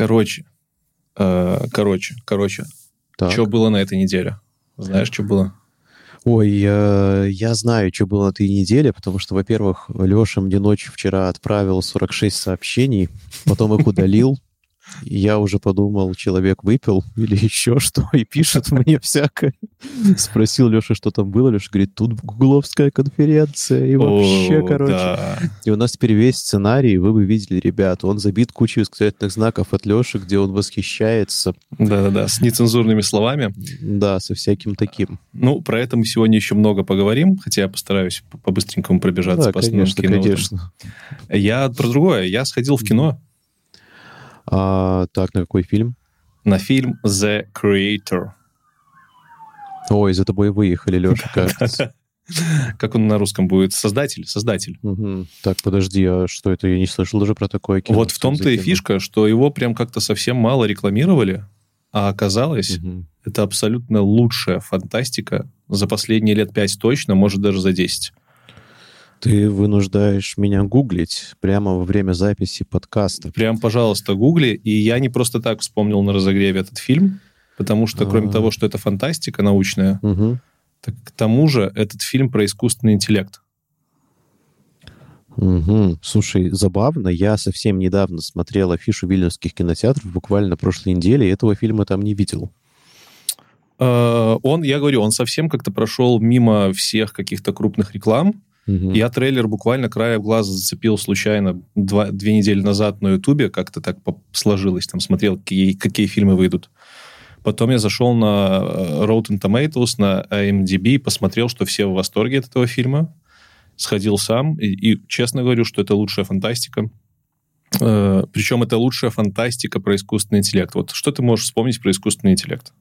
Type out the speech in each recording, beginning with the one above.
Короче, э, короче, короче, Так. что было на этой неделе? Знаешь, что было? Ой, я, я знаю, что было на этой неделе, потому что, во-первых, Леша мне ночью вчера отправил 46 сообщений, потом их удалил. Я уже подумал, человек выпил или еще что, и пишет мне всякое. Спросил Леша, что там было. Леша говорит, тут гугловская конференция, и вообще, О, короче. да. И у нас теперь весь сценарий, вы бы видели, ребят, он забит кучей восклицательных знаков от Леши, где он восхищается, Да-да-да, с нецензурными словами. да, со всяким таким. Ну, про это мы сегодня еще много поговорим, хотя я постараюсь по- по-быстренькому пробежаться Да, по конечно, конечно. Я про другое. Я сходил в кино А, так, на какой фильм? на фильм «The Creator». Ой, за тобой выехали, Леша, кажется. Как он на русском будет? Создатель? Создатель. Мгм. Так, подожди, а что это? Я не слышал даже про такое кино. вот в том-то и фишка, что его прям как-то совсем мало рекламировали, а оказалось, Мгм. это абсолютно лучшая фантастика за последние лет пять точно, может даже за 10. Ты вынуждаешь меня гуглить прямо во время записи подкаста. Прям, пожалуйста, гугли. И я не просто так вспомнил на разогреве этот фильм, потому что, кроме А. того, что это фантастика научная, так к тому же этот фильм про искусственный интеллект. Мгм. Слушай, забавно, я совсем недавно смотрел афишу вильнюсских кинотеатров, буквально прошлой неделе, и этого фильма там не видел. Э, Он, я говорю, он совсем как-то прошел мимо всех каких-то крупных реклам. Мгм. Я трейлер буквально краем глаза зацепил случайно два, две недели назад на Ютубе, как-то так сложилось, там смотрел, какие, какие фильмы выйдут. Потом я зашел на э, Rotten Tomatoes, на IMDb, посмотрел, что все в восторге от этого фильма. Сходил сам, и, и честно говорю, что это лучшая фантастика. Э, причем это лучшая фантастика про искусственный интеллект. Вот что ты можешь вспомнить про искусственный интеллект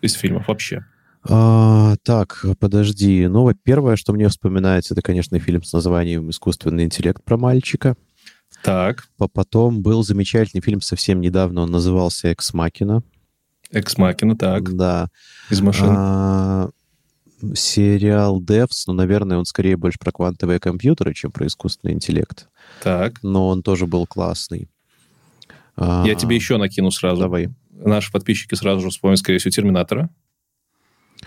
из фильмов вообще? А, так, подожди. Ну, первое, что мне вспоминается, это, конечно, фильм с названием «Искусственный интеллект» про мальчика. Так, По- Потом был замечательный фильм совсем недавно, он назывался «Экс Макина». Экс Макина, так, Да. из машины. А, сериал Devs, ну, наверное, он скорее больше про квантовые компьютеры, чем про искусственный интеллект. Так, Но он тоже был классный. А, я тебе еще накину сразу. Давай. Наши подписчики сразу же вспомнят, скорее всего, Терминатора.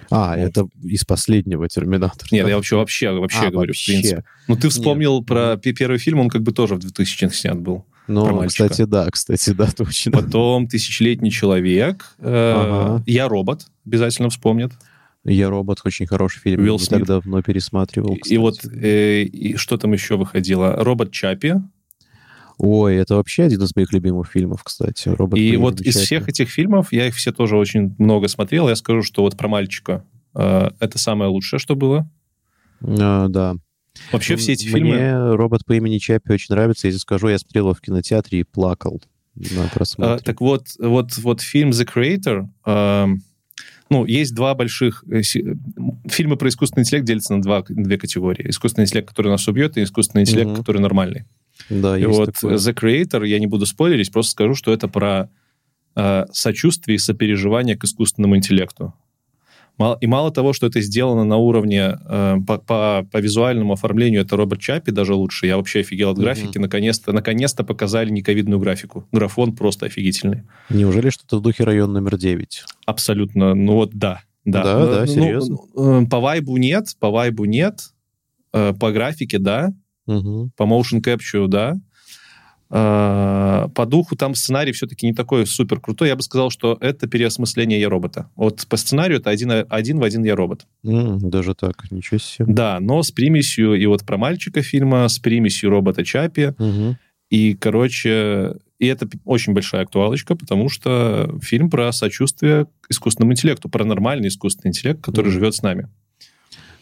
А, Вот. это из последнего «Терминатора». Нет, я вообще, вообще, вообще А, говорю, вообще. в принципе. Ну, ты вспомнил про пе- первый фильм, он как бы тоже в 2000-х снят был. про Ну, кстати, да, кстати, да, точно. Потом «Тысячелетний человек», э, Ага. «Я робот» обязательно вспомнят. «Я робот» очень хороший фильм. Уилл не Смит. так давно пересматривал, И кстати. вот э, и что там еще выходило? «Робот Чапи». Ой, это вообще один из моих любимых фильмов, кстати. Робот И вот из всех этих фильмов, я их все тоже очень много смотрел, я скажу, что вот про мальчика э, это самое лучшее, что было. А, да. Вообще все эти Мне фильмы... робот по имени Чаппи очень нравится. Я тебе скажу, я смотрел его в кинотеатре и плакал на А, просмотре. так вот, вот, вот фильм The Creator, эм, ну, есть два больших... э, э, Фильмы про искусственный интеллект делятся на два, две категории. Искусственный интеллект, который нас убьет, и искусственный интеллект, Мгм. который нормальный. Да, и вот такое. The Creator, я не буду спойлерить, просто скажу, что это про э, сочувствие и сопереживание к искусственному интеллекту. Мало- И мало того, что это сделано на уровне э, по, по- по визуальному оформлению, это робот Чапи даже лучше. Я вообще офигел от графики. Наконец-то, наконец-то показали нековидную графику. Графон просто офигительный. Неужели что-то в духе район номер 9? Абсолютно. Ну вот да. Да, Да, Ну, да, ну, серьезно? э, По вайбу нет, по вайбу нет. Э, По графике, да. Угу. По motion capture, да. Э, По духу там сценарий все-таки не такой супер крутой. Я бы сказал, что это переосмысление я робота. Вот по сценарию это один, один в один я робот. даже так, ничего себе. Да, но с примесью и вот про мальчика фильма, с примесью робота Чапи. Мгм. И, короче, и это очень большая актуалочка, потому что фильм про сочувствие к искусственному интеллекту, про нормальный искусственный интеллект, который Мгм. живет с нами.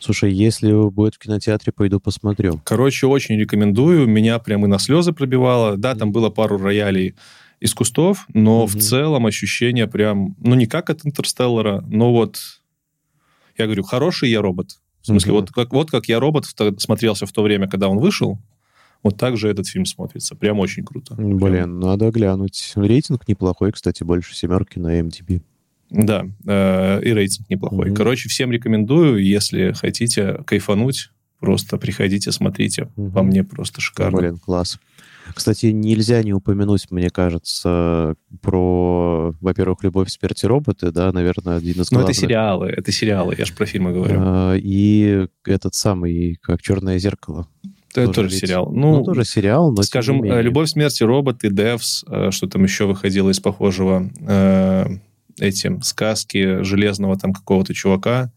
Слушай, если будет в кинотеатре, пойду посмотрю. Короче, очень рекомендую. Меня прям и на слезы пробивало. Да, там было пару роялей из кустов, но в Мгм. целом ощущение прям, ну, не как от Интерстеллара, но вот, я говорю, хороший я робот. В смысле, Мгм. вот, как, вот как я робот в смотрелся в то время, когда он вышел, вот так же этот фильм смотрится. Прям очень круто. Прям- Блин, надо глянуть. Рейтинг неплохой, кстати, больше семерки на MDB. Да, э, и рейтинг неплохой. Мгм. Короче, всем рекомендую, если хотите кайфануть, просто приходите, смотрите. Мгм. По мне просто шикарно. Блин, класс. Кстати, нельзя не упомянуть, мне кажется, про, во-первых, «Любовь, смерть и роботы», да, наверное, один из Ну, главных. это сериалы, это сериалы, я же про фильмы говорю. А, И этот самый, как «Черное зеркало». это тоже тоже ведь- сериал. Ну, Ну, тоже сериал, но скажем, э, «Любовь, смерть и роботы», «Девс», э, что там еще выходило из похожего, э, эти сказки железного там какого-то чувака.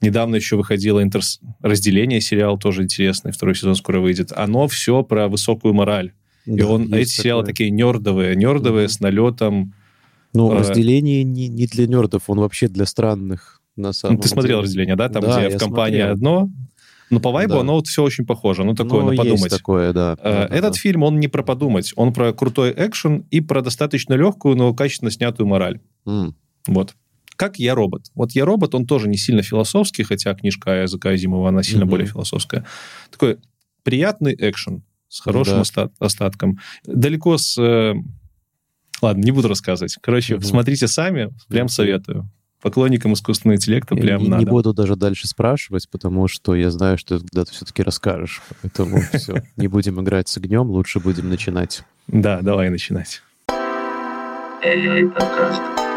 Недавно еще выходило интерс... «Разделение» сериал, тоже интересный, второй сезон скоро выйдет. Оно все про высокую мораль. И Да, он, эти есть сериалы такое. такие нердовые, нердовые, Мгм. с налетом. Ну, э, разделение не, не для нердов, он вообще для странных, на самом ты смотрел деле. «Разделение», да? Там, Да, где в компании смотрел. одно, но по вайбу Да. оно вот все очень похоже. Ну, такое, Ну, на есть подумать. такое, да. Э, Да, Этот да. фильм, он не про подумать. Он про крутой экшен и про достаточно легкую, но качественно снятую мораль. М. Вот. Как «Я робот». Вот «Я робот», он тоже не сильно философский, хотя книжка Языка Азимова, она сильно Мгм. более философская. Такой приятный экшен с хорошим Да. оста- остатком. Далеко с... э, Ладно, не буду рассказывать. Короче, Мгм. смотрите сами, прям советую. Поклонникам искусственного интеллекта Я прям не, надо. не буду даже дальше спрашивать, потому что я знаю, что когда ты все-таки расскажешь. Поэтому все, не будем играть с огнем, лучше будем начинать. Да, давай начинать. AI подкаст.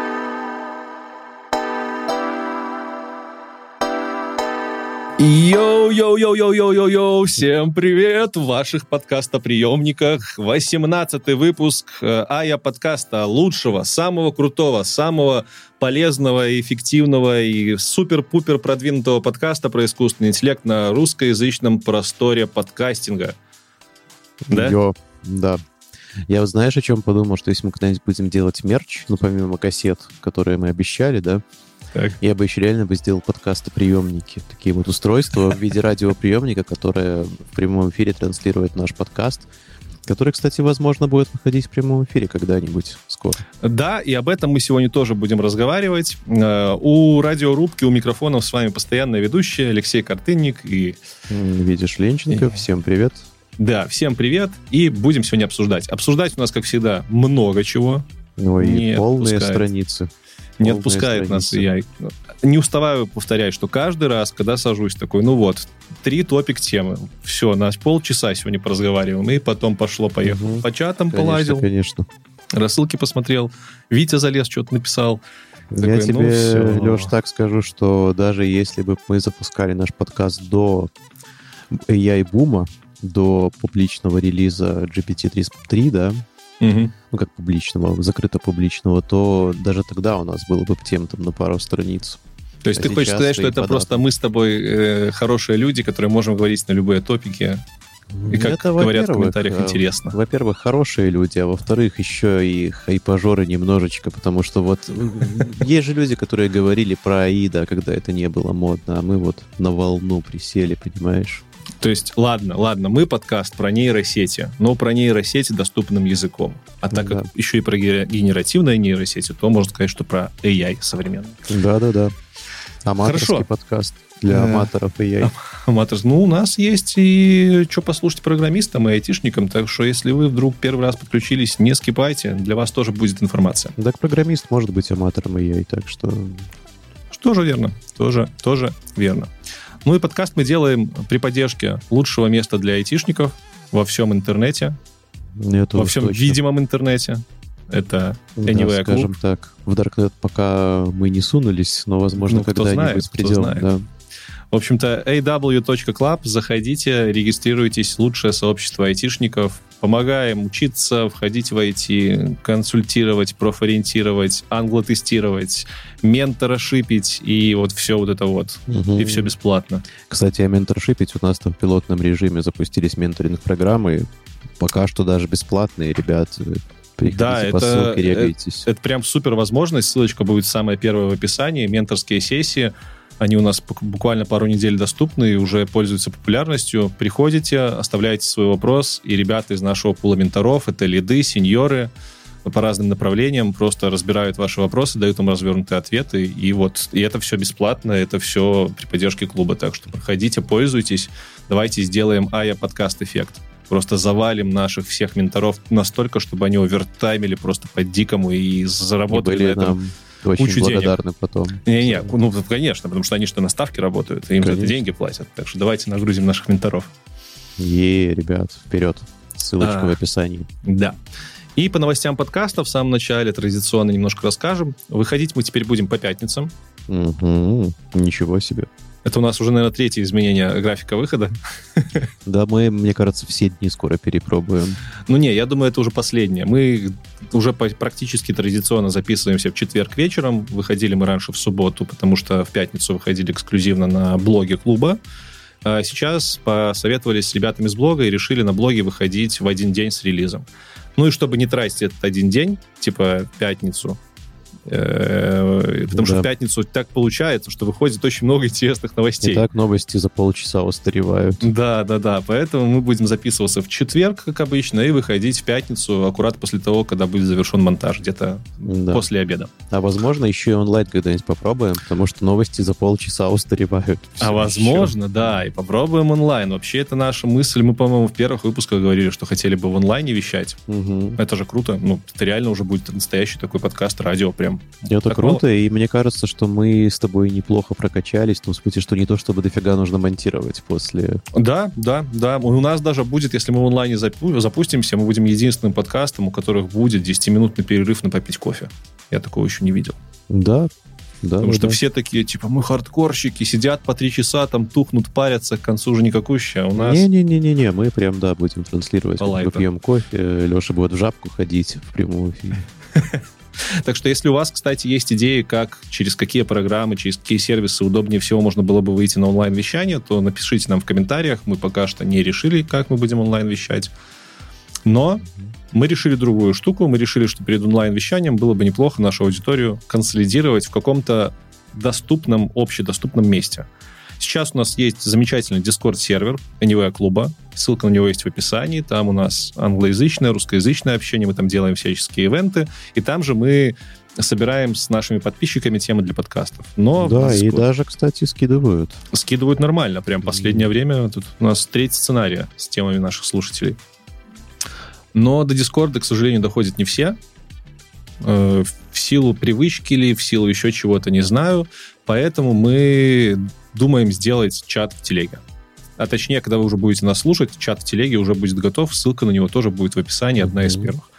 Йоу-йоу-йоу-йоу-йоу-йоу, всем привет в ваших подкастоприемниках. 18 выпуск э, AIA подкаста, лучшего, самого крутого, самого полезного, эффективного и супер-пупер продвинутого подкаста про искусственный интеллект на русскоязычном просторе подкастинга. Да? Йо, да. Я вот знаешь, о чем подумал, что если мы когда-нибудь будем делать мерч, ну, помимо кассет, которые мы обещали, да, Так. я бы еще реально бы сделал подкасты-приемники. Такие вот устройства в виде радиоприемника, которое в прямом эфире транслирует наш подкаст, который, кстати, возможно, будет выходить в прямом эфире когда-нибудь скоро. Да, и об этом мы сегодня тоже будем разговаривать. Э, У радиорубки, у микрофонов с вами постоянно ведущие Алексей Картынник и Видишь Ленченко, Э. всем привет. Да, всем привет, и будем сегодня обсуждать. Обсуждать у нас, как всегда, много чего. Ну и полные отпускает. страницы. Не Полная отпускает нас. страница. Я не уставаю повторять, что каждый раз, когда сажусь такой, ну вот, три топик темы. Все, нас полчаса сегодня поразговариваем, и потом пошло-поехало. Мгм. По чатам Конечно, полазил, конечно. рассылки посмотрел, Витя залез, что-то написал. Я Такой, ну, тебе, всё. Леш, так скажу, что даже если бы мы запускали наш подкаст до AI-бума, до публичного релиза GPT-3, да, Мгм. ну как публичного, закрыто публичного, то даже тогда у нас было бы тем там на пару страниц. То есть А ты хочешь сказать, что это подавно. просто мы с тобой э, хорошие люди, которые можем говорить на любые топики, и, как Это, говорят в комментариях, э, интересно. Во-первых, хорошие люди, а во-вторых, еще и хайпажоры немножечко, потому что вот м, есть же люди, которые говорили про Аида, когда это не было модно, а мы вот на волну присели, понимаешь? То есть, ладно, ладно, мы подкаст про нейросети, но про нейросети доступным языком. А так Да. как еще и про гене- генеративные нейросети, то можно сказать, что про AI современный. Да-да-да. Аматорский Хорошо. подкаст для аматоров AI. Аматор, ну, у нас есть и что послушать программистам и айтишникам, так что если вы вдруг первый раз подключились, не скипайте, для вас тоже будет информация. Так программист может быть аматором AI, так что... Что же верно, тоже, тоже верно. Ну и подкаст мы делаем при поддержке лучшего места для айтишников во всем интернете, Это во уж всем точно. видимом интернете. Это Да, Anyway скажем так. В Darknet пока мы не сунулись, но, возможно, Ну, когда-нибудь придем. знает. Да. В общем-то, aw.club, заходите, регистрируйтесь, лучшее сообщество айтишников, помогаем учиться, входить в IT, консультировать, профориентировать, англотестировать, ментора шипить и вот все вот это вот. Мгм. И все бесплатно. Кстати, о менторшипе у нас там в пилотном режиме запустились менторинг-программы. Пока что даже бесплатные, ребят. Приходите Да, по это- ссылке, регайтесь. Это прям супер возможность, ссылочка будет самая первая в описании, менторские сессии, они у нас бу- буквально пару недель доступны и уже пользуются популярностью. Приходите, оставляйте свой вопрос, и ребята из нашего пула менторов, это лиды, сеньоры, по разным направлениям, просто разбирают ваши вопросы, дают вам развернутые ответы, и вот, и это все бесплатно, это все при поддержке клуба, так что проходите, пользуйтесь, давайте сделаем АЯ подкаст эффект. Просто завалим наших всех менторов настолько, чтобы они овертаймили просто по-дикому и И заработали были на этом нам очень кучу денег. благодарны потом. не-не, ну, конечно, потому что они что, на ставке работают, им за это Конечно. деньги платят. Так что давайте нагрузим наших менторов. Е, ребят, вперед. Ссылочка А. в описании. Да. И по новостям подкаста в самом начале традиционно немножко расскажем. Выходить мы теперь будем по пятницам. Мгм. Ничего себе. Это у нас уже, наверное, третье изменение графика выхода. Да, мы, мне кажется, все дни скоро перепробуем. Ну не, я думаю, это уже последнее. Мы уже практически традиционно записываемся в четверг вечером. Выходили мы раньше в субботу, потому что в пятницу выходили эксклюзивно на блоге клуба. А сейчас посоветовались с ребятами с блога и решили на блоге выходить в один день с релизом. Ну и чтобы не тратить этот один день, типа пятницу, э, потому что в пятницу так получается, что выходит очень много интересных новостей. Итак, новости за полчаса устаревают. Да, да, да. Поэтому мы будем записываться в четверг, как обычно, и выходить в пятницу аккурат после того, когда будет завершен монтаж, где-то Да. после обеда. А возможно, еще и онлайн когда-нибудь попробуем, потому что новости за полчаса устаревают. А возможно, да, и попробуем онлайн. Вообще, это наша мысль. Мы, по-моему, в первых выпусках говорили, что хотели бы в онлайне вещать. Это же круто. Ну, это реально уже будет настоящий такой подкаст, радио прям. Это Такого- круто, и мне кажется, что мы с тобой неплохо прокачались, в том смысле, что не то, чтобы дофига нужно монтировать после... Да, да, да. У нас даже будет, если мы в онлайне запу- запустимся, мы будем единственным подкастом, у которых будет 10-минутный перерыв на попить кофе. Я такого еще не видел. Да, да, Потому да, что да. все такие, типа, мы хардкорщики, сидят по три часа, там тухнут, парятся, к концу уже никакущие, а у нас... Не-не-не-не, мы прям, да, будем транслировать, мы пьем кофе, Леша будет в жабку ходить в прямом эфире. Так что если у вас, кстати, есть идеи, как, через какие программы, через какие сервисы удобнее всего можно было бы выйти на онлайн-вещание, то напишите нам в комментариях. Мы пока что не решили, как мы будем онлайн-вещать. Но мы решили другую штуку. Мы решили, что перед онлайн-вещанием было бы неплохо нашу аудиторию консолидировать в каком-то доступном, общедоступном месте. Сейчас у нас есть замечательный Discord-сервер Anyway клуба. Ссылка на него есть в описании. Там у нас англоязычное, русскоязычное общение. Мы там делаем всяческие ивенты. И там же мы собираем с нашими подписчиками темы для подкастов. Но Да, и Discord даже, кстати, скидывают. скидывают нормально. Прям последнее время тут у нас треть сценария с темами наших слушателей. Но до Дискорда, к сожалению, доходят не все. Э, В силу привычки или в силу еще чего-то, не знаю. Поэтому мы думаем сделать чат в телеге. А точнее, когда вы уже будете нас слушать, чат в телеге уже будет готов. Ссылка на него тоже будет в описании, одна из Мгм. первых.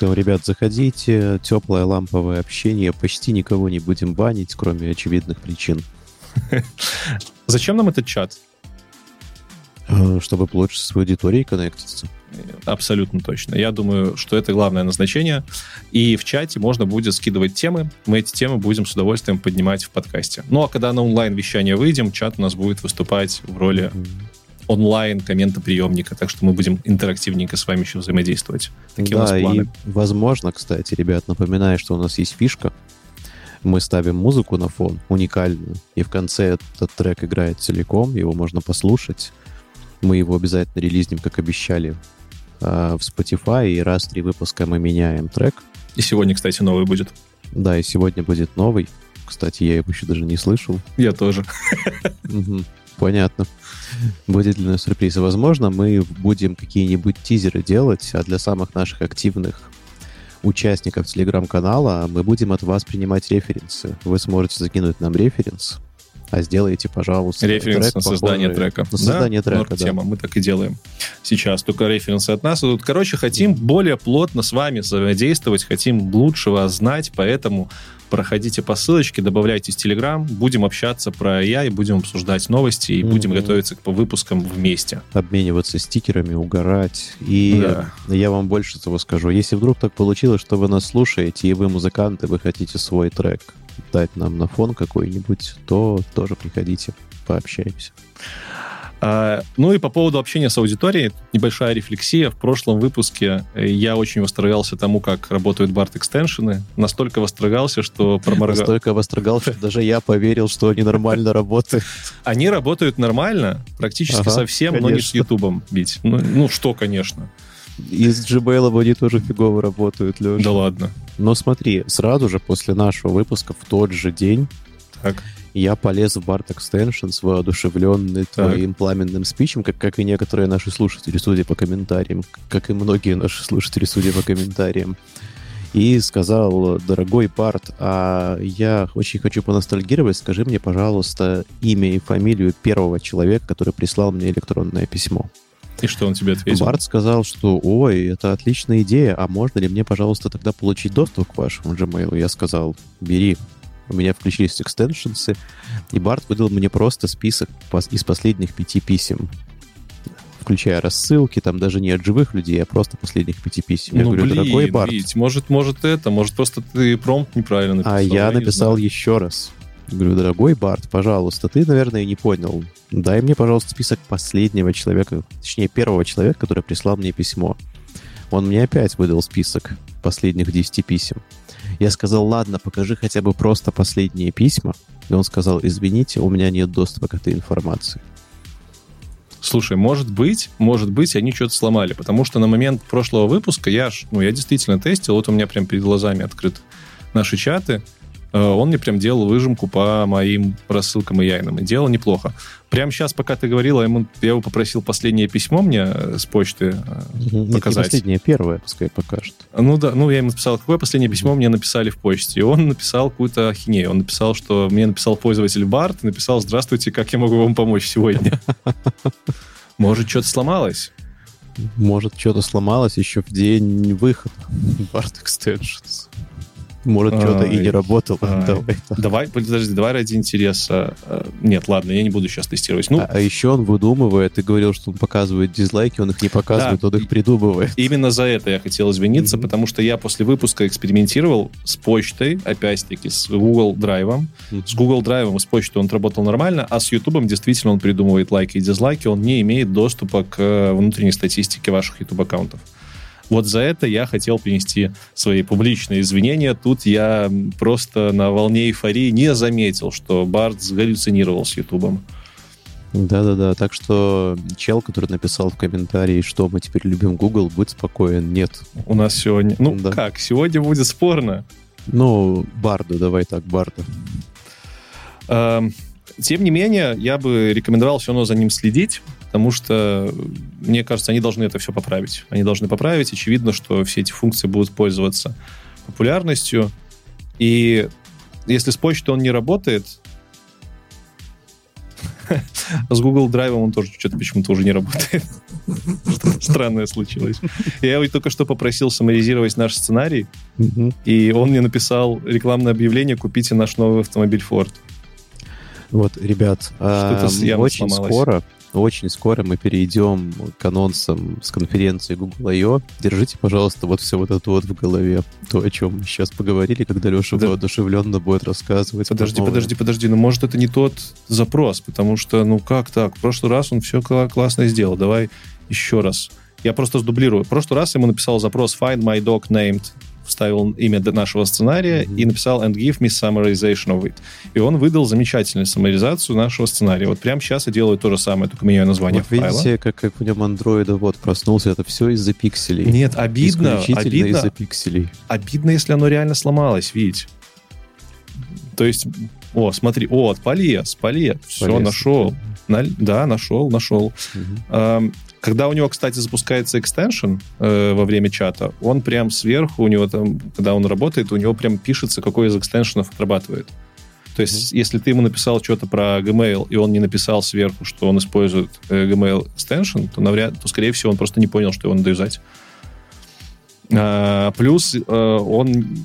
То, ребят, заходите, теплое ламповое общение, почти никого не будем банить, кроме очевидных причин. Зачем нам этот чат? Э, Чтобы лучше с аудиторией коннектиться. Абсолютно точно. Я думаю, что это главное назначение. И в чате можно будет скидывать темы. Мы эти темы будем с удовольствием поднимать в подкасте. Ну а когда на онлайн-вещание выйдем, чат у нас будет выступать в роли онлайн комментоприемника. Так что мы будем интерактивненько с вами еще взаимодействовать. Такие у нас да, и, планы. возможно, кстати, ребят, напоминаю, что у нас есть фишка. Мы ставим музыку на фон, уникальную, и в конце этот трек играет целиком, его можно послушать. Мы его обязательно релизнем, как обещали, а, в Spotify, и раз в три выпуска мы меняем трек. И сегодня, кстати, новый будет. Да, и сегодня будет новый. Кстати, я его еще даже не слышал. Я тоже. Мгм. Понятно. Будет для нас сюрприз. И, возможно, мы будем какие-нибудь тизеры делать, а для самых наших активных участников телеграм-канала мы будем от вас принимать референсы. Вы сможете закинуть нам референс, а сделайте, пожалуйста, Референс трек на создание похожий- трека. На создание да, трека, норм да. тема. Мы так и делаем сейчас. Только референсы от нас идут. Короче, хотим более плотно с вами взаимодействовать, хотим лучше вас знать, поэтому проходите по ссылочке, добавляйтесь в Телеграм, будем общаться про AI, будем обсуждать новости и будем Мгм. готовиться к выпускам вместе. обмениваться стикерами, угорать. И Да. я вам больше того скажу. Если вдруг так получилось, что вы нас слушаете, и вы музыканты, вы хотите свой трек дать нам на фон какой-нибудь, то тоже приходите, пообщаемся. А, ну и по поводу общения с аудиторией, небольшая рефлексия. В прошлом выпуске э, я очень восторгался тому, как работают барт-экстеншены. Настолько восторгался, что проморгал. Настолько восторгал, что даже я поверил, что они нормально работают. Они работают нормально, практически совсем, но не с. Ютубом бить. Ну, ну, что, конечно. И с Gmail они тоже фигово работают, Леша. Да ладно. Но смотри, сразу же после нашего выпуска, в тот же день, Так. я полез в Bart Extensions, воодушевленный Так. твоим пламенным спичем, как, как и некоторые наши слушатели, судя по комментариям, как и многие наши слушатели, судя по комментариям. И сказал, дорогой Барт, а я очень хочу поностальгировать, скажи мне, пожалуйста, имя и фамилию первого человека, который прислал мне электронное письмо. И что он тебе ответил? Барт сказал, что ой, это отличная идея, а можно ли мне, пожалуйста, тогда получить доступ к вашему Gmail? Я сказал, бери. У меня включились экстеншенсы, и Барт выдал мне просто список из последних пяти писем включая рассылки, там даже не от живых людей, а просто последних пяти писем. Я ну, говорю, блин, дорогой Барт, может, может это, может просто ты промпт неправильно написал. а я написал еще раз. Говорю, дорогой Барт, пожалуйста, ты, наверное, не понял. Дай мне, пожалуйста, список последнего человека, точнее, первого человека, который прислал мне письмо. Он мне опять выдал список последних 10 писем. Я сказал, ладно, покажи хотя бы просто последние письма. И он сказал, извините, у меня нет доступа к этой информации. Слушай, может быть, может быть, они что-то сломали, потому что на момент прошлого выпуска я, ну, я действительно тестил, вот у меня прям перед глазами открыты наши чаты, он мне прям делал выжимку по моим рассылкам и яйнам, и делал неплохо. Прямо сейчас, пока ты говорила, ему, я его попросил последнее письмо мне э, с почты э, Нет, не показать. последнее, первое, пускай покажет. Ну да, ну я ему написал, какое последнее письмо мне написали в почте. И он написал какую-то ахинею. Он написал, что мне написал пользователь Барт, написал, здравствуйте, как я могу вам помочь сегодня? Может, что-то сломалось? Может, что-то сломалось еще в день выхода Bart Extensions. Может, что-то и не работало. ай. Давай. Давай, подожди, давай ради интереса. Э, Нет, ладно, я не буду сейчас тестировать. Ну, А, а еще он выдумывает, ты говорил, что он показывает дизлайки, он их не показывает, Да. он их придумывает. Именно за это я хотел извиниться, Мгм. потому что я после выпуска экспериментировал с почтой, опять-таки, с Google Драйвом. С Google и с почтой он работал нормально, а с YouTube действительно он придумывает лайки и дизлайки, он не имеет доступа к э, внутренней статистике ваших YouTube аккаунтов. Вот за это я хотел принести свои публичные извинения. Тут я просто на волне эйфории не заметил, что Барт сгаллюцинировал с Ютубом. Да-да-да, так что чел, который написал в комментарии, что мы теперь любим Google, будь спокоен, нет. У нас сегодня... Ну, Да. как? Сегодня будет спорно. Ну, Барду, давай так, Барду. Эм, Тем не менее, я бы рекомендовал все равно за ним следить, потому что, мне кажется, они должны это все поправить. Они должны поправить. Очевидно, что все эти функции будут пользоваться популярностью. И если с почтой он не работает, с Google Drive он тоже что-то почему-то уже не работает. Что-то странное случилось. Я его только что попросил саморизировать наш сценарий, и он мне написал рекламное объявление «Купите наш новый автомобиль Ford». Вот, ребят, а, очень сломалось. Очень скоро мы перейдем к анонсам с конференции Google I.O. Держите, пожалуйста, вот все вот это вот в голове. То, о чем мы сейчас поговорили, когда Леша Да. воодушевленно будет рассказывать. Подожди, подожди, подожди, ну может это не тот запрос, потому что, ну как так? В прошлый раз он все классно сделал, давай еще раз. Я просто сдублирую. В прошлый раз ему написал запрос find my dog named, вставил имя нашего сценария Мгм. и написал and give me summarization of it. И он выдал замечательную саммаризацию нашего сценария. Вот прямо сейчас я делаю то же самое, только меняю название Вот файла. видите, как, как в нем андроида вот проснулся, это все из-за пикселей. Нет, обидно, обидно, из-за пикселей. обидно, если оно реально сломалось, видите. То есть, о, смотри, о, Полиас, Полиас, все, Полез. нашел. На- да, нашел, нашел. Мгм. Эм, Когда у него, кстати, запускается экстеншн э, во время чата, он прям сверху, у него там, когда он работает, у него прям пишется, какой из экстеншенов отрабатывает. То есть, если ты ему написал что-то про Gmail, и он не написал сверху, что он использует э, Gmail extension, то, навряд, то, скорее всего, он просто не понял, что его надо юзать. А, плюс э, он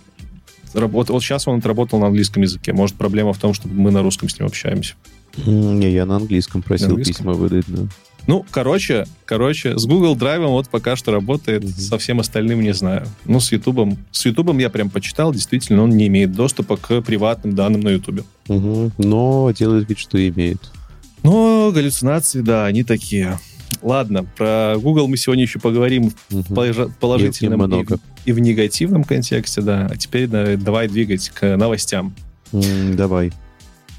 работ- вот сейчас он отработал на английском языке. Может, проблема в том, что мы на русском с ним общаемся. Не, я на английском просил На английском? письма выдать, да. Ну, короче, короче, с Google Drive вот пока что работает, со всем остальным не знаю. Ну, с YouTube, с YouTube я прям почитал, действительно, он не имеет доступа к приватным данным на YouTube. Мгм. Но делает вид, что имеет. Но галлюцинации, да, они такие. Ладно, про Google мы сегодня еще поговорим Мгм. в положи- положительном и, немного. и в негативном контексте, да. А теперь да, давай двигать к новостям. М, Давай.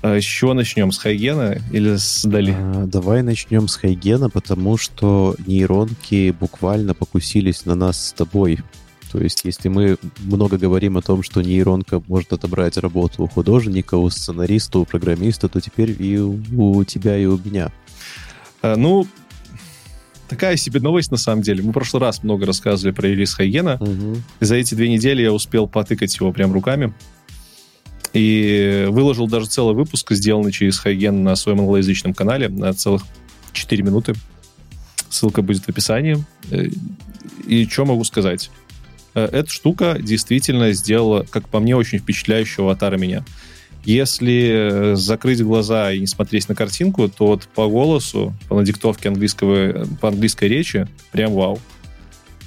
А с чего начнем? С Хайгена или с Дали? А, давай начнем с Хайгена, потому что нейронки буквально покусились на нас с тобой. То есть, если мы много говорим о том, что нейронка может отобрать работу у художника, у сценариста, у программиста, то теперь и у тебя, и у меня. А, ну, такая себе новость на самом деле. Мы в прошлый раз много рассказывали про релиз Хайгена. И за эти две недели я успел потыкать его прям руками. И выложил даже целый выпуск, сделанный через Хайген на своем англоязычном канале на целых 4 минуты. Ссылка будет в описании. Э, И что могу сказать? Э, Эта штука действительно сделала, как по мне, очень впечатляющего аватара меня. Если э, закрыть глаза и не смотреть на картинку, то вот по голосу, по надиктовке английского, по английской речи, прям вау.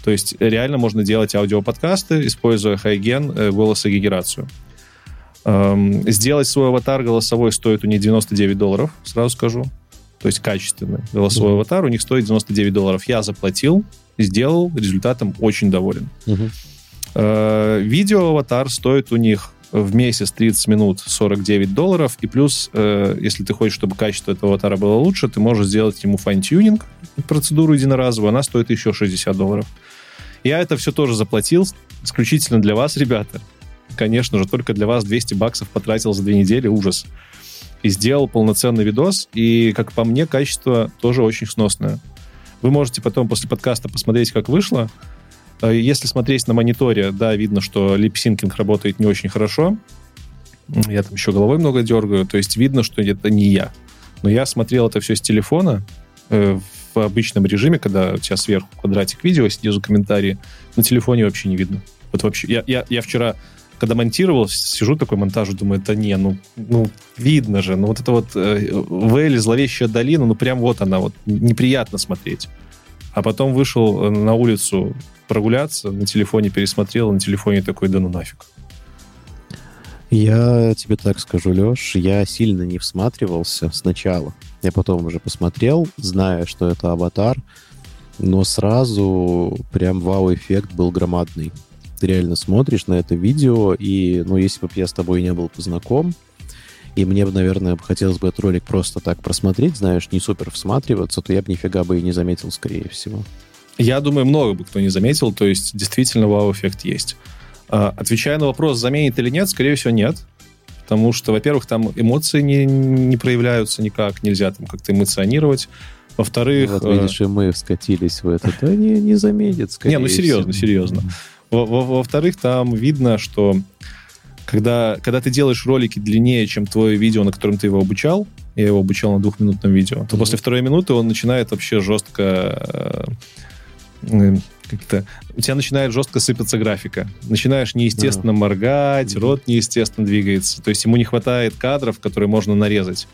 То есть реально можно делать аудиоподкасты, используя хайген, голосогенерацию. Эм, сделать свой аватар голосовой стоит у них 99 долларов, сразу скажу. То есть качественный голосовой Мгм. аватар у них стоит 99 долларов. Я заплатил, сделал, результатом очень доволен. Мгм. Э, Видео-аватар стоит у них в месяц 30 минут 49 долларов. И плюс, э, если ты хочешь, чтобы качество этого аватара было лучше, ты можешь сделать ему fine-tuning, процедуру единоразовую, она стоит еще 60 долларов. Я это все тоже заплатил исключительно для вас, ребята. Конечно же, только для вас 200 баксов потратил за две недели, ужас. И сделал полноценный видос, и, как по мне, качество тоже очень сносное. Вы можете потом после подкаста посмотреть, как вышло. Э, Если смотреть на мониторе, да, видно, что липсинкинг работает не очень хорошо. Я там еще головой много дергаю, то есть видно, что это не я. Но я смотрел это все с телефона э, в обычном режиме, когда у тебя сверху квадратик видео, снизу комментарии. На телефоне вообще не видно. Вот вообще. Я, я, я вчера, когда монтировал, сижу такой монтаж, думаю, это не, ну, ну видно же. Ну вот это вот э, Вэлли, зловещая долина, ну прям вот она, вот неприятно смотреть. А потом вышел э, на улицу прогуляться, на телефоне пересмотрел, на телефоне такой, да ну нафиг. Я тебе так скажу, Леш, я сильно не всматривался сначала. Я потом уже посмотрел, зная, что это аватар, но сразу прям вау-эффект был громадный. Ты реально смотришь на это видео, и, ну, если бы я с тобой не был познаком, и мне бы, наверное, хотелось бы этот ролик просто так просмотреть, знаешь, не супер всматриваться, то я бы нифига бы и не заметил, скорее всего. Я думаю, много бы кто не заметил, то есть действительно вау-эффект есть. А, Отвечая на вопрос, заменит или нет, скорее всего, нет. Потому что, во-первых, там эмоции не, не проявляются никак, нельзя там как-то эмоционировать. Во-вторых... вот э, видишь, и мы вскатились в это. Да не, не заметит, скорее Не, ну серьезно, всего. серьезно. Во- во- Во-вторых, там видно, что когда, когда ты делаешь ролики длиннее, чем твое видео, на котором ты его обучал, я его обучал на двухминутном видео, то Мгм. после второй минуты он начинает вообще жестко... э, э, как-то у тебя начинает жестко сыпаться графика. Начинаешь неестественно моргать, Мгм. рот неестественно двигается. То есть ему не хватает кадров, которые можно нарезать.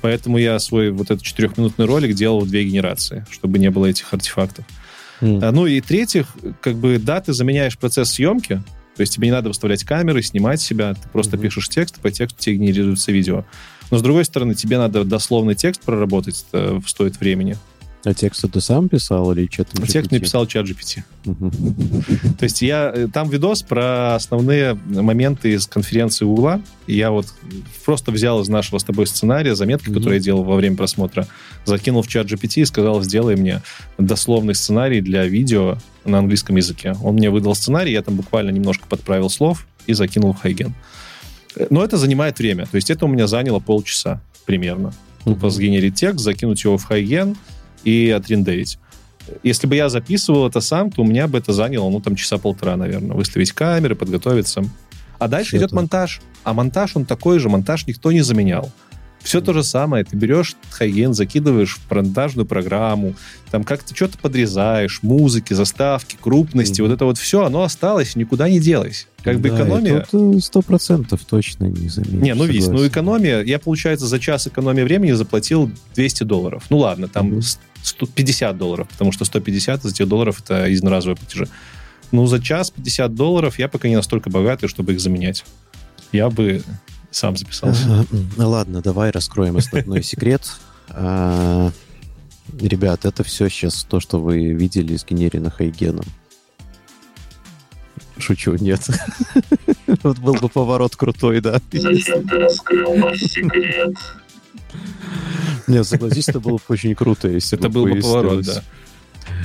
Поэтому я свой вот этот четырехминутный ролик делал в две генерации, чтобы не было этих артефактов. А, Ну и третьих, как бы, да, ты заменяешь процесс съемки, то есть тебе не надо выставлять камеры, снимать себя, ты просто Мгм. пишешь текст, по тексту тебе генерируется видео. Но с другой стороны, тебе надо дословный текст проработать, это стоит времени. А текст ты сам писал или? А текст написал чат GPT. То есть я э, там видос про основные моменты из конференции Угла. Я вот просто взял из нашего с тобой сценария заметки, которые я делал во время просмотра, закинул в чат GPT и сказал, сделай мне дословный сценарий для видео на английском языке. Он мне выдал сценарий, я там буквально немножко подправил слов и закинул в Хайген. Э, Но это занимает время. То есть это у меня заняло полчаса примерно. Тупо сгенерить текст, закинуть его в Хайген и отрендерить. Если бы я записывал это сам, то у меня бы это заняло, ну, там, часа полтора, наверное. Выставить камеры, подготовиться. А дальше Всё идет так. монтаж. А монтаж, он такой же, монтаж никто не заменял. Все то же самое. Ты берешь хайген, закидываешь в монтажную программу, там как-то что-то подрезаешь, музыки, заставки, крупности, вот это вот все, оно осталось, никуда не делось. Как бы Да, экономия... это Сто процентов точно не заметишь. Не, ну весь, ну экономия, я, получается, за час экономии времени заплатил 200 долларов. Ну ладно, там Мгм. 150 долларов, потому что 150 из этих долларов это единоразовые платежи. Ну, за час 50 долларов я пока не настолько богатый, чтобы их заменять. Я бы сам записался. Ну ладно, давай раскроем основной секрет. А, Ребят, это все сейчас то, что вы видели сгенерено Хайгеном. Шучу, нет. Вот был бы поворот крутой, да. Зачем ты раскрыл наш секрет? Нет, согласись, это было бы очень круто, если Это бы был бы поворот, да.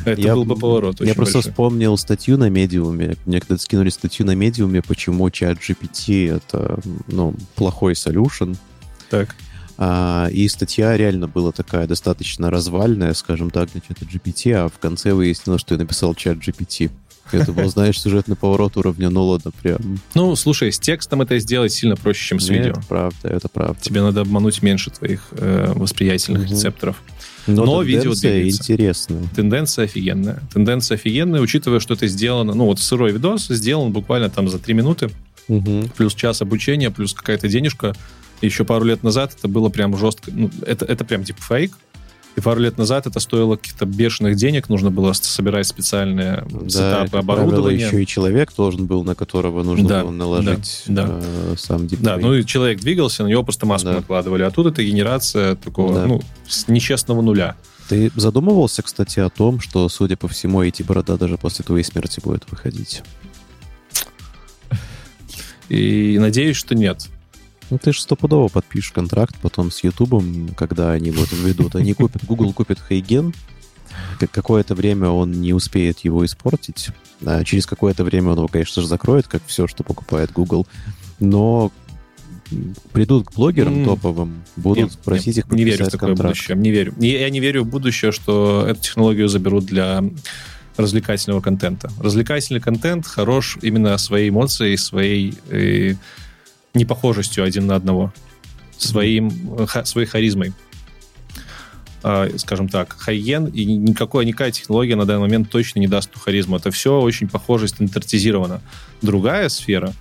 Это Я- был бы поворот Я просто большой. вспомнил статью на медиуме. Мне когда скинули статью на медиуме, почему чат GPT это ну, плохой solution. Так. А, и статья реально была такая достаточно развальная, скажем так, на чат GPT, а в конце выяснилось, что я написал чат GPT. Это был, знаешь, сюжетный поворот уровня Нолана прям. Ну, слушай, с текстом это сделать сильно проще, чем с Нет, видео. Это правда, это правда. Тебе надо обмануть меньше твоих э, восприятельных Мгм. рецепторов. Но, но видео двигается. интересная. Тенденция офигенная. Тенденция офигенная, учитывая, что это сделано, ну вот сырой видос сделан буквально там за три минуты, Мгм. плюс час обучения, плюс какая-то денежка. Еще пару лет назад это было прям жестко. Ну, это, это прям типа фейк. И пару лет назад это стоило каких-то бешеных денег, нужно было собирать специальные Да, сетапы правило, оборудования. еще и человек должен был, на которого нужно Да, было наложить да, э, сам Да, дипфейк. ну и человек двигался, на него просто маску Да. накладывали. А тут это генерация такого, Да. ну, с нечестного нуля. Ты задумывался, кстати, о том, что, судя по всему, эти борода даже после твоей смерти будет выходить? И надеюсь, что нет. Ну, ты же стопудово подпишешь контракт потом с Ютубом, когда они вот введут. Они купят, Google купит Хейген, как- какое-то время он не успеет его испортить. А через какое-то время он его, конечно же, закроет, как все, что покупает Google. Но придут к блогерам М. топовым, будут Нет, просить нет, их не верю в подписать такое контракт. будущее. Не верю. И Я не верю в будущее, что эту технологию заберут для развлекательного контента. Развлекательный контент хорош именно своей эмоцией, своей э, непохожестью один на одного, своим, э, своей харизмой. А, скажем так, хайен и никакой, никакая технология на данный момент точно не даст ту харизму. Это все очень похоже, стандартизировано. Другая сфера,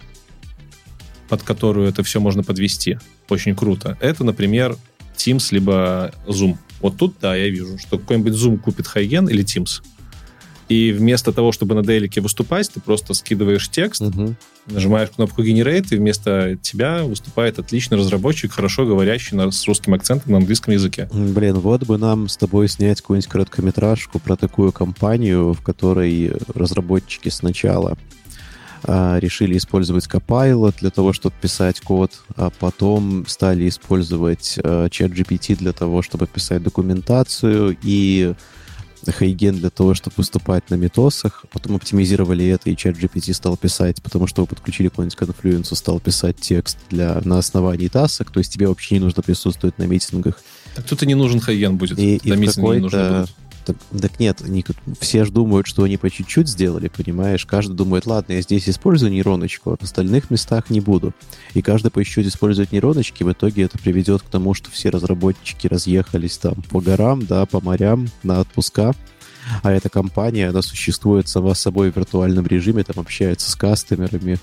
под которую это все можно подвести, очень круто, это, например, Teams либо Zoom. Вот тут, да, я вижу, что какой-нибудь Zoom купит Хайген или Teams. И вместо того, чтобы на делике выступать, ты просто скидываешь текст, Мгм. нажимаешь кнопку Generate, и вместо тебя выступает отличный разработчик, хорошо говорящий на- с русским акцентом на английском языке. Блин, вот бы нам с тобой снять какую-нибудь короткометражку про такую компанию, в которой разработчики сначала а, решили использовать Copilot для того, чтобы писать код, а потом стали использовать а, ChatGPT для того, чтобы писать документацию и Хейген для того, чтобы выступать на метосах. Потом оптимизировали это, и ChatGPT стал писать, потому что вы подключили какой-нибудь конфлюенсу, стал писать текст для, на основании тасок, то есть тебе вообще не нужно присутствовать на митингах. Так тут и не нужен Хайген будет. И, и в какой-то... Так, так нет, они все же думают, что они по чуть-чуть сделали, понимаешь? Каждый думает, ладно, я здесь использую нейроночку, а в остальных местах не буду. И каждый по чуть-чуть использует нейроночки, в итоге это приведет к тому, что все разработчики разъехались там по горам, да, по морям, на отпуска. А эта компания, она существует сама собой в виртуальном режиме, там общается с кастомерами,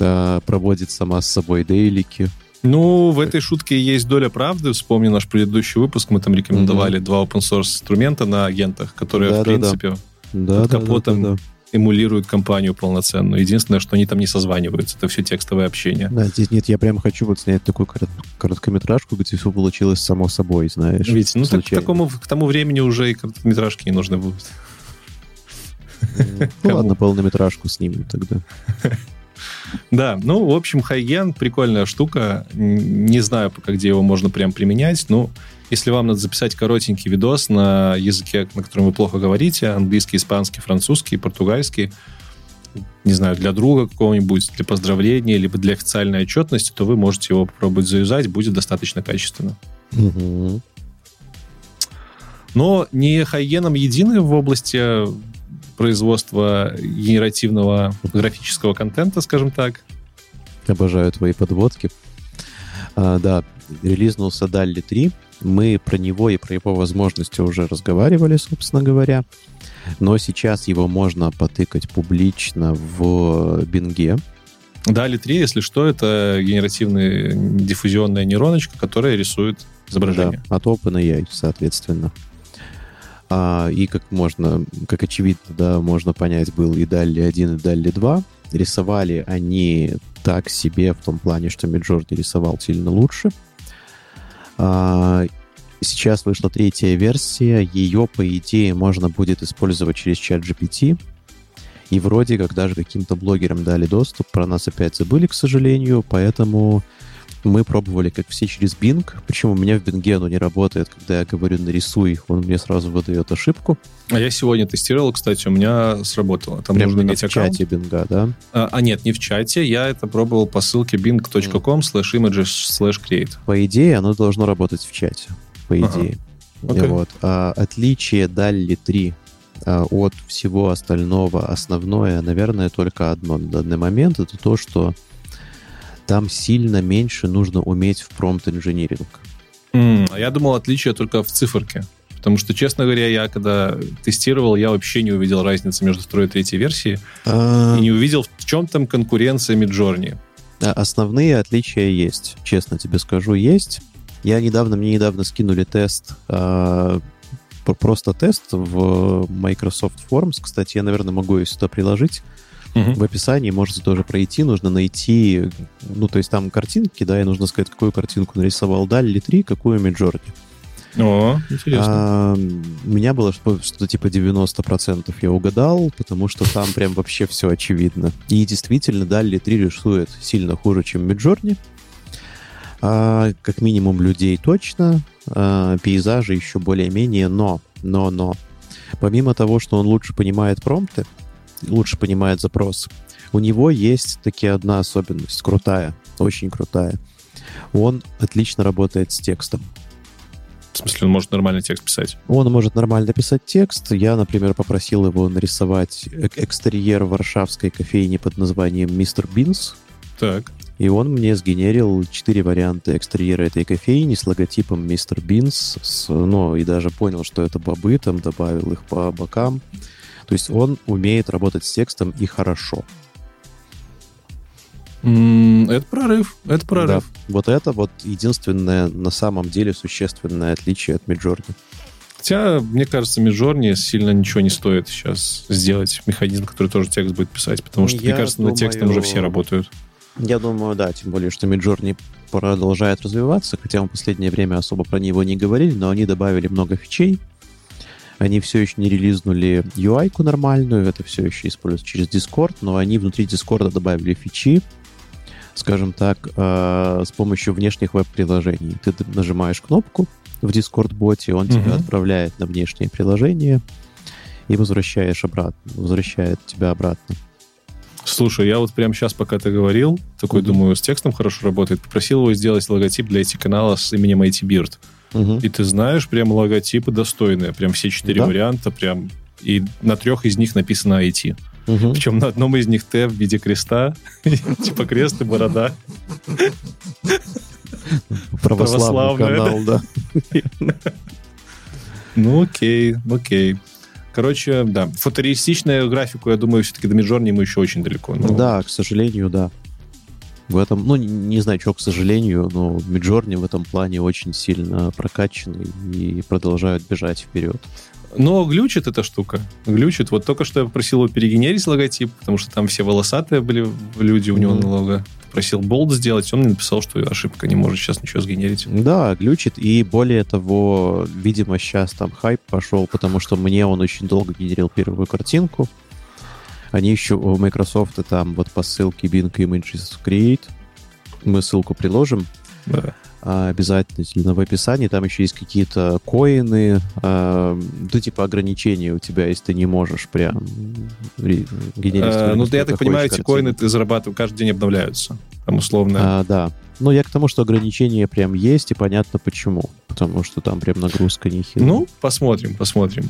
а, проводит сама с собой дейлики. Ну, в этой шутке есть доля правды. Вспомни наш предыдущий выпуск. Мы там рекомендовали два open source инструмента на агентах, которые, в Да-да-да. принципе, Да, Под да, капотом. да, да, да. эмулируют компанию полноценную. Единственное, что они там не созваниваются. Это все текстовое общение. Да, здесь нет, я прямо хочу вот снять такую корот- короткометражку, где все получилось само собой, знаешь. Ведь, ну, так, к, такому, к тому времени уже и короткометражки не нужны будут. Ну ладно, полнометражку снимем тогда. Да, ну, в общем, Хайген прикольная штука. Не знаю пока, где его можно прям применять. Ну, если вам надо записать коротенький видос на языке, на котором вы плохо говорите, английский, испанский, французский, португальский, не знаю, для друга какого-нибудь, для поздравления, либо для официальной отчетности, то вы можете его попробовать заюзать, будет достаточно качественно. Мгм. Но не Хайгеном едины в области производства генеративного графического контента, скажем так. Обожаю твои подводки. А, да, релизнулся Далли 3. Мы про него и про его возможности уже разговаривали, собственно говоря. Но сейчас его можно потыкать публично в Бинге. Дали 3, если что, это генеративная диффузионная нейроночка, которая рисует изображение. Да, от OpenAI, соответственно. А, и как можно, как очевидно, да, можно понять, был и Далли 1, и Далли 2. Рисовали они так себе в том плане, что Midjourney рисовал сильно лучше. А, сейчас вышла третья версия. Ее, по идее, можно будет использовать через чат GPT. И вроде как даже каким-то блогерам дали доступ. Про нас опять забыли, к сожалению. Поэтому Мы пробовали, как все, через Bing. Причем у меня в Bing оно не работает. Когда я говорю «нарисуй», он мне сразу выдает ошибку. А я сегодня тестировал, кстати, у меня сработало. Там Прямо нужно иметь в аккаунт. чате Bing, да? А, а нет, не в чате. Я это пробовал по ссылке bing.com slash images slash create. По идее, оно должно работать в чате. По Ага. идее. Окей. Вот. А отличие DALL-E 3 а, от всего остального основное, наверное, только одно на данный момент. Это то, что там сильно меньше нужно уметь в промпт-инжиниринг. А я думал, отличие только в циферке. Потому что, честно говоря, я когда тестировал, я вообще не увидел разницы между второй и третьей версией. А, И не увидел, в чем там конкуренция Midjourney. Основные отличия есть, честно тебе скажу, есть. Я недавно, мне недавно скинули тест, про- просто тест в Microsoft Forms. Кстати, я, наверное, могу ее сюда приложить. В описании можете тоже пройти, нужно найти, ну, то есть там картинки, да, и нужно сказать, какую картинку нарисовал Дали 3, какую Midjourney. О, интересно. А, у меня было что- что-то типа 90% я угадал, потому что там прям вообще все очевидно. И действительно, Дали 3 рисует сильно хуже, чем Midjourney. А, как минимум людей точно, а, пейзажи еще более-менее, но, но, но. Помимо того, что он лучше понимает промпты, лучше понимает запросы, у него есть таки одна особенность, крутая, очень крутая. Он отлично работает с текстом. В смысле, он может нормальный текст писать. Он может нормально писать текст. Я, например, попросил его нарисовать эк- экстерьер варшавской кофейни под названием Мистер Бинс. Так. И он мне сгенерил четыре варианта экстерьера этой кофейни с логотипом Мистер Бинс. С, ну, и даже понял, что это бобы, там добавил их по бокам. То есть он умеет работать с текстом и хорошо. Это прорыв. Это прорыв. Да. Вот это вот единственное на самом деле существенное отличие от Midjourney. Хотя, мне кажется, Midjourney сильно ничего не стоит сейчас сделать механизм, который тоже текст будет писать, потому что, мне Я кажется, над текстом думаю, уже все работают. Я думаю, да, тем более, что Midjourney продолжает развиваться, хотя мы в последнее время особо про него не говорили, но они добавили много фичей. Они все еще не релизнули UI-ку нормальную, это все еще используется через Discord, но они внутри Discord добавили фичи, скажем так, э, с помощью внешних веб-приложений. Ты нажимаешь кнопку в Discord-боте, он тебя Мгм. отправляет на внешнее приложение и возвращаешь обратно, возвращает тебя обратно. Слушай, я вот прямо сейчас, пока ты говорил, такой Мгм. думаю, с текстом хорошо работает, попросил его сделать логотип для IT-канала с именем IT Мгм. И ты знаешь, прям логотипы достойные, прям все четыре Да. варианта, прям и на трех из них написано IT. Мгм. Причем на одном из них Т в виде креста, типа крест и борода. Православный канал, да. Ну окей, окей. Короче, да, фотореалистичную графику, я думаю, все-таки до Midjourney мы еще очень далеко. Да, к сожалению, да. В этом, ну, не, знаю, что, к сожалению, но Midjourney в этом плане очень сильно прокачаны и продолжают бежать вперед. Но глючит эта штука. Глючит. Вот только что я попросил его перегенерить логотип, потому что там все волосатые были люди у него Мгм. на лого. Просил болт сделать, он мне написал, что ошибка, не может сейчас ничего сгенерить. Да, глючит, и более того, видимо, сейчас там хайп пошел, потому что мне он очень долго генерил первую картинку. Они еще у Microsoft там вот по ссылке Bing Images Create, мы ссылку приложим, Да. а, обязательно в описании. Там еще есть какие-то коины, а, ну, типа ограничения у тебя, если ты не можешь прям ре- генерить. Э, ну, я так понимаю, эти коины ты зарабатываешь, каждый день обновляются. Там условно. А, да. Но я к тому, что ограничения прям есть, и понятно почему. Потому что там прям нагрузка нехилая. Ну, посмотрим, посмотрим.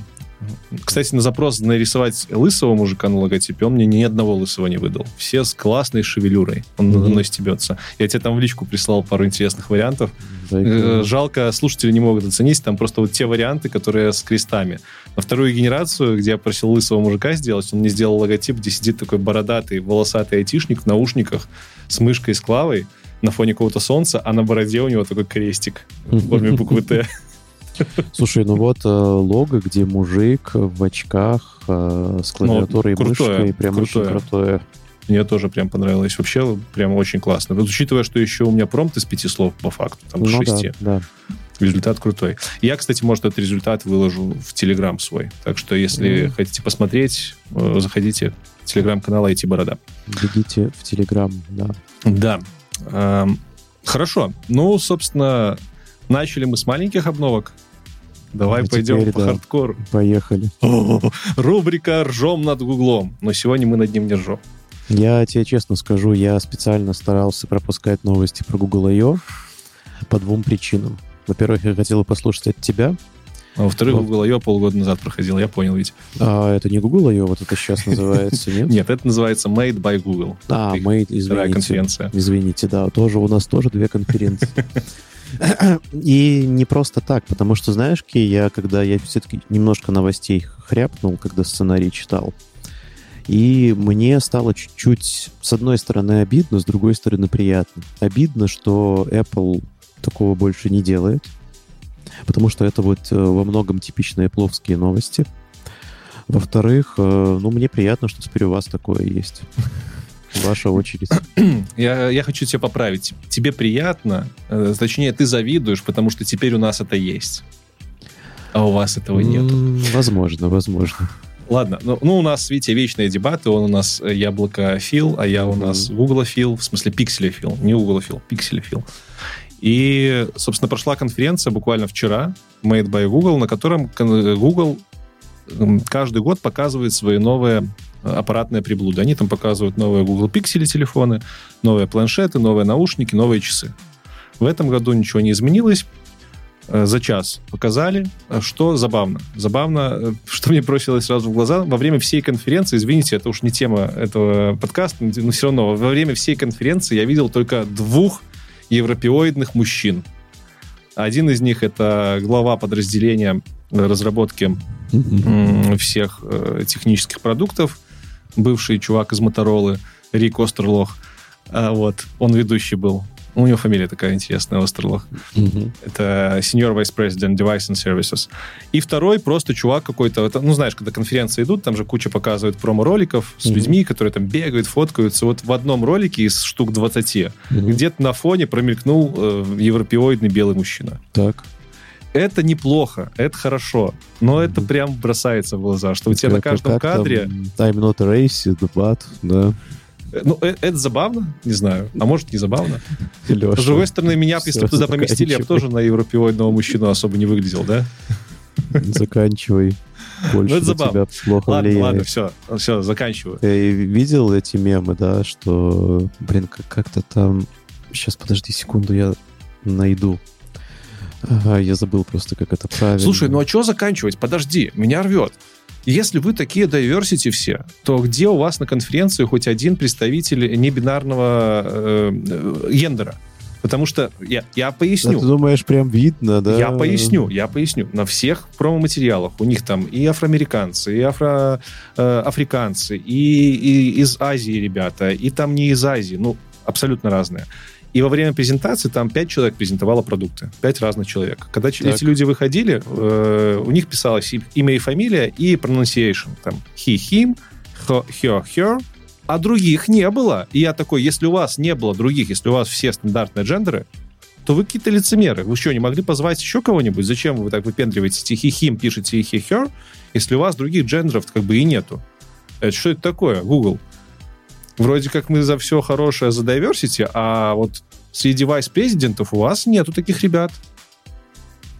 Кстати, на запрос нарисовать лысого мужика на логотипе он мне ни одного лысого не выдал. Все с классной шевелюрой. Он Мгм. мной стебется. Я тебе там в личку прислал пару интересных вариантов. Да, Э, Жалко, слушатели не могут оценить. Там просто вот те варианты, которые с крестами. На вторую генерацию, где я просил лысого мужика сделать, он мне сделал логотип, где сидит такой бородатый, волосатый айтишник в наушниках с мышкой с клавой на фоне какого-то солнца, а на бороде у него такой крестик в форме буквы Т. Слушай, ну вот э, лого, где мужик в очках э, с клавиатурой и Ну, крутое, мышкой, прям крутое. очень крутое. Мне тоже прям понравилось. Вообще, прям очень классно. Вот учитывая, что еще у меня промпт из пяти слов по факту, там Ну да, шести. да. Результат крутой. Я, кстати, может, этот результат выложу в Телеграм свой. Так что, если Мгм. хотите посмотреть, э, заходите в Телеграм-канал IT Борода. Бегите в Телеграм, да. Да. Эм, Хорошо. Ну, собственно, начали мы с маленьких обновок. Давай А пойдем теперь, по да. хардкору. Поехали. О, рубрика «Ржем над Гуглом». Но сегодня мы над ним не ржем. Я тебе честно скажу, я специально старался пропускать новости про Google I.O. по двум причинам. Во-первых, я хотел послушать от тебя. А во-вторых, Вот. Google I.O. полгода назад проходил, я понял ведь. А это не Google I.O., вот это сейчас называется, нет? Нет, это называется Made by Google. А, Вторая извините. конференция. Извините, да, тоже у нас тоже две конференции. И не просто так, потому что, знаешь, Ки, я когда я все-таки немножко новостей хряпнул, когда сценарий читал, и мне стало чуть-чуть, с одной стороны, обидно, с другой стороны, приятно. Обидно, что Apple такого больше не делает, потому что это вот э, во многом типичные пловские новости. Во-вторых, э, ну, мне приятно, что теперь у вас такое есть. Ваша очередь. Я, я хочу тебя поправить. Тебе приятно, э, точнее, ты завидуешь, потому что теперь у нас это есть. А у вас этого нет. Возможно, возможно. Ладно, ну, ну, у нас, видите, вечные дебаты. Он у нас э, яблоко Фил, а я у нас Google Фил, в смысле пикселя Фил, не Google Фил, пикселя Фил. И, собственно, прошла конференция буквально вчера, Made by Google, на котором кон- Google каждый год показывает свои новые аппаратные приблуды. Они там показывают новые Google Pixel телефоны, новые планшеты, новые наушники, новые часы. В этом году ничего не изменилось. Э, За час показали, э, что забавно. Забавно, э, что мне бросилось сразу в глаза, во время всей конференции, извините, это уж не тема этого подкаста, но все равно, во время всей конференции я видел только двух европеоидных мужчин. Один из них это глава подразделения разработки м, всех технических продуктов, бывший чувак из Моторолы, Рик Остерлох. А, вот, он ведущий был. У него фамилия такая интересная, Остерлох. Мгм. Это Senior Vice President Device and Services. И второй просто чувак какой-то, это, ну, знаешь, когда конференции идут, там же куча показывают промо-роликов с Мгм. людьми, которые там бегают, фоткаются. Вот в одном ролике из штук 20 Мгм. где-то на фоне промелькнул э, европеоидный белый мужчина. Так. Это неплохо, это хорошо, но это прям бросается в глаза, что у тебя на Как- каждом там кадре... Time not a race, but, да. э, Ну, э, это забавно, не знаю, а может не забавно. Леша. С другой стороны, меня, если бы туда поместили, я бы тоже на европеоидного мужчину особо не выглядел, да? Заканчивай. Больше Ну, это на забавно. тебя плохо Ладно, влияет. ладно, все, все, заканчиваю. Ты видел эти мемы, да, что, блин, как- как-то там... Сейчас, подожди секунду, я найду. Ага, я забыл просто, как это правильно. Слушай, ну а что заканчивать? Подожди, меня рвет. Если вы такие diversity все, то где у вас на конференции хоть один представитель небинарного э, э, гендера? Потому что я, я А поясню. ты думаешь, прям видно, да? Я поясню, я поясню. На всех промо-материалах у них там и афроамериканцы, и афро, э, африканцы, и, и из Азии ребята, и там не из Азии, ну, абсолютно разные. И во время презентации там пять человек презентовало продукты. Пять разных человек. Когда Так. эти люди выходили, э, у них писалось и- имя и фамилия, и pronunciation. Там he, him, her, her, her. А других не было. И я такой, если у вас не было других, если у вас все стандартные джендеры, то вы какие-то лицемеры. Вы что, не могли позвать еще кого-нибудь? Зачем вы так выпендриваете he, him, пишете he, her, если у вас других джендеров как бы и нету? Это что это такое, Google? Вроде как мы за все хорошее за diversity, а вот среди вайс-президентов у вас нету таких ребят.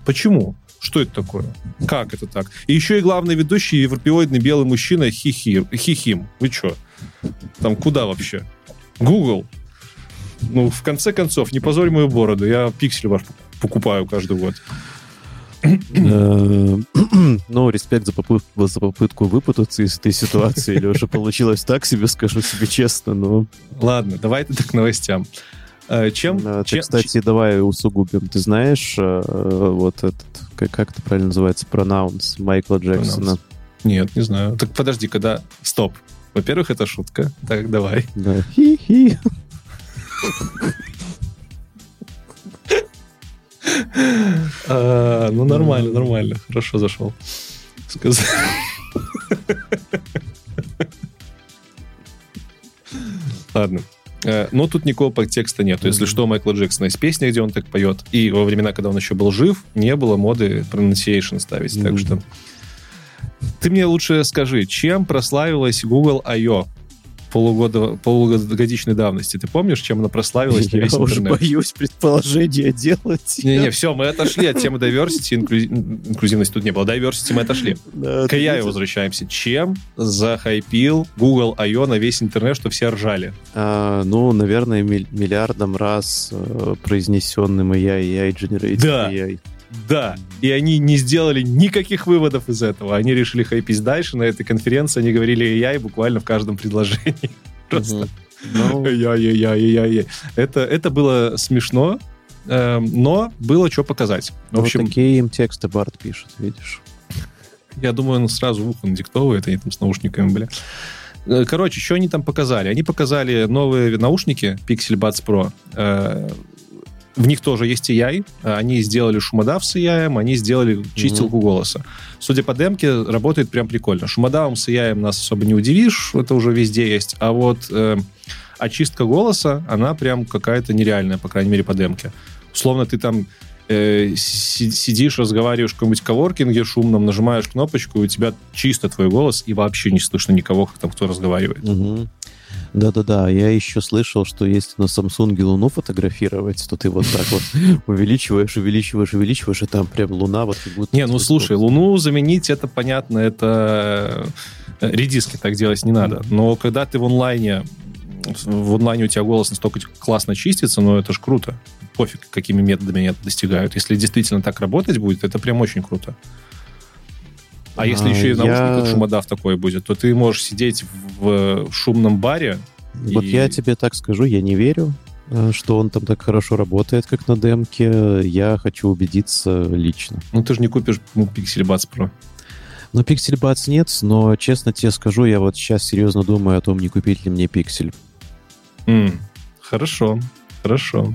Почему? Что это такое? Как это так? И еще и главный ведущий европеоидный белый мужчина хихи, хихим. Вы что? Там куда вообще? Google. Ну, в конце концов, не позорь мою бороду. Я пиксель ваш покупаю каждый год. Э, Ну, респект за попытку, за попытку выпутаться из этой ситуации, Леша. Получилось так себе, скажу себе честно, но... Ладно, давай тогда к новостям. Э, Чем, Ты, чем- кстати, давай усугубим. Ты знаешь, э, вот этот, как, как это правильно называется, пронаунс Майкла Джексона? Pronounce. Нет, не знаю. Так подожди, когда... Стоп. Во-первых, это шутка. Так, давай. Да. Хи-хи. А, ну, нормально, нормально. Хорошо зашел. Сказ- Ладно. Э, Но тут никакого подтекста нет. Если что, Майкла Джексона есть песня, где он так поет. И во времена, когда он еще был жив, не было моды pronunciation ставить. Так что... Ты мне лучше скажи, чем прославилась Google I.O.? Полугода, полугодичной давности. Ты помнишь, чем она прославилась на Я весь уже интернет? боюсь предположения делать. Не-не, все, мы отошли от темы diversity, инклюзи- инклюзивности тут не было. Diversity мы отошли. Да, К AI возвращаемся. Чем захайпил Google I.O. на весь интернет, что все ржали? А, ну, наверное, миллиардом раз э, произнесенным AI, AI Generated Да. AI. Да, и они не сделали никаких выводов из этого. Они решили хайпить дальше. На этой конференции они говорили AI буквально в каждом предложении. Просто. Ну, Ай-яй-яй-яй-яй. Это, это было смешно, эм, но было что показать. В вот общем, такие им тексты Барт пишет, видишь. я думаю, он сразу в ухо надиктовывает, они там с наушниками, бля. Э, Короче, что они там показали? Они показали новые наушники Pixel Buds Pro. В них тоже есть AI. Они сделали шумодав с AI, они сделали чистилку голоса. Судя по демке, работает прям прикольно. Шумодавом с AI нас особо не удивишь, это уже везде есть. А вот э, очистка голоса, она прям какая-то нереальная, по крайней мере, по демке. Условно, ты там э, си- сидишь, разговариваешь в каком-нибудь коворкинге шумном, нажимаешь кнопочку, и у тебя чисто твой голос, и вообще не слышно никого, там кто разговаривает. Мгм. Да-да-да, я еще слышал, что если на Samsung Луну фотографировать, то ты вот так вот увеличиваешь, увеличиваешь, увеличиваешь, и там прям Луна вот как будто... Не, ну слушай, Луну заменить, это понятно, это э, редиски так делать не надо. Но когда ты в онлайне, в онлайне у тебя голос настолько классно чистится, ну это ж круто. Пофиг, какими методами они это достигают. Если действительно так работать будет, это прям очень круто. А если А, еще и в я- наушниках шумодав такой будет, то ты можешь сидеть в, в шумном баре. Вот и- я тебе так скажу, я не верю, э, что он там так хорошо работает, как на демке. Я хочу убедиться лично. Ну, ты же не купишь ну, Pixel Buds Pro. Ну, Pixel Buds нет, но честно тебе скажу, я вот сейчас серьезно думаю о том, не купить ли мне Pixel. М, хорошо, хорошо.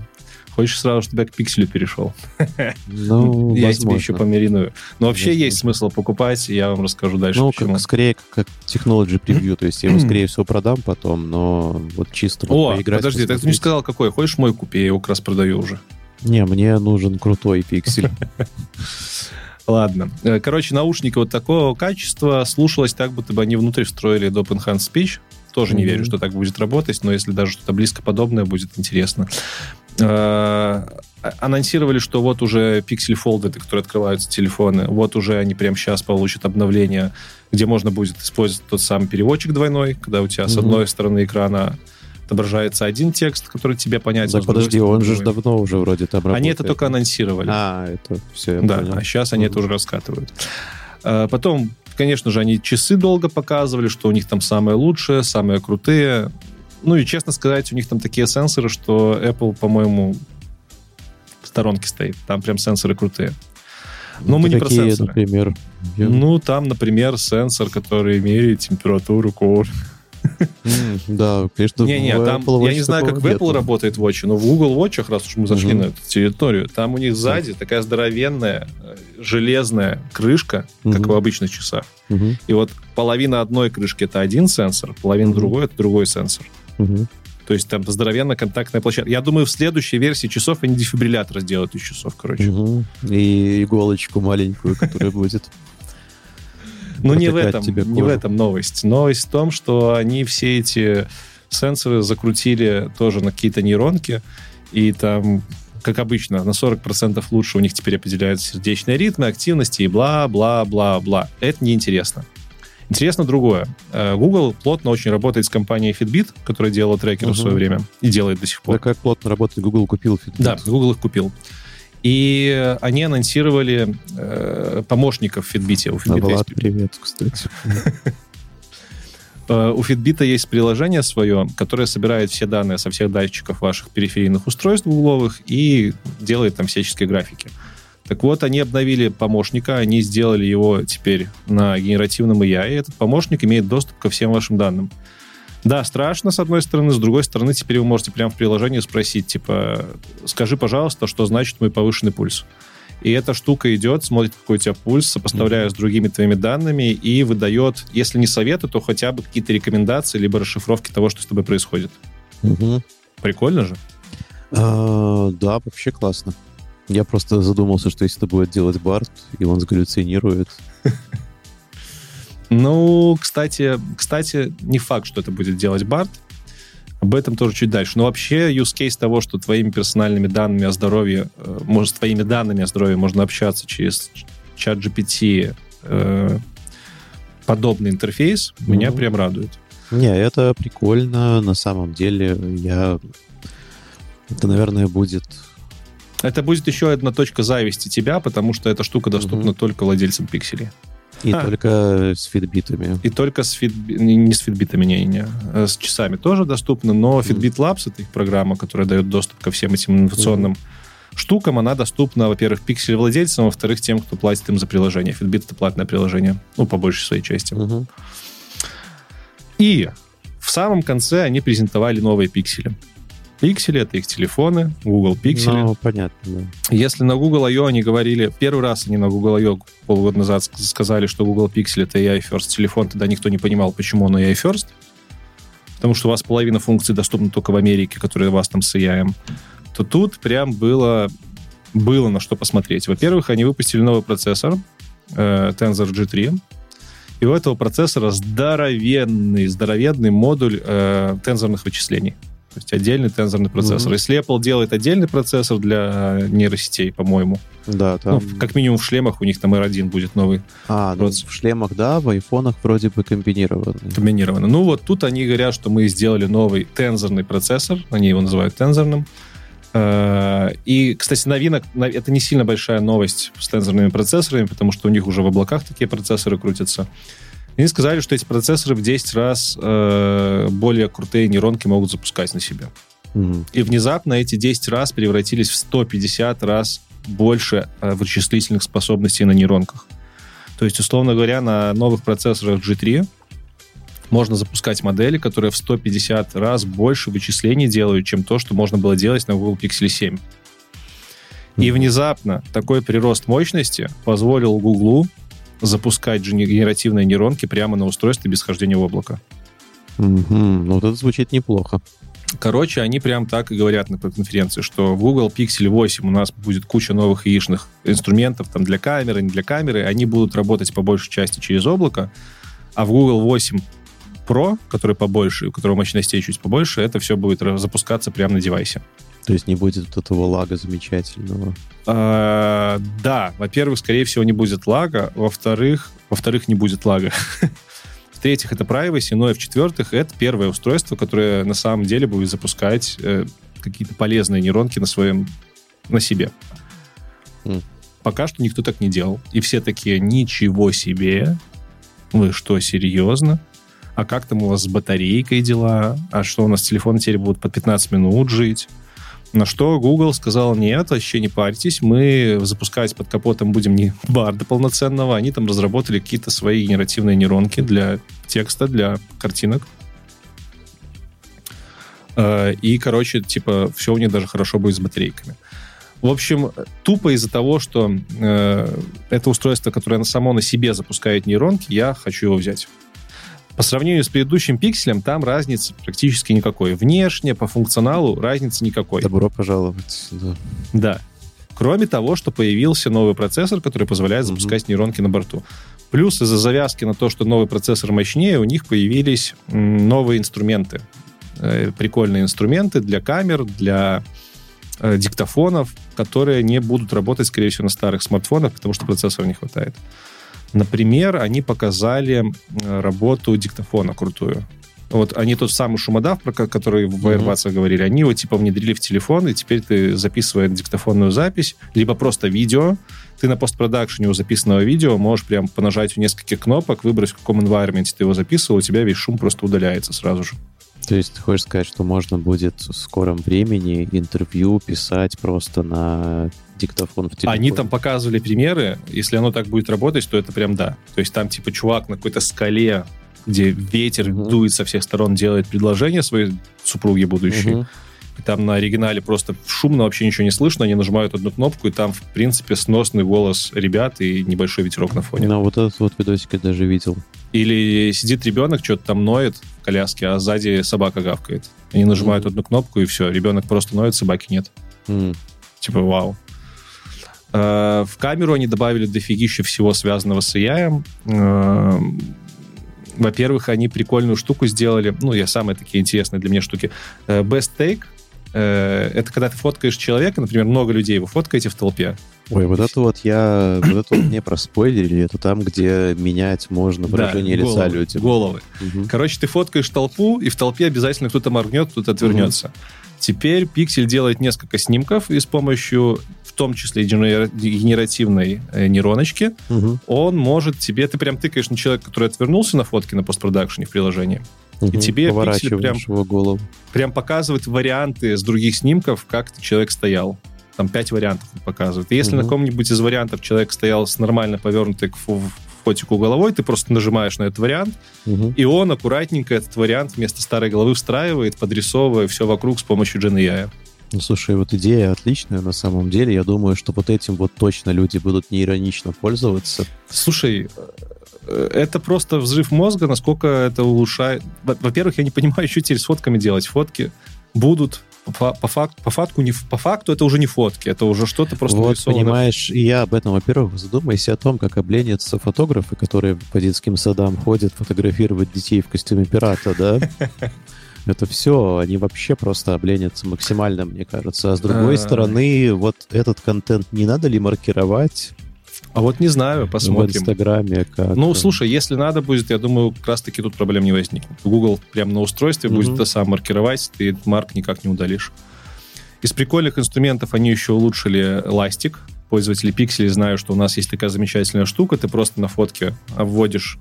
Хочешь сразу, чтобы я к пикселю перешел? Ну, я тебе еще помериную. Но вообще Возможно. есть смысл покупать, я вам расскажу дальше, Ну, как, скорее, как, technology preview, то есть я его, скорее всего, продам потом, но вот чисто вот О, поиграть... подожди, так ты не сказал, какой? Хочешь мой купи? Я его как раз продаю уже. Не, мне нужен крутой пиксель. Ладно. Э, Короче, наушники вот такого качества слушалось так, будто бы они внутрь встроили Adobe Enhanced Speech. Тоже не верю, что так будет работать, но если даже что-то близко подобное будет интересно. Э, Анонсировали, что вот уже это, которые открываются телефоны, вот уже они прямо сейчас получат обновление, где можно будет использовать тот самый переводчик двойной, когда у тебя с одной стороны экрана отображается один текст, который тебе понятен. Да подожди, он же давно уже вроде там работает. Они это только анонсировали. А, это все, я Да, понял. а сейчас они Мгм. это уже раскатывают. А, Потом, конечно же, они часы долго показывали, что у них там самые лучшие, самые крутые. Ну и, честно сказать, у них там такие сенсоры, что Apple, по-моему, в сторонке стоит. Там прям сенсоры крутые. Но мы не про Какие, сенсоры. например? Я- Ну, там, например, сенсор, который меряет температуру кожи. Да, конечно, Не-не, в там, я не знаю, как в Apple работает Watch, но в Google Watch, раз уж мы зашли на эту территорию, там у них сзади такая здоровенная э, железная крышка, как в обычных часах. И вот половина одной крышки это один сенсор, половина другой это другой сенсор. То есть там здоровенная контактная площадка. Я думаю, в следующей версии часов они дефибриллятор сделают из часов, короче. И иголочку маленькую, которая будет. Но не в этом, тебе не в этом новость. Новость в том, что они все эти сенсоры закрутили тоже на какие-то нейронки, и там, как обычно, на 40% лучше у них теперь определяются сердечные ритмы, активности и бла-бла-бла-бла. Это неинтересно. Интересно другое. Э, Google плотно очень работает с компанией Fitbit, которая делала трекеры в Мгм. свое время и делает до сих пор. Да как плотно работает Google купил Fitbit. Да, Google их купил. И они анонсировали э, помощников в Fitbit. У А, Fitbit есть Влад, привет, кстати. Э, У Fitbit есть приложение свое, которое собирает все данные со всех датчиков ваших периферийных устройств гугловых и делает там всяческие графики. Так вот, они обновили помощника, они сделали его теперь на генеративном AI, и этот помощник имеет доступ ко всем вашим данным. Да, страшно, с одной стороны, с другой стороны, теперь вы можете прямо в приложении спросить, типа, скажи, пожалуйста, что значит мой повышенный пульс. И эта штука идет, смотрит, какой у тебя пульс, сопоставляя с другими твоими данными и выдает, если не советы, то хотя бы какие-то рекомендации, либо расшифровки того, что с тобой происходит. Мгм. Прикольно же? А, Да, вообще классно. Я просто задумался, что если это будет делать Барт, и он сгаллюцинирует. Ну, кстати, кстати, не факт, что это будет делать Барт. Об этом тоже чуть дальше. Но вообще use case того, что твоими персональными данными о здоровье, э, может, с твоими данными о здоровье можно общаться через чат GPT, э, подобный интерфейс, mm-hmm. меня прям радует. Не, это прикольно. На самом деле, я... Это, наверное, будет... Это будет еще одна точка зависти тебя, потому что эта штука доступна mm-hmm. только владельцам Pixel'ей. И а. только с Fitbit'ами. И только с фит... не с Fitbit'ами, не, не. А с часами тоже доступно, но Fitbit Labs, это их программа, которая дает доступ ко всем этим инновационным mm. штукам, она доступна, во-первых, пиксель владельцам, во-вторых, тем, кто платит им за приложение. Fitbit — это платное приложение, ну, по большей своей части. Mm-hmm. И в самом конце они презентовали новые пиксели. Пиксели — это их телефоны, Google пиксели. Ну, понятно, да. Если на Google I.O. они говорили... Первый раз они на Google I.O. полгода назад сказали, что Google Pixel — это AI First телефон, тогда никто не понимал, почему он AI First. Потому что у вас половина функций доступна только в Америке, которые у вас там с AI. То тут прям было, было на что посмотреть. Во-первых, они выпустили новый процессор э, Tensor G3, и у этого процессора здоровенный, здоровенный модуль э, тензорных вычислений. То есть отдельный тензорный процессор. Mm-hmm. Если Apple делает отдельный процессор для нейросетей, по-моему, да, там... ну, как минимум в шлемах у них там R1 будет новый. А, ну, в шлемах, да, в айфонах вроде бы комбинировано. Комбинировано. Ну вот тут они говорят, что мы сделали новый тензорный процессор, они его называют тензорным. Э, и, кстати, новинок, это не сильно большая новость с тензорными процессорами, потому что у них уже в облаках такие процессоры крутятся. Они сказали, что эти процессоры в 10 раз э, более крутые нейронки могут запускать на себе. Mm-hmm. И внезапно эти 10 раз превратились в 150 раз больше э, вычислительных способностей на нейронках. То есть, условно говоря, на новых процессорах G3 можно запускать модели, которые в 150 раз больше вычислений делают, чем то, что можно было делать на Google Pixel 7. И внезапно такой прирост мощности позволил Google запускать генеративные нейронки прямо на устройстве без хождения в облако. Угу. Ну, вот это звучит неплохо. Короче, они прям так и говорят на конференции, что в Google Pixel 8 у нас будет куча новых яичных инструментов там для камеры, не для камеры. Они будут работать по большей части через облако. А в Google 8 Pro, который побольше, у которого мощностей чуть побольше, это все будет запускаться прямо на девайсе. То есть не будет вот этого лага замечательного. А, да, во-первых, скорее всего, не будет лага. Во-вторых, во-вторых, не будет лага. В-третьих, это privacy. Ну и в-четвертых, это первое устройство, которое на самом деле будет запускать э, какие-то полезные нейронки на своем, на себе. Mm. Пока что никто так не делал. И все такие, ничего себе. Вы что, серьезно? А как там у вас с батарейкой дела? А что у нас телефоны теперь будут по 15 минут жить? На что Google сказал, нет, вообще не парьтесь, мы запускать под капотом будем не барда полноценного, они там разработали какие-то свои генеративные нейронки для текста, для картинок. Э, и, короче, типа, все у них даже хорошо будет с батарейками. В общем, тупо из-за того, что э, это устройство, которое само на себе запускает нейронки, я хочу его взять. По сравнению с предыдущим пикселем, там разницы практически никакой. Внешне, по функционалу разницы никакой. Добро пожаловать. Да. да. Кроме того, что появился новый процессор, который позволяет запускать mm-hmm. нейронки на борту. Плюс из-за завязки на то, что новый процессор мощнее, у них появились новые инструменты. Э, прикольные инструменты для камер, для э, диктофонов, которые не будут работать, скорее всего, на старых смартфонах, потому что процессора не хватает. Например, они показали работу диктофона крутую. Вот они тот самый шумодав, про который в AirPods mm-hmm. говорили, они его типа внедрили в телефон, и теперь ты записывая диктофонную запись, либо просто видео, ты на постпродакшене у записанного видео можешь прям понажать в несколько кнопок, выбрать, в каком environment ты его записывал, у тебя весь шум просто удаляется сразу же. То есть ты хочешь сказать, что можно будет в скором времени интервью писать просто на диктофон в телефоне. Они там показывали примеры. Если оно так будет работать, то это прям да. То есть там типа чувак на какой-то скале, где ветер угу. дует со всех сторон, делает предложение своей супруге будущей. Угу. И там на оригинале просто шумно, вообще ничего не слышно. Они нажимают одну кнопку, и там, в принципе, сносный голос ребят и небольшой ветерок на фоне. Ну, вот этот вот видосик я даже видел. Или сидит ребенок, что-то там ноет в коляске, а сзади собака гавкает. Они нажимают mm одну кнопку, и все. Ребенок просто ноет, собаки нет. mm Типа, вау. Э, в камеру они добавили дофигища всего связанного с AI. Э, Во-первых, они прикольную штуку сделали, ну, я самые такие интересные для меня штуки. Э, Best Take это когда ты фоткаешь человека, например, много людей, вы фоткаете в толпе. Ой, вот это вот я... Вот это вот мне проспойлерили. Это там, где менять можно выражение Да, лица головы, людям. Головы. Мгм. Короче, ты фоткаешь толпу, и в толпе обязательно кто-то моргнет, кто-то отвернется. Теперь Pixel делает несколько снимков, и с помощью, в том числе, генера- генеративной э, нейроночки, Мгм. он может тебе... Ты прям тыкаешь на человека, который отвернулся на фотке на постпродакшене в приложении, Мгм. тебе Поворачиваешь прям- его голову. прям показывает варианты с других снимков, как человек стоял. Там пять вариантов он показывает. И если Мгм. на каком-нибудь из вариантов человек стоял с нормально повернутой к фо- фотику головой, ты просто нажимаешь на этот вариант, Мгм. и он аккуратненько этот вариант вместо старой головы встраивает, подрисовывая все вокруг с помощью GenAI. Ну, слушай, вот идея отличная на самом деле. Я думаю, что вот этим вот точно люди будут неиронично пользоваться. Слушай, э, это просто взрыв мозга, насколько это улучшает. Во- Во-первых, я не понимаю, что теперь с фотками делать. Фотки будут по, по, фак- по факту не по факту это уже не фотки, это уже что-то просто вот, нарисовано. понимаешь, и я об этом, во-первых, задумайся о том, как обленятся фотографы, которые по детским садам ходят фотографировать детей в костюме пирата, да? Это все, они вообще просто обленятся максимально, мне кажется. А с другой А. стороны, вот этот контент не надо ли маркировать А вот не знаю, в посмотрим. Инстаграме? Как, Ну, слушай, если надо будет, я думаю, как раз-таки тут проблем не возникнет. Google прямо на устройстве будет Мгм. это сам маркировать, ты марк никак не удалишь. Из прикольных инструментов они еще улучшили ластик. Пользователи Pixel знают, что у нас есть такая замечательная штука. Ты просто на фотке вводишь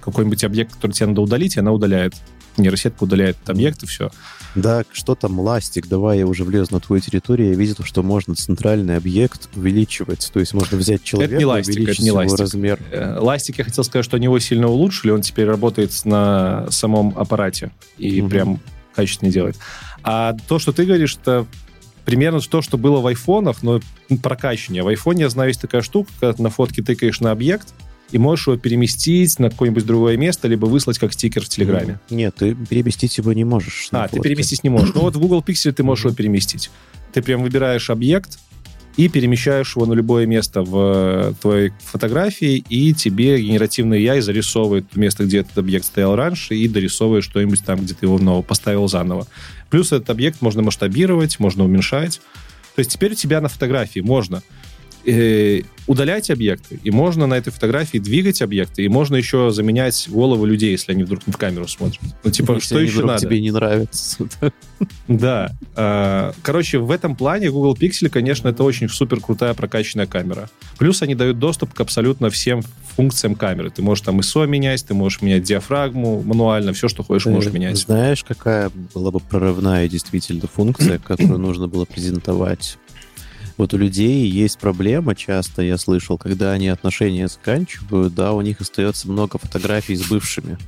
какой-нибудь объект, который тебе надо удалить, и она удаляет. Нейросетка удаляет объект, и все. Да, что там, ластик? Давай я уже влез на твою территорию. Я видел, что можно центральный объект увеличивать. То есть можно взять человека не ластик, увеличить это не его ластик. размер. Э, Ластик, я хотел сказать, что они его сильно улучшили. Он теперь работает на самом аппарате и Мгм. прям качественнее делает. А то, что ты говоришь, это примерно то, что было в айфонах, но прокачаннее. В айфоне, я знаю, есть такая штука, когда ты на фотке тыкаешь на объект, и можешь его переместить на какое-нибудь другое место, либо выслать как стикер в Телеграме. Нет, ты переместить его не можешь. А, ты переместить не можешь. Ну вот в Google Pixel ты можешь его переместить. Ты прям выбираешь объект и перемещаешь его на любое место в э, твоей фотографии, и тебе генеративный AI зарисовывает место, где этот объект стоял раньше, и дорисовывает что-нибудь там, где ты его нового поставил заново. Плюс этот объект можно масштабировать, можно уменьшать. То есть теперь у тебя на фотографии можно э, удалять объекты, и можно на этой фотографии двигать объекты, и можно еще заменять головы людей, если они вдруг не в камеру смотрят. Ну, типа, Если что они еще вдруг надо? тебе не нравится. Да. А, Короче, в этом плане Google Pixel, конечно, это очень супер крутая прокачанная камера. Плюс они дают доступ к абсолютно всем функциям камеры. Ты можешь там ISO менять, ты можешь менять диафрагму мануально, все, что хочешь, можешь менять. Знаешь, какая была бы прорывная действительно функция, которую нужно было презентовать? Вот у людей есть проблема часто, я слышал, когда они отношения заканчивают, да, у них остается много фотографий с бывшими.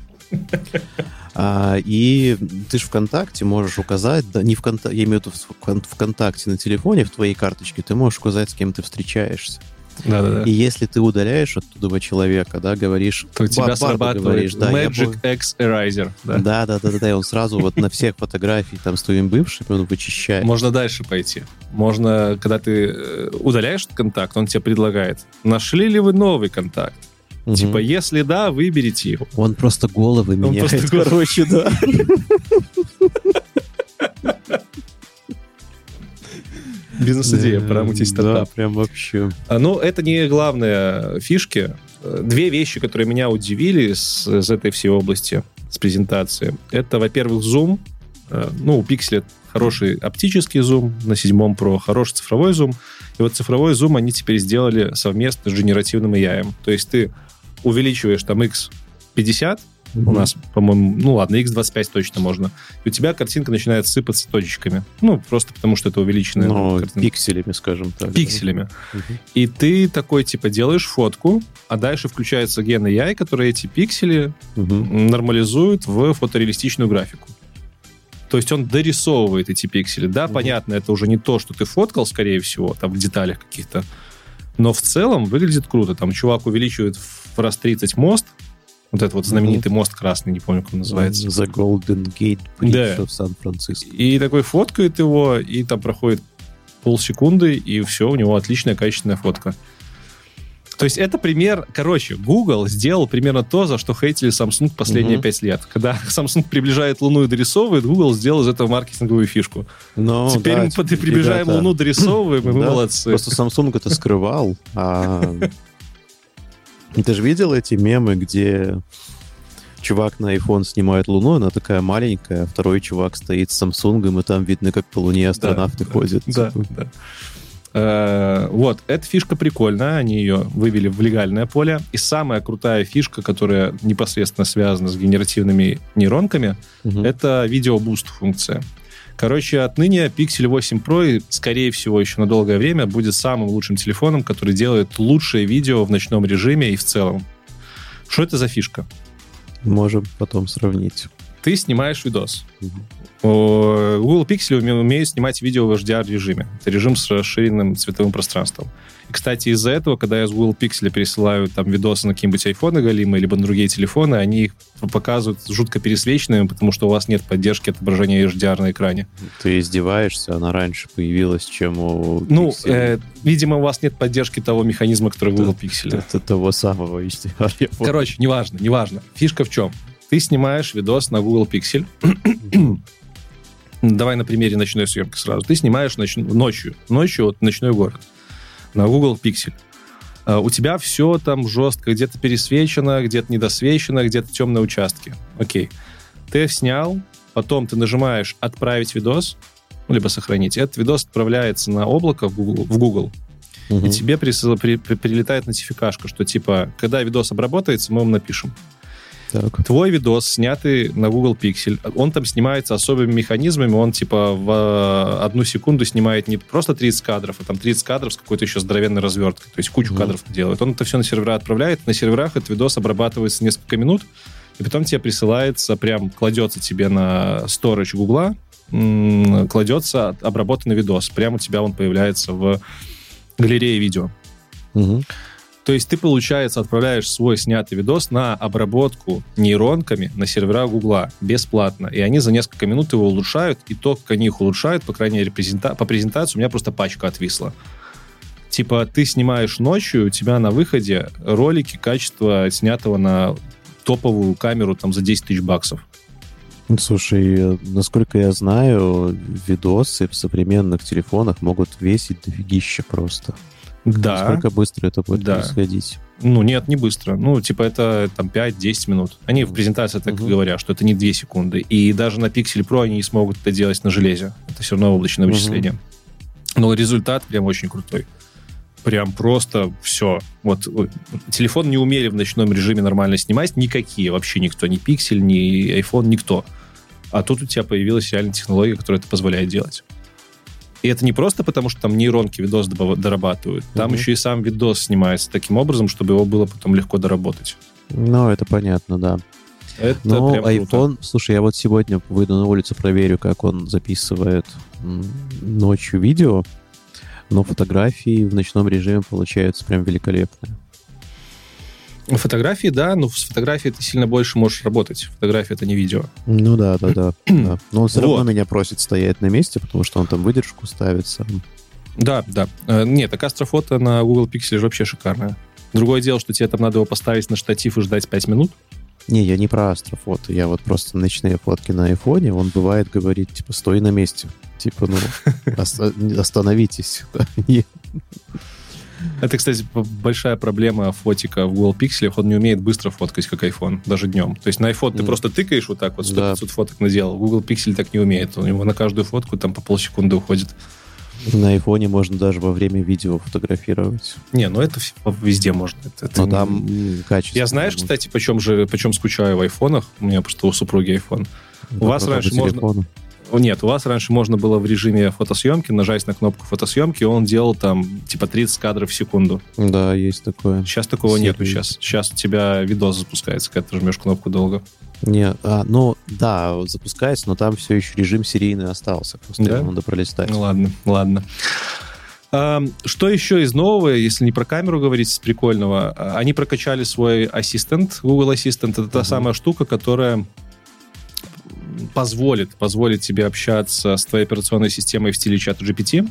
А, и ты же ВКонтакте можешь указать, да, не ВКонтакте, я имею в виду ВКонтакте на телефоне, в твоей карточке, ты можешь указать, с кем ты встречаешься. Да-да-да. И если ты удаляешь оттуда человека, да, говоришь... То у тебя срабатывает говоришь, да, я Magic X Eraser. да. да, да, да, да, да, и он сразу вот на всех фотографиях там с твоим бывшим он вычищает. Можно дальше пойти. Можно, когда ты э, удаляешь этот контакт, он тебе предлагает, нашли ли вы новый контакт? Мгм. Типа, если да, выберите его. Он просто головы меняет, просто короче, да. Бизнес-идея, пора мутить Да, стартап. прям вообще. А, Ну, это не главные фишки. Две вещи, которые меня удивили с, из этой всей области, с презентации. Это, во-первых, зум. Э, Ну, у Pixel хороший оптический зум, на седьмом Pro хороший цифровой зум. И вот цифровой зум они теперь сделали совместно с генеративным AI. То есть ты увеличиваешь там X50, у нас, по-моему, ну ладно, X25 точно можно. И у тебя картинка начинает сыпаться точечками. Ну, просто потому что это увеличенная Ну, картинка. пикселями, скажем так. Пикселями. Мгм. И ты такой, типа, делаешь фотку, а дальше включается ген AI, который эти пиксели Мгм. нормализует в фотореалистичную графику. То есть он дорисовывает эти пиксели. Да, Мгм. понятно, это уже не то, что ты фоткал, скорее всего, там в деталях каких-то. Но в целом выглядит круто. Там чувак увеличивает в раз 30 мост. Вот этот вот знаменитый мост красный, не помню, как он называется. The Golden Gate Bridge Да. в Сан-Франциско. И такой фоткает его, и там проходит полсекунды, и все, у него отличная качественная фотка. То есть это пример, короче, Google сделал примерно то, за что хейтили Samsung последние пять лет. Когда Samsung приближает Луну и дорисовывает, Google сделал из этого маркетинговую фишку. Но, Теперь Ну да, мы типа, приближаем ребята, Луну, дорисовываем, и мы да, молодцы. Просто Samsung это скрывал. А ты же видел эти мемы, где чувак на iPhone снимает Луну, она такая маленькая, а второй чувак стоит с Samsung, и там видно, как по Луне астронавты да, ходят. Да, Типа, да. Э, Вот, эта фишка прикольная, они ее вывели в легальное поле. И самая крутая фишка, которая непосредственно связана с генеративными нейронками, мгм. это видеобуст функция. Короче, отныне Pixel 8 Pro, скорее всего, еще на долгое время будет самым лучшим телефоном, который делает лучшее видео в ночном режиме и в целом. Что это за фишка? Можем потом сравнить. Ты снимаешь видос. О, Google Pixel уме- умеет снимать видео в HDR-режиме. Это режим с расширенным цветовым пространством. И, кстати, из-за этого, когда я с Google Pixel пересылаю там видосы на какие-нибудь айфоны галимые, либо на другие телефоны, они их показывают жутко пересвеченными, потому что у вас нет поддержки отображения HDR на экране. Ты издеваешься, она раньше появилась, чем у Ну, Pixel. э, видимо, у вас нет поддержки того механизма, который в Google Pixel. Это того самого HDR. Короче, неважно, неважно. Фишка в чем? Ты снимаешь видос на Google Pixel. Давай на примере ночной съемки сразу. Ты снимаешь ноч- ночью, ночью вот ночной город на Google Pixel. А, У тебя все там жестко, где-то пересвечено, где-то недосвечено, где-то темные участки. Окей. Ты снял, потом ты нажимаешь «Отправить видос», ну, либо «Сохранить». Этот видос отправляется на облако в Google, в Google Мгм. и тебе присыл- при- при- прилетает нотификашка, что типа, когда видос обработается, мы вам напишем. Так. Твой видос, снятый на Google Pixel, он там снимается особыми механизмами, он типа в э, одну секунду снимает не просто 30 кадров, а там 30 кадров с какой-то еще здоровенной разверткой, то есть кучу Мгм. кадров делает. Он это все на сервера отправляет, на серверах этот видос обрабатывается несколько минут, и потом тебе присылается, прям кладется тебе на сторож Гугла, кладется обработанный видос. Прямо у тебя он появляется в галерее видео. Мгм. То есть ты, получается, отправляешь свой снятый видос на обработку нейронками на сервера Гугла бесплатно. И они за несколько минут его улучшают. И то, как они их улучшают, по крайней мере, презента- по презентации у меня просто пачка отвисла. Типа ты снимаешь ночью, у тебя на выходе ролики качества снятого на топовую камеру там за 10 тысяч баксов. Ну, Слушай, э, насколько я знаю, видосы в современных телефонах могут весить дофигища просто. Да. Насколько быстро это будет Да. происходить? Ну, нет, не быстро. Ну, типа, это там 5-10 минут. Они в презентации так Мгм. говорят, что это не 2 секунды. И даже на Pixel Pro они не смогут это делать на железе. Это все равно облачное Мгм. вычисление. Но результат прям очень крутой. Прям просто все. Вот ой, телефон не умели в ночном режиме нормально снимать. Никакие вообще никто. Ни Pixel, ни iPhone, никто. А тут у тебя появилась реально технология, которая это позволяет делать. И это не просто потому, что там нейронки видос дорабатывают. Там Мгм. еще и сам видос снимается таким образом, чтобы его было потом легко доработать. Ну, это понятно, да. Это Но прям круто. iPhone, слушай, я вот сегодня выйду на улицу, проверю, как он записывает ночью видео, но фотографии в ночном режиме получаются прям великолепные. Фотографии, да, но с фотографией ты сильно больше можешь работать. Фотография — это не видео. Ну да, да, да. да. Но он все равно Вот. меня просит стоять на месте, потому что он там выдержку ставит сам. Да, да. Э, Нет, так астрофото на Google Pixel же вообще шикарное. Другое дело, что тебе там надо его поставить на штатив и ждать 5 минут. Не, я не про астрофото, я вот просто ночные фотки на айфоне, он бывает говорит, типа, стой на месте. Типа, ну, оста- остановитесь. Это, кстати, большая проблема фотика в Google Pixel. Он не умеет быстро фоткать, как iPhone, даже днем. То есть на iPhone ты Мгм. просто тыкаешь вот так вот, 100 Да. 500 фоток наделал. Google Pixel так не умеет. У него на каждую фотку там по полсекунды уходит. На айфоне можно даже во время видео фотографировать. Не, ну это везде можно. Это, это Но не- там качество. Я знаешь, кстати, почем же, почем скучаю в айфонах? У меня просто у супруги iPhone. у вас раньше можно- О, Нет, у вас раньше можно было в режиме фотосъемки нажать на кнопку фотосъемки, и он делал там типа 30 кадров в секунду. Да, есть такое. Сейчас такого Серия нету. Сейчас, сейчас у тебя видос запускается, когда ты жмешь кнопку долго. Не, а, ну, да, запускается, но там все еще режим серийный остался. Просто Да? надо пролистать. Ну ладно, ладно. Ам, Что еще из нового, если не про камеру говорить, с прикольного? А, Они прокачали свой ассистент, Google Assistant. Это та Мгм. самая штука, которая позволит, позволит тебе общаться с твоей операционной системой в стиле чата GPT.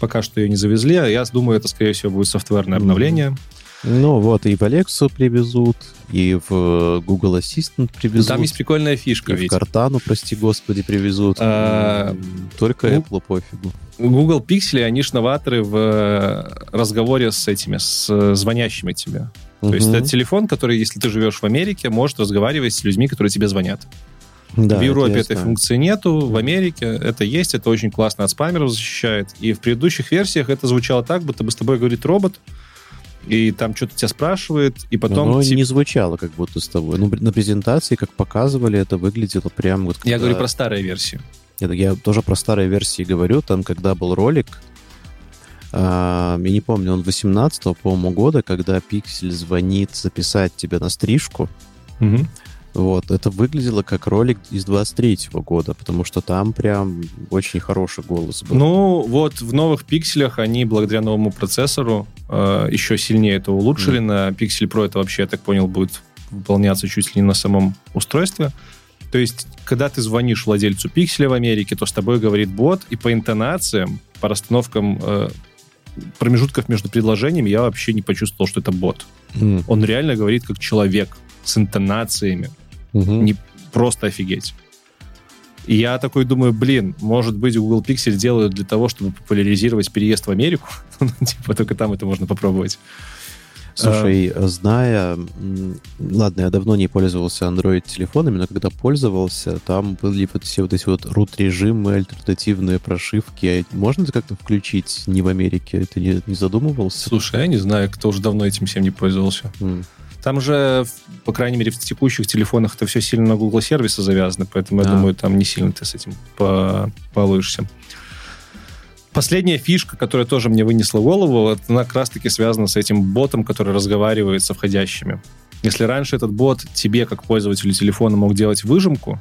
Пока что ее не завезли, а я думаю, это, скорее всего, будет софтверное обновление. Ну вот, и в Alexa привезут, и в Google Assistant привезут. Там есть прикольная фишка. И ведь. в Картану, прости господи, привезут. А, Только Apple пофигу. Google Pixel, они ж новаторы в э, разговоре с этими, с э, звонящими тебе. То есть это телефон, который, если ты живешь в Америке, может разговаривать с людьми, которые тебе звонят. Да, в Европе я этой функции нету, в Америке это есть, это очень классно от спамеров защищает. И в предыдущих версиях это звучало так, будто бы с тобой говорит робот, и там что-то тебя спрашивает, и потом... Оно те- не звучало как будто с тобой. Ну, на презентации, как показывали, это выглядело прям вот... Я когда- говорю про старые версии. Это я тоже про старые версии говорю. Там, когда был ролик, а, я не помню, он 18-го, по-моему, года, когда Пиксель звонит записать тебя на стрижку. Мгм. Вот, это выглядело как ролик из 23-го года, потому что там прям очень хороший голос был. Ну, вот в новых пикселях они благодаря новому процессору э, еще сильнее это улучшили. На Pixel Pro это вообще, я так понял, будет выполняться чуть ли не на самом устройстве. То есть, когда ты звонишь владельцу пикселя в Америке, то с тобой говорит бот, и по интонациям, по расстановкам э, промежутков между предложениями я вообще не почувствовал, что это бот. М, Он реально говорит как человек с интонациями. Мгм. Не просто офигеть. И я такой думаю, блин, может быть, Google Pixel делают для того, чтобы популяризировать переезд в Америку? Ну, Типа, только там это можно попробовать. Слушай, зная... м, Ладно, я давно не пользовался Android-телефонами, но когда пользовался, там были вот все вот эти вот root-режимы, альтернативные прошивки. Можно это как-то включить не в Америке? Ты не, не задумывался? Слушай, я не знаю, кто уже давно этим всем не пользовался. Там же, по крайней мере, в текущих телефонах это все сильно на Google сервисы завязано, поэтому я Да. думаю, там не сильно ты с этим по- балуешься. Последняя фишка, которая тоже мне вынесла голову, она как раз-таки связана с этим ботом, который разговаривает со входящими. Если раньше этот бот тебе, как пользователю телефона, мог делать выжимку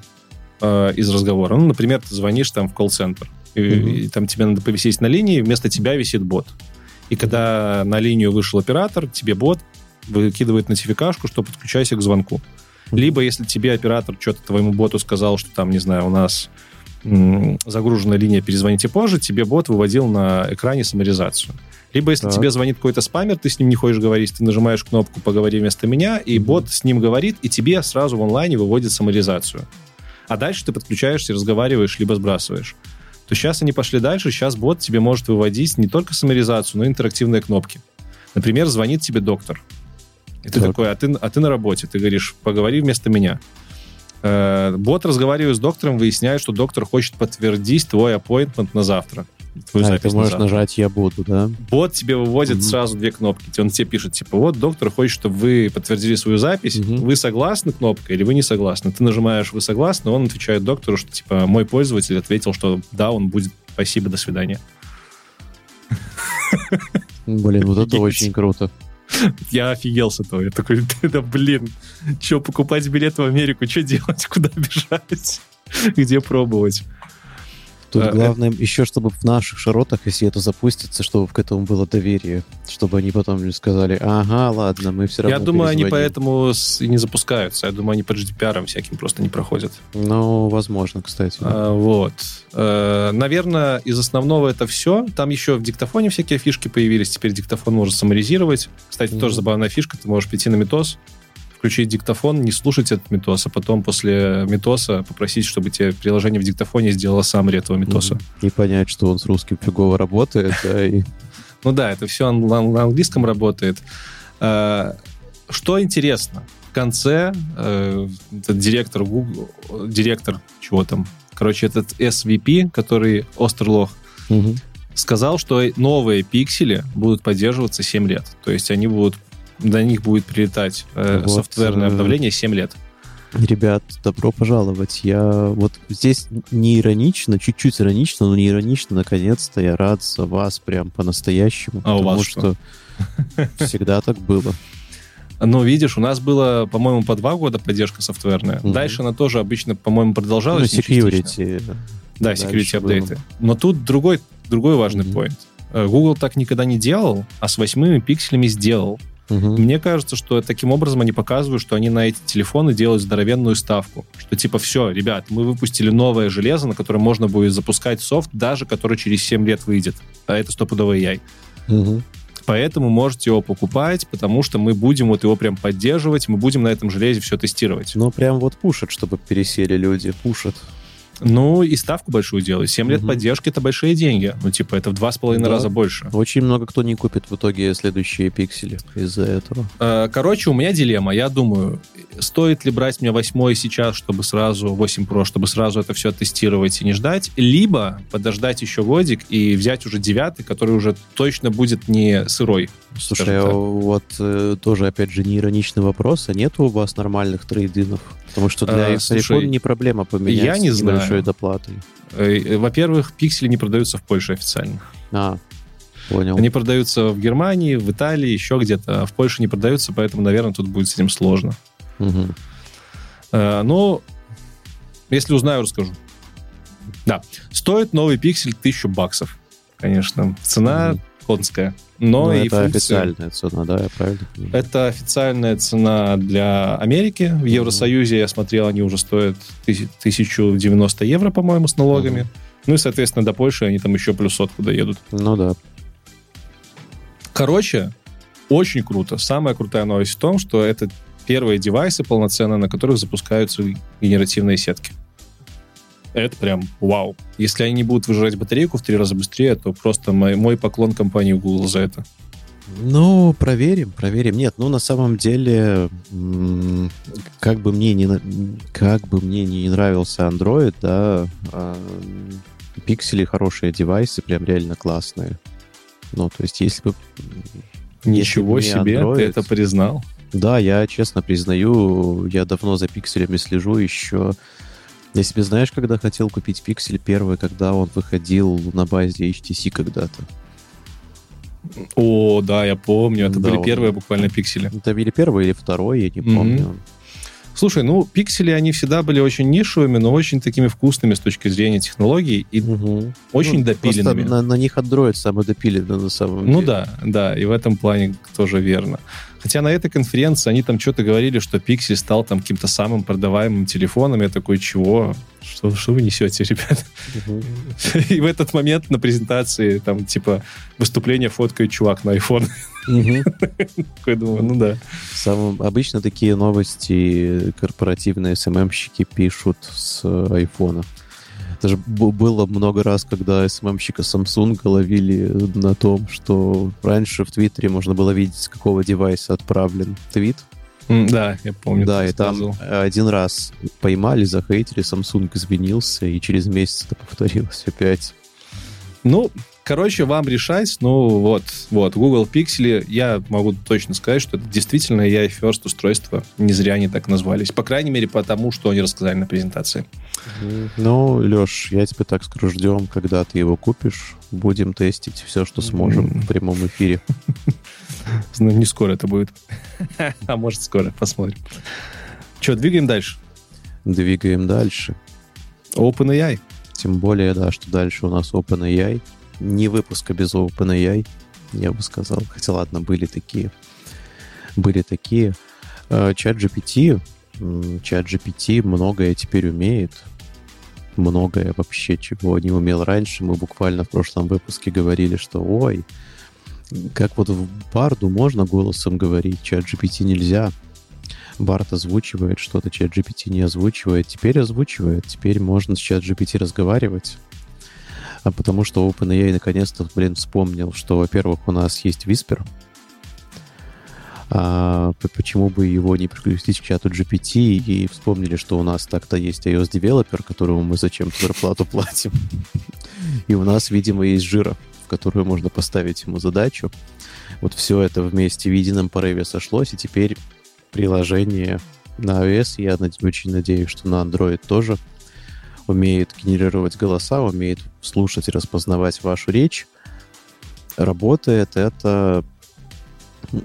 э, из разговора, ну, например, ты звонишь там в колл-центр, и, Мгм. и там тебе надо повисеть на линии, вместо тебя висит бот. И когда на линию вышел оператор, тебе бот выкидывает нотификашку, что подключайся к звонку. Либо если тебе оператор что-то твоему боту сказал, что там, не знаю, у нас м, загружена линия, перезвоните позже, тебе бот выводил на экране саморизацию. Либо если Так. тебе звонит какой-то спамер, ты с ним не хочешь говорить, ты нажимаешь кнопку «Поговори вместо меня», и Мгм. бот с ним говорит, и тебе сразу в онлайне выводит саморизацию. А дальше ты подключаешься, разговариваешь, либо сбрасываешь. То сейчас они пошли дальше, сейчас бот тебе может выводить не только саморизацию, но и интерактивные кнопки. Например, звонит тебе доктор. И ты Так. такой, а ты, а ты на работе, ты говоришь, поговори вместо меня. Э, Бот, разговаривая с доктором, выясняет, что доктор хочет подтвердить твой appointment на завтра. Твою А, запись ты на можешь завтра. нажать «Я буду», да? Бот тебе выводит Мгм. сразу две кнопки. Он тебе пишет, типа, вот доктор хочет, чтобы вы подтвердили свою запись. Мгм. Вы согласны кнопкой или вы не согласны? Ты нажимаешь «Вы согласны», он отвечает доктору, что, типа, мой пользователь ответил, что да, он будет, спасибо, до свидания. Блин, вот это очень круто. Я офигел с этого. Я такой, да блин, что покупать билет в Америку, что делать, куда бежать, где пробовать? Тут А, главное еще, чтобы в наших широтах, если это запустится, чтобы к этому было доверие. Чтобы они потом не сказали, ага, ладно, мы все равно Я думаю, они перезвоним». поэтому и не запускаются. Я думаю, они под GDPR всяким просто не проходят. Ну, возможно, кстати. А, вот. Э, Наверное, из основного это все. Там еще в диктофоне всякие фишки появились. Теперь диктофон может саморизировать. Кстати, Мгм. тоже забавная фишка. Ты можешь прийти на метос, включить диктофон, не слушать этот метос, а потом после метоса попросить, чтобы тебе приложение в диктофоне сделало саммари этого метоса. И понять, что он с русским фигово работает, Ну да, это все на, английском работает. Э, Что интересно, в конце э, этот директор Google, директор чего там, короче, этот SVP, который Остерлох, сказал, что новые пиксели будут поддерживаться 7 лет. То есть они будут, до них будет прилетать э, Вот, софтверное э, обновление 7 лет. Ребят, добро пожаловать. Я вот здесь не иронично, чуть-чуть иронично, но не иронично, наконец-то я рад за вас прям по-настоящему. А у вас что всегда так было. Но видишь, у нас было, по-моему, по два года поддержка софтверная. Мгм. Дальше она тоже обычно, по-моему, Ну, продолжалась. частично. security. Да, Дальше security апдейты. Но тут другой, другой важный Мгм. поинт. Э, Google так никогда не делал, а с восьмыми пикселями сделал. Мгм. Мне кажется, что таким образом они показывают, что они на эти телефоны делают здоровенную ставку. Что типа, все, ребят, мы выпустили новое железо, на котором можно будет запускать софт, даже который через 7 лет выйдет. А это стопудовый яй. Мгм. Поэтому можете его покупать, потому что мы будем вот его прям поддерживать, мы будем на этом железе все тестировать. Ну, прям вот пушат, чтобы пересели люди, пушат. Ну, и ставку большую делают. 7 лет Мгм. поддержки — это большие деньги. Ну, типа, это в два с половиной раза больше. Очень много кто не купит в итоге следующие пиксели из-за этого. Э, Короче, у меня дилемма. Я думаю, стоит ли брать мне восьмой сейчас, чтобы сразу, 8 Pro, чтобы сразу это все тестировать и не ждать, либо подождать еще годик и взять уже девятый, который уже точно будет не сырой. Слушай, а вот э, тоже, опять же, не ироничный вопрос, а нет у вас нормальных трейдинов? Потому что для А, слушай, не проблема поменять я не с небольшой знаю. доплатой. Э, э, Во-первых, пиксели не продаются в Польше официально. А, понял. Они продаются в Германии, в Италии, еще где-то. А в Польше не продаются, поэтому, наверное, тут будет с этим сложно. Мгм. Э, Но если узнаю, расскажу. Да, стоит новый пиксель 1000 баксов, конечно. Цена Мгм. Конская. Но Ну, и это функции- официальная цена, да, я правильно понимаю? Это официальная цена для Америки. В Евросоюзе, я смотрел, они уже стоят тысяч- 1090 евро, по-моему, с налогами. Мгм. Ну и, соответственно, до Польши они там еще плюс сотку доедут. Ну да. Короче, очень круто. Самая крутая новость в том, что это первые девайсы полноценные, на которых запускаются генеративные сетки. Это прям вау. Если они не будут выжирать батарейку в три раза быстрее, то просто мой, мой поклон компании Google за это. Ну, проверим, проверим. Нет, ну на самом деле, как бы мне не как бы мне не нравился Android, да, а, пиксели хорошие девайсы, прям реально классные. Ну, то есть, если бы... Ничего если бы себе, Android- ты это признал. Да, я честно признаю, я давно за пикселями слежу еще. Я себе, знаешь, когда хотел купить пиксель первый, когда он выходил на базе HTC когда-то. О, да, я помню. Это Да, были он- первые буквально пиксели. Это или первый, или второй, я не Мгм. помню. Слушай, ну, пиксели, они всегда были очень нишевыми, но очень такими вкусными с точки зрения технологий и Мгм. очень Ну, допиленными. На, на них Android самый допиленный на самом Ну деле. да, да, и в этом плане тоже верно. Хотя на этой конференции они там что-то говорили, что Pixel стал там каким-то самым продаваемым телефоном. Я такой, чего? Что, что вы несете, ребят? И в этот момент на презентации там типа выступление фоткает чувак на iPhone. Такой думаю, ну да. Самым- обычно такие новости корпоративные СММщики пишут с э, айфона. Даже б- было много раз, когда СММщика Samsung ловили на том, что раньше в Твиттере можно было видеть, с какого девайса отправлен твит. Да, я помню. да, и там один раз поймали, захейтили, Samsung извинился, и через месяц это повторилось опять. Ну, короче, вам решать. Ну, вот, вот, Google Pixel, я могу точно сказать, что это действительно AI First устройство. Не зря они так назвались. По крайней мере, потому, что они рассказали на презентации. Ну, Леш, я тебе так скажу, ждем, когда ты его купишь. Будем тестить все, что сможем в прямом эфире. Ну, не скоро это будет. А может, скоро. Посмотрим. Че, двигаем дальше. Двигаем дальше. OpenAI. Тем более, да, что дальше у нас OpenAI. Не выпуска без OpenAI, я бы сказал. Хотя, ладно, были такие. Были такие. Э, Чат GPT, чат GPT многое теперь умеет. Многое вообще, чего не умел раньше. Мы буквально в прошлом выпуске говорили, что ой, как вот в Барду можно голосом говорить, чат GPT нельзя. Барт озвучивает что-то, чат GPT не озвучивает. Теперь озвучивает. Теперь можно с чат GPT разговаривать. А потому что OpenAI наконец-то, блин, вспомнил, что, во-первых, у нас есть Whisper. А, почему бы его не прикрутить к чату GPT и вспомнили, что у нас так-то есть iOS-девелопер, которому мы зачем-то зарплату платим. И у нас, видимо, есть жира, в которую можно поставить ему задачу. Вот все это вместе в едином порыве сошлось, и теперь приложение на iOS, я очень надеюсь, что на Android тоже умеет генерировать голоса, умеет слушать и распознавать вашу речь. Работает это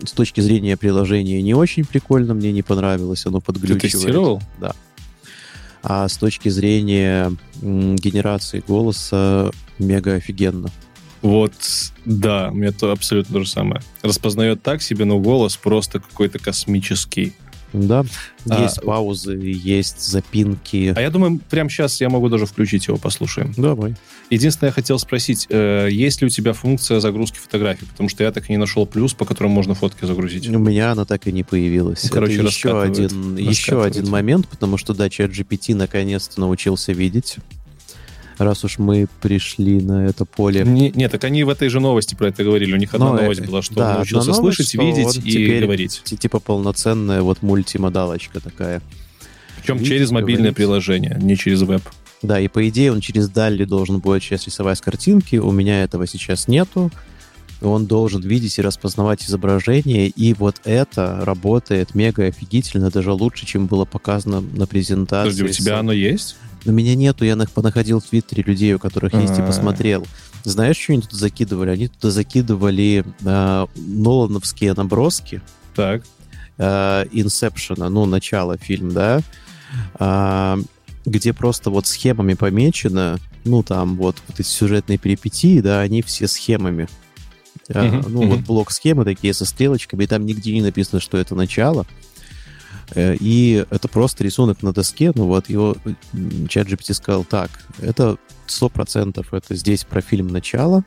с точки зрения приложения не очень прикольно, мне не понравилось, оно Ты подглючивает. тестировал? А с точки зрения генерации голоса мега офигенно. Вот, да, у меня то абсолютно то же самое. Распознает так себе, но голос просто какой-то космический. Да, А, есть паузы, есть запинки. А я думаю, прямо сейчас я могу даже включить его, послушаем. Давай. Единственное, я хотел спросить, э, есть ли у тебя функция загрузки фотографий? Потому что я так и не нашел плюс, по которому можно фотки загрузить. У меня она так и не появилась. Ну, короче, Это еще один, еще один момент, потому что, да, чат GPT наконец-то научился видеть. Раз уж мы пришли на это поле. Не- нет, так они в этой же новости про это говорили. У них одна э, новость была, что да, он научился новость, слышать, видеть и теперь- говорить. Ти- Типа полноценная вот мультимодалочка такая. Причем видеть, через мобильное говорить. приложение, не через веб. Да, и по идее он через Далли должен будет сейчас рисовать картинки. У меня этого сейчас нету. Он должен видеть и распознавать изображение, и вот это работает мега офигительно, даже лучше, чем было показано на презентации. Подожди, у тебя оно есть? У меня нету, я нах- понаходил в Твиттере людей, у которых есть, и А. посмотрел. Знаешь, что они туда закидывали? Они туда закидывали э, Нолановские наброски Так. Инсепшена, ну, начало фильм, да, а, где просто вот схемами помечено, ну, там вот, вот эти сюжетные перипетии, да, они все схемами. А, Мгм, ну, вот блок схемы такие со стрелочками, и там нигде не написано, что это начало. Э, И это просто рисунок на доске, ну вот его чат GPT сказал, так, это 100% это здесь про фильм «Начало»,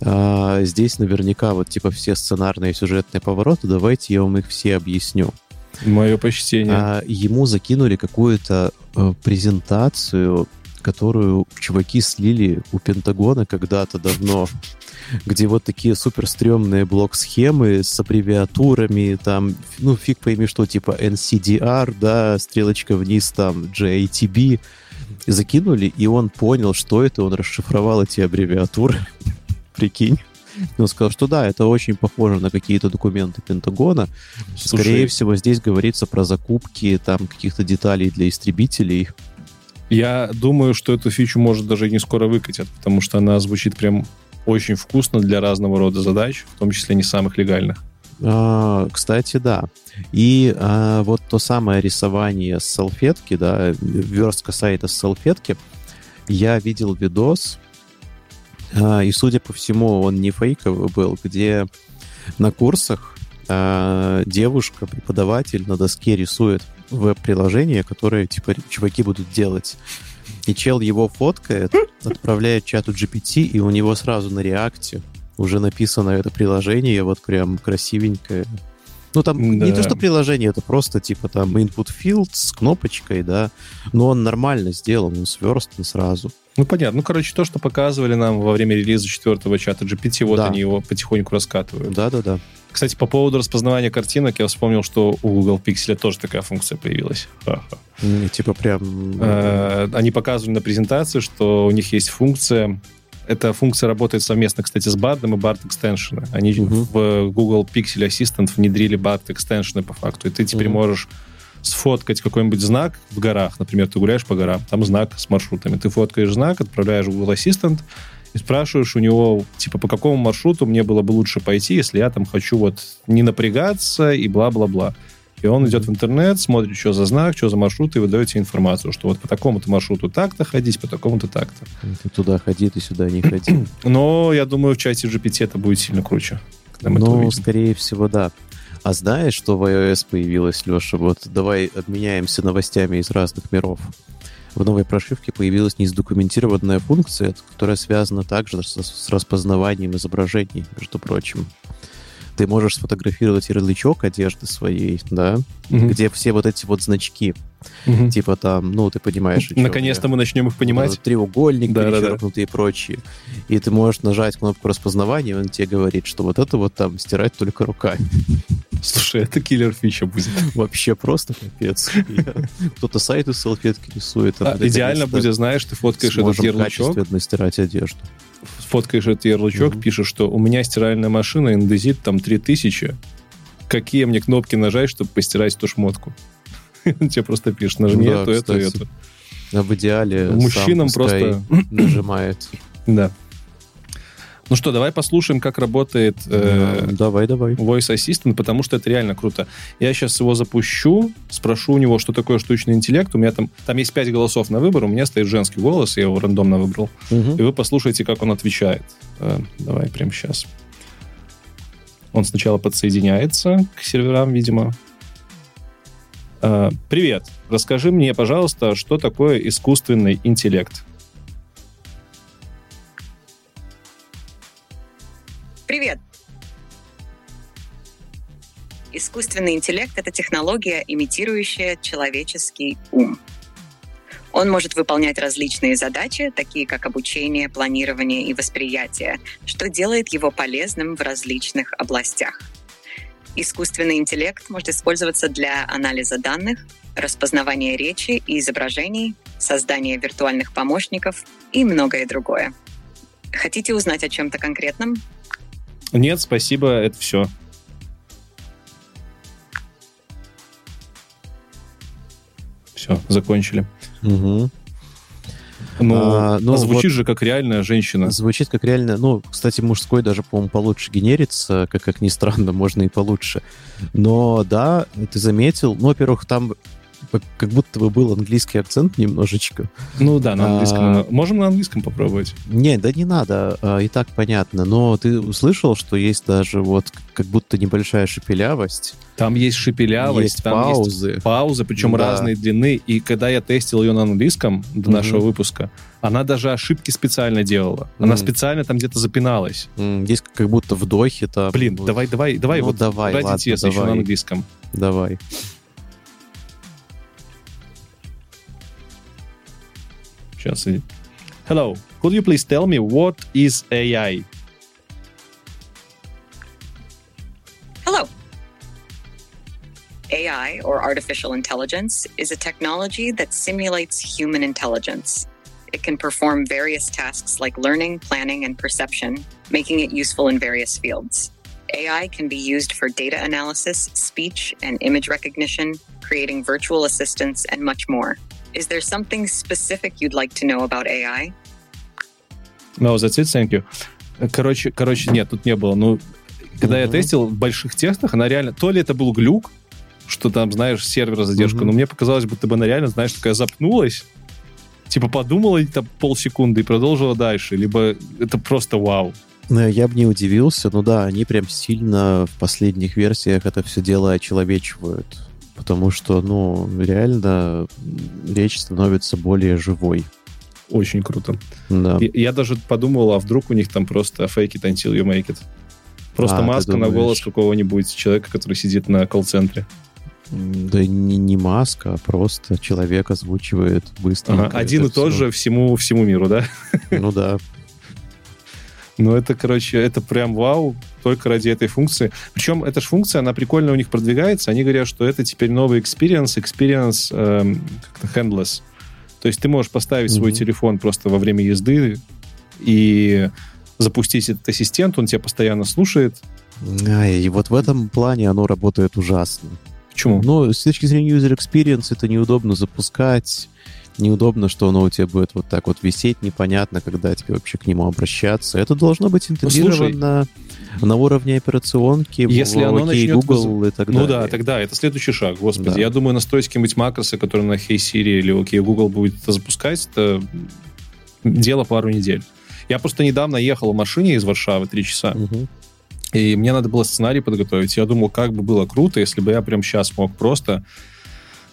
а здесь наверняка вот типа все сценарные сюжетные повороты, давайте я вам их все объясню. Мое почтение. А, ему закинули какую-то э, презентацию, которую чуваки слили у Пентагона когда-то давно, где вот такие супер стрёмные блок-схемы с аббревиатурами, там, ну, фиг пойми что, типа NCDR, да, стрелочка вниз, там, JATB, закинули, и он понял, что это, он расшифровал эти аббревиатуры, прикинь. И Он сказал, что да, это очень похоже на какие-то документы Пентагона, Слушай, Скорее всего, здесь говорится про закупки там каких-то деталей для истребителей. Я думаю, что эту фичу, может, даже не скоро выкатят, потому что она звучит прям очень вкусно для разного рода задач, в том числе не самых легальных. А, кстати, да. И а, вот то самое рисование с салфетки, да, верстка сайта с салфетки, я видел видос, а, и, судя по всему, он не фейковый был, где на курсах а, девушка, преподаватель на доске рисует веб-приложение, которое, типа, чуваки будут делать. И чел его фоткает, отправляет чату GPT, и у него сразу на реакте уже написано это приложение, вот прям красивенькое. Ну, там не Да. то, что приложение, это просто типа там input field с кнопочкой, да, но он нормально сделан, он сверстан сразу. Ну, понятно. Ну, короче, то, что показывали нам во время релиза четвертого чата GPT, вот Да. они его потихоньку раскатывают. Да-да-да. Кстати, по поводу распознавания картинок, я вспомнил, что у Google Pixel тоже такая функция появилась. Типа прям... Э, Они показывали на презентации, что у них есть функция. Эта функция работает совместно, кстати, с Bard и Bard Extension. Они в Google Pixel Assistant внедрили Bard Extension по факту. И ты теперь можешь сфоткать какой-нибудь знак в горах. Например, ты гуляешь по горам, там знак с маршрутами. Ты фоткаешь знак, отправляешь в Google Assistant и спрашиваешь у него, типа, по какому маршруту мне было бы лучше пойти, если я там хочу вот не напрягаться и бла-бла-бла. И он идет в интернет, смотрит, что за знак, что за маршрут, и выдает тебе информацию, что вот по такому-то маршруту так-то ходить, по такому-то так-то. Ты туда ходи, ты сюда не ходи. Но я думаю, в чате GPT это будет сильно круче. Ну, скорее всего, да. А знаешь, что в iOS появилось, Леша? Вот давай обменяемся новостями из разных миров. В новой прошивке появилась незадокументированная функция, которая связана также с, с распознаванием изображений, между прочим. Ты можешь сфотографировать ярлычок одежды своей, да, Мгм. где все вот эти вот значки, Мгм. типа там, ну, ты понимаешь, Наконец-то мы начнем их понимать. Треугольник Да-да-да. перечеркнутый и прочие. И ты можешь нажать кнопку распознавания, и он тебе говорит, что вот это вот там стирать только руками. Слушай, это киллер фича будет. Вообще просто капец. Кто-то сайты салфетки рисует. а А, идеально будет, знаешь, ты фоткаешь этот ярлычок, стирать одежду. фоткаешь этот ярлычок, Мгм. пишешь, что у меня стиральная машина, индезит там 3000. Какие мне кнопки нажать, чтобы постирать эту шмотку? Тебе просто пишет, нажми эту, эту, эту. А в идеале Мужчинам просто... нажимает. Да. Ну что, давай послушаем, как работает э, Давай, давай. Voice Assistant, потому что это реально круто. Я сейчас его запущу, спрошу у него, что такое штучный интеллект. У меня там, там есть пять голосов на выбор, у меня стоит женский голос, я его рандомно выбрал. Мгм. И вы послушайте, как он отвечает. Э, давай прямо сейчас. Он сначала подсоединяется к серверам, видимо. Э, Привет. Расскажи мне, пожалуйста, что такое искусственный интеллект? Привет! Искусственный интеллект — это технология, имитирующая человеческий ум. Он может выполнять различные задачи, такие как обучение, планирование и восприятие, что делает его полезным в различных областях. Искусственный интеллект может использоваться для анализа данных, распознавания речи и изображений, создания виртуальных помощников и многое другое. Хотите узнать о чем-то конкретном? Нет, спасибо, это все. Все, закончили. Мгм. Ну, А, ну, а звучит вот- же как реальная женщина. Звучит как реально... Ну, кстати, мужской даже, по-моему, получше генерится, как, как ни странно, можно и получше. Но да, ты заметил, ну, во-первых, там как будто бы был английский акцент немножечко. Ну да, на английском. А. Можем на английском попробовать? Не, да не надо, а, и так понятно. Но ты услышал, что есть даже вот как будто небольшая шепелявость, Там есть шепелявость, есть там есть паузы. паузы, причем Да. разной длины. И когда я тестил ее на английском до Мгм. нашего выпуска, она даже ошибки специально делала. Она Мгм. специально там где-то запиналась. Есть как будто вдохи там. Блин, Вот. давай, давай, давай, Ну, вот давай, ради ладно, интереса еще на давай. английском. Давай. Just. Hello. Could you please tell me what is AI? Hello. AI, or artificial intelligence, is a technology that simulates human intelligence. It can perform various tasks like learning, planning, and perception, making it useful in various fields. AI can be used for data analysis, speech and image recognition, creating virtual assistants, and much more. Is there something specific you'd like to know about AI? No, that's it, thank you. Короче, короче, нет, тут не было. Ну, когда я Мгм. тестил в больших тестах, она реально... То ли это был глюк, что там, знаешь, сервера задержка, Мгм. но мне показалось, будто бы она реально, знаешь, такая запнулась, типа подумала там полсекунды и продолжила дальше, либо это просто вау. Ну, Я бы не удивился, ну да, они прям сильно в последних версиях это все дело очеловечивают. Потому что, ну, реально речь становится более живой. Очень круто. Да. Я, я даже подумал, а вдруг у них там просто fake it until you make it. Просто А, маска на голос какого-нибудь человека, который сидит на колл-центре. Да не, не маска, а просто человек озвучивает быстро. Ага, Один и тот же всему, всему миру, да? Ну да. Ну, это, короче, это прям вау, только ради этой функции. Причем эта же функция, она прикольно у них продвигается. Они говорят, что это теперь новый experience, experience эм, как-то handless. То есть ты можешь поставить свой Мгм. телефон просто во время езды и запустить этот ассистент, он тебя постоянно слушает. Ай, и вот в этом плане оно работает ужасно. Почему? Но с точки зрения user experience это неудобно запускать, неудобно, что оно у тебя будет вот так вот висеть, непонятно, когда тебе вообще к нему обращаться. Это должно быть Ну, интегрировано на уровне операционки, если в оно начнет Google и так Ну далее. да, тогда это следующий шаг, господи. Да. Я думаю, настроить какие-нибудь макросы, которые на Hey Siri или OK Google будет это запускать, это дело пару недель. Я просто недавно ехал в машине из Варшавы три часа, Мгм. и мне надо было сценарий подготовить. Я думал, как бы было круто, если бы я прям сейчас мог просто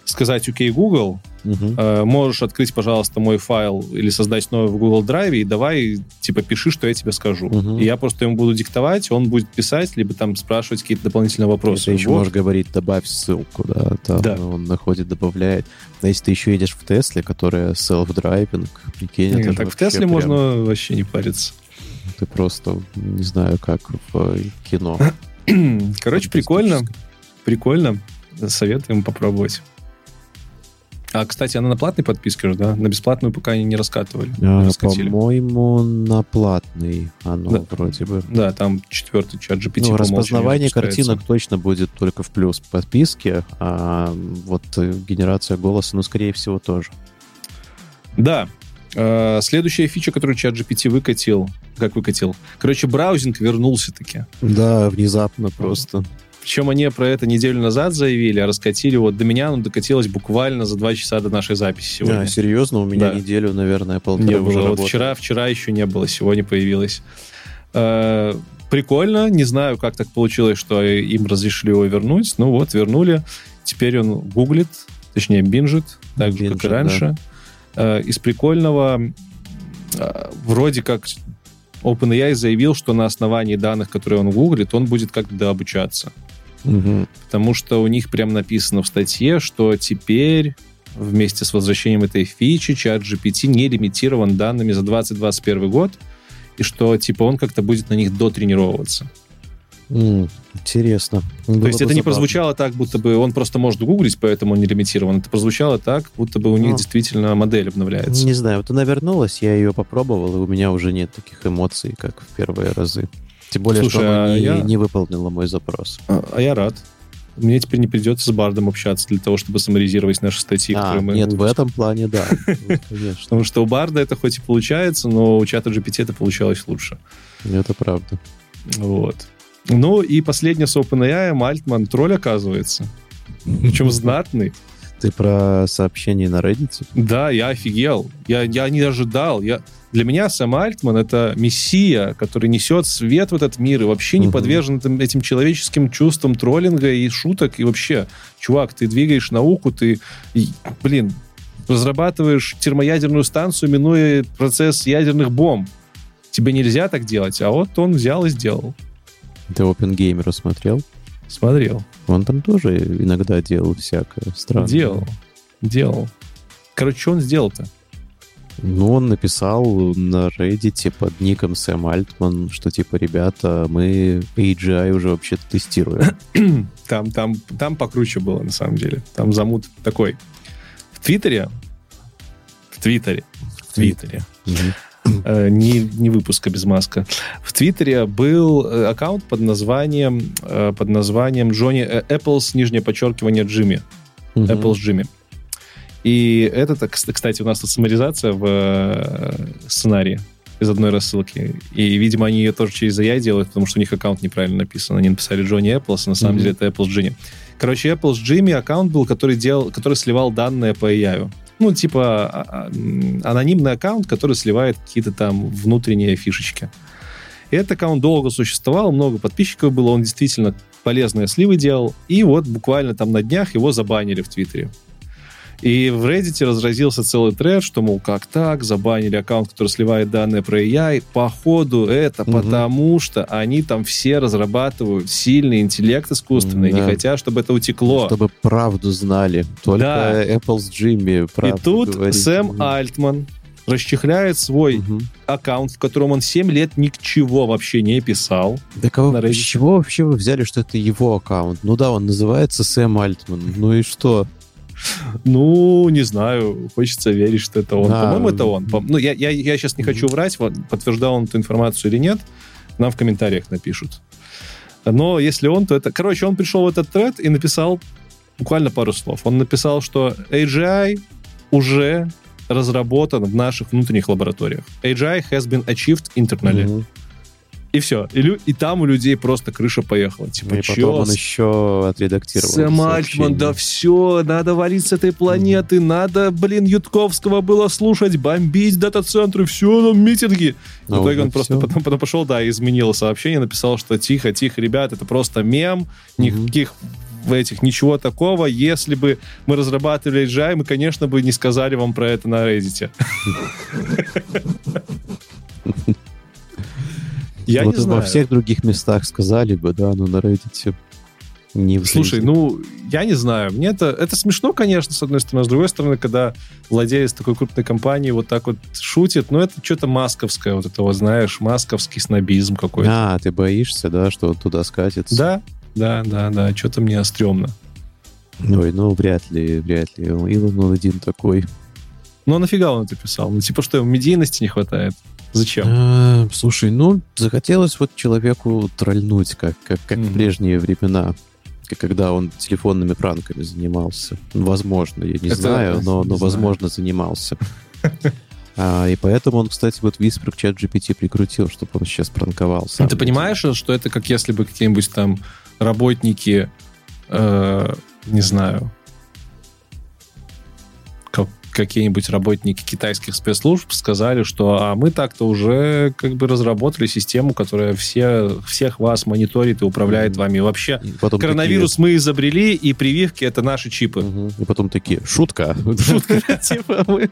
сказать OK Google, Мгм. э, можешь открыть, пожалуйста, мой файл или создать новый в Google Drive, и давай, типа, пиши, что я тебе скажу. Мгм. И я просто ему буду диктовать, он будет писать, либо там спрашивать какие-то дополнительные вопросы. Ты еще можешь говорить, добавь ссылку, да, там Да. он находит, добавляет. А если ты еще едешь в Тесле, которая self-driving, прикинь, Не, это так в Тесле прям- можно вообще не париться. Ты просто, не знаю, как в э, кино. Короче, прикольно. Прикольно. Советуем попробовать. А, кстати, она на платной подписке же, да? На бесплатную пока они не раскатывали. А, раскатили. По-моему, на платный оно Да. вроде бы. Да, там четвертый чат GPT. Ну, распознавание картинок точно будет только в плюс к подписке, а вот э, генерация голоса, ну, скорее всего, тоже. Да. Э, Следующая фича, которую чат GPT выкатил, как выкатил? Короче, браузинг вернулся таки. Да, внезапно просто. Причем они про это неделю назад заявили, а раскатили вот до меня, оно докатилось буквально за два часа до нашей записи сегодня. А, серьезно, у меня Да. неделю, наверное, полтора Не уже было. Вот работает. вчера, вчера еще не было, сегодня появилось. Э, Прикольно, не знаю, как так получилось, что им разрешили его вернуть. Ну вот, вернули. теперь он гуглит, точнее, бинжит, так же, как и Бинжит, раньше. Э, Из прикольного, э, вроде как OpenAI заявил, что на основании данных, которые он гуглит, он будет как-то дообучаться. Мгм. Потому что у них прям написано в статье, что теперь вместе с возвращением этой фичи чат GPT не лимитирован данными за 2021 год, и что типа он как-то будет на них дотренировываться. М, Интересно. То есть это не прозвучало так, будто бы он просто может гуглить, поэтому он не лимитирован. Это прозвучало так, будто бы у них Ну. действительно модель обновляется. Не знаю, вот она вернулась, я ее попробовал, и у меня уже нет таких эмоций, как в первые разы. Тем более, Слушай, что она а не, я- не выполнила мой запрос. А, а я рад. Мне теперь не придется с Бардом общаться для того, чтобы саммаризировать наши статьи, а, которые мы... нет, в этом плане, да. Потому что у Барда это хоть и получается, но у чата GPT это получалось лучше. это правда. Вот. Ну и последнее с OpenAI, Мальтман тролль оказывается. Причем знатный. Ты про сообщение на Reddit? Да, я офигел. Я, я не ожидал. Я... Для меня Сэм Альтман — это мессия, который несет свет в этот мир и вообще не Мгм. подвержен этим, этим человеческим чувствам троллинга и шуток. И вообще, чувак, ты двигаешь науку, ты, и, блин, разрабатываешь термоядерную станцию, минуя процесс ядерных бомб. Тебе нельзя так делать, а вот он взял и сделал. Ты OpenGamer смотрел? Смотрел. Он там тоже иногда делал всякое странное. Делал. Делал. Короче, что он сделал-то? Ну, он написал на Reddit под ником Сэм Альтман, что типа, ребята, мы AGI уже вообще тестируем. Там, там, там покруче было, на самом деле. Там замут такой. В Твиттере, в Твиттере, в Твиттере, э, не, не выпуска без маска. В Твиттере был э, аккаунт под названием, э, под названием Джонни Apple's, нижнее подчеркивание, Джимми. Apple's Jimmy. И это, кстати, у нас тут саммаризация в э, сценарии из одной рассылки. И, видимо, они ее тоже через AI делают, потому что у них аккаунт неправильно написан. Они написали Джонни Apples, а на самом Мгм. деле это Apple's Jimmy. Короче, Apple's Jimmy аккаунт был, который, делал, который сливал данные по AI. Ну, типа а- а, анонимный аккаунт, который сливает какие-то там внутренние фишечки. И этот аккаунт долго существовал, много подписчиков было, он действительно полезные сливы делал. И вот буквально там на днях его забанили в Твиттере. И в Reddit разразился целый тред, что, мол, как так, забанили аккаунт, который сливает данные про AI. Походу это Мгм. потому, что они там все разрабатывают сильный интеллект искусственный, Да. не хотят, чтобы это утекло. Чтобы правду знали. Только Да. Apple's Jimmy И правду тут говорит. Сэм Мгм. Альтман расчехляет свой Мгм. аккаунт, в котором он 7 лет ничего вообще не писал. Да кого, с чего вообще вы взяли, что это его аккаунт? Ну да, он называется Сэм Альтман. Ну и что? Ну, не знаю, хочется верить, что это он. Да. По-моему, это он. Ну, я, я, я сейчас не хочу врать, вот, подтверждал он эту информацию или нет, нам в комментариях напишут. Но если он, то это... Короче, он пришел в этот тред и написал буквально пару слов. Он написал, что AGI уже разработан в наших внутренних лабораториях. AGI has been achieved internally. Мгм. И все. И, лю- и там у людей просто крыша поехала. Типа, И чё потом он еще отредактировал. Сэм Альтман, да все, надо валить с этой планеты, надо, блин, Ютковского было слушать, бомбить дата-центры, все, там митинги. В А итоге он просто потом, потом пошел, да, изменил сообщение, написал, что тихо, тихо, ребят, это просто мем, никаких в этих ничего такого. Если бы мы разрабатывали AGI, мы, конечно, бы не сказали вам про это на Reddit. Я вот не знаю. во всех других местах сказали бы, да, но на Reddit не в Слушай, ну, я не знаю. Мне это, это смешно, конечно, с одной стороны. С другой стороны, когда владелец такой крупной компании вот так вот шутит, но это что-то масковское, вот это вот, знаешь, масковский снобизм какой-то. А, ты боишься, да, что он туда скатится? Да, да, да, да, что-то мне стрёмно. Ой, ну, вряд ли, вряд ли. Илон он один такой. Ну, а нафига он это писал? Ну, типа, что, ему медийности не хватает? Зачем? А, слушай, ну, захотелось вот человеку трольнуть, как, как, как Мгм. в прежние времена, когда он телефонными пранками занимался. Ну, Возможно, я не Это- знаю, но, не но знаю. возможно, занимался. А, и поэтому он, кстати, вот Whisper к чат GPT прикрутил, чтобы он сейчас пранковал. сам Ну, Ты понимаешь, что это как если бы какие-нибудь там работники, э, не знаю, какие-нибудь работники китайских спецслужб сказали, что а мы так-то уже как бы разработали систему, которая все, всех вас мониторит и управляет вами. Вообще, И потом коронавирус мы изобрели, и прививки это наши чипы. такие, мгм. И потом такие, шутка. Шутка. Типа мы...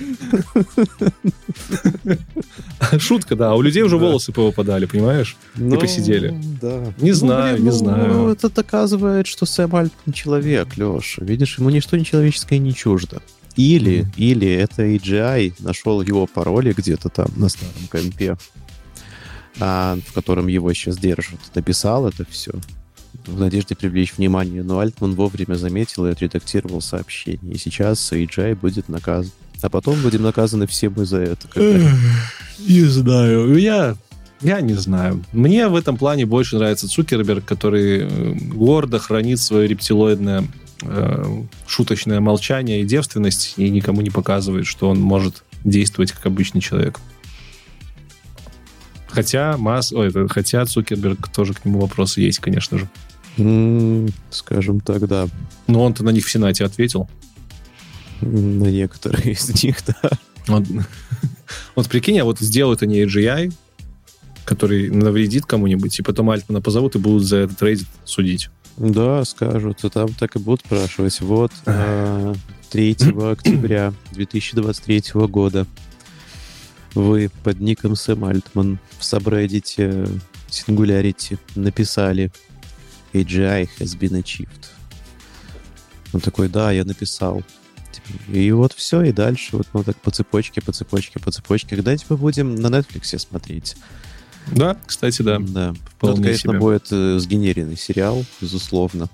Шутка, да. А у людей уже Да. волосы повыпадали, понимаешь? Ну, посидели. Да. Не Ну, знаю, блин, не ну, знаю. Это доказывает, что Сэм Альтман человек, Леша. Видишь, ему ничто нечеловеческое не чуждо. Или, или это AGI нашел его пароли где-то там на старом компе, а, в котором его сейчас держат. Написал это все в надежде привлечь внимание, но Альтман вовремя заметил и отредактировал сообщение. И сейчас AGI будет наказан. А потом будем наказаны все мы за это. Не знаю. Я, я не знаю. Мне в этом плане больше нравится Цукерберг, который э, гордо хранит свое рептилоидное э, шуточное молчание и девственность и никому не показывает, что он может действовать как обычный человек. Хотя Масс, ой, хотя Цукерберг тоже к нему вопросы есть, конечно же. Скажем так, да. Но он-то на них в Сенате ответил. На некоторые из них, да. Вот, вот прикинь, а вот сделают они AGI, который навредит кому-нибудь, и потом Альтмана позовут и будут за этот Reddit судить. Да, скажут. И там так и будут спрашивать. Вот а, 3 октября 2023 года вы под ником Сэм Альтман в сабреддите Singularity написали AGI has been achieved. Он такой, да, я написал. И вот все, и дальше вот ну так по цепочке, по цепочке, по цепочке. Когда типа будем на Netflix смотреть? Да, кстати, да. Да. Ну, Вполне это, конечно, себе. будет э, сгенеренный сериал, безусловно.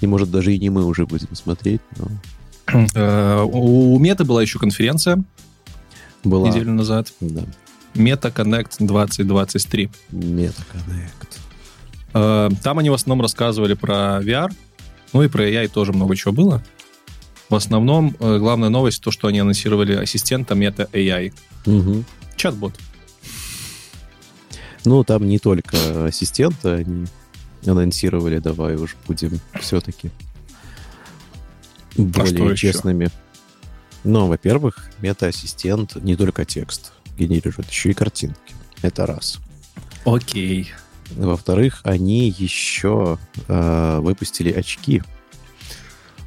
И, может, даже и не мы уже будем смотреть, но Э, У Мета была еще конференция была... неделю назад. Да. Meta Connect 2023. MetaConnect. Э, Там они в основном рассказывали про VR, ну и про AI тоже много чего было. В основном э, главная новость то, что они анонсировали ассистента Meta AI. Мгм. Чат-бот. Ну, там не только ассистента они анонсировали, давай уж будем все-таки более А что еще? Честными. Но, во-первых, мета-ассистент не только текст генерирует, еще и картинки. Это раз. Окей. Во-вторых, они еще э, выпустили очки.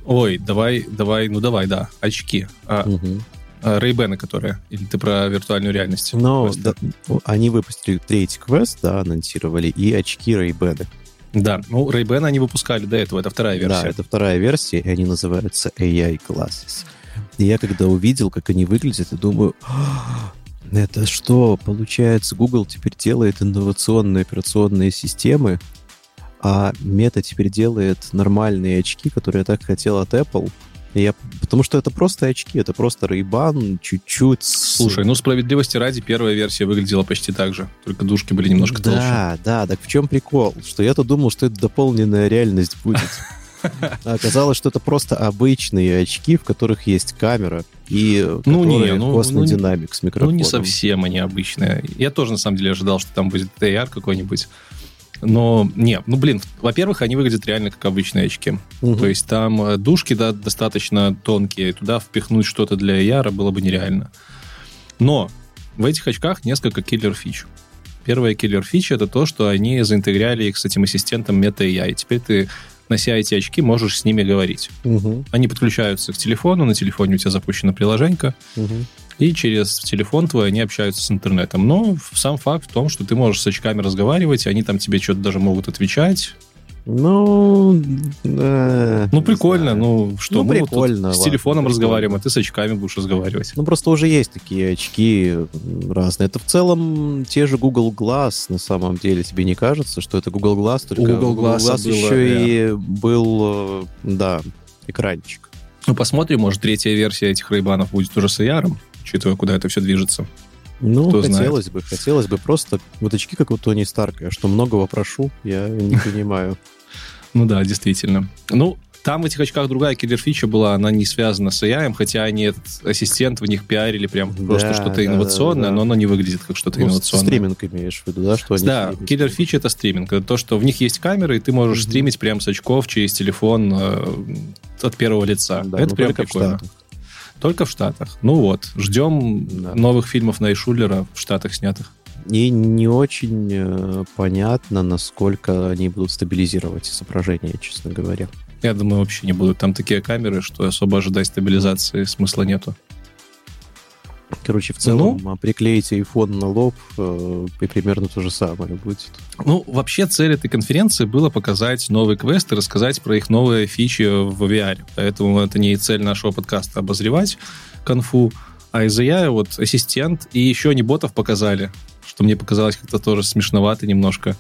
Ой, давай, давай, ну давай, да, очки. А, Мгм. а, Ray-Ban, которые? Или ты про виртуальную реальность? Но Просто. да, они выпустили третий квест, да, анонсировали, и очки Ray-Ban. Да, ну Ray-Ban они выпускали до этого, это вторая версия. Да, это вторая версия, и они называются AI Glasses. И я когда увидел, как они выглядят, я думаю, «А, это что, получается, Google теперь делает инновационные операционные системы, а Meta теперь делает нормальные очки, которые я так хотел от Apple. И я, потому что это просто очки, это просто Ray-Ban, чуть-чуть... Слушай, ну справедливости ради, первая версия выглядела почти так же, только дужки были немножко толще. Да, да, так в чем прикол? Что я-то думал, что это дополненная реальность будет. А оказалось, что это просто обычные очки, в которых есть камера и Ну, не, которые ну, космодинамик с Ну, микрофоном. не совсем они обычные. Я тоже, на самом деле, ожидал, что там будет AR какой-нибудь. Но, не, ну, блин, во-первых, они выглядят реально как обычные очки. Мгм. То есть там э, дужки да, достаточно тонкие, и туда впихнуть что-то для AR было бы нереально. Но в этих очках несколько killer-фич. Первая киллер-фича — это то, что они заинтегряли их с этим ассистентом Meta AI. Теперь ты, нося эти очки, можешь с ними говорить. Мгм, Они подключаются к телефону, на телефоне у тебя запущена приложенька, мгм. и через телефон твой они общаются с интернетом. Но сам факт в том, что ты можешь с очками разговаривать, они там тебе что-то даже могут отвечать. Ну, э, Ну, прикольно, ну что, Ну, мы вот тут прикольно, с ладно, телефоном прикольно. разговариваем, а ты с очками будешь разговаривать. Ну, просто уже есть такие очки разные. Это в целом те же Google Glass, на самом деле. Тебе не кажется, что это Google Glass, только Google в Google Glass Glass было, еще и был, э, да, экранчик. Ну, посмотрим, может, третья версия этих рейбанов будет уже с AR, учитывая, куда это все движется. Ну, Кто знает. хотелось бы, хотелось бы просто вот очки, как у Тони Старка. Я что, многого прошу? Я не понимаю. Ну да, действительно. Ну, там в этих очках другая киллер-фича была, она не связана с AI, хотя они этот ассистент в них пиарили прям Да, просто что-то да, инновационное, да, но оно не выглядит как что-то Ну, инновационное. стриминг имеешь в виду, да? Что они Да, стримят? киллер фича это стриминг. Это то, что в них есть камеры, и ты можешь Мгм. стримить прямо с очков через телефон э, от первого лица. Да, это ну, прям в прикольно. Штатах. Только в Штатах. Ну вот, ждем Да. новых фильмов Найшулера в Штатах снятых. И не очень э, понятно, насколько они будут стабилизировать изображение, честно говоря. Я думаю, вообще не будут. Там такие камеры, что особо ожидать стабилизации смысла нету. Короче, в целом, а приклеить iPhone на лоб, э, и примерно то же самое будет. Ну, вообще цель этой конференции было показать новый квест и рассказать про их новые фичи в VR. Поэтому это не цель нашего подкаста обозревать конфу, а из-за я вот ассистент и еще они ботов показали, что мне показалось как-то тоже смешновато немножко.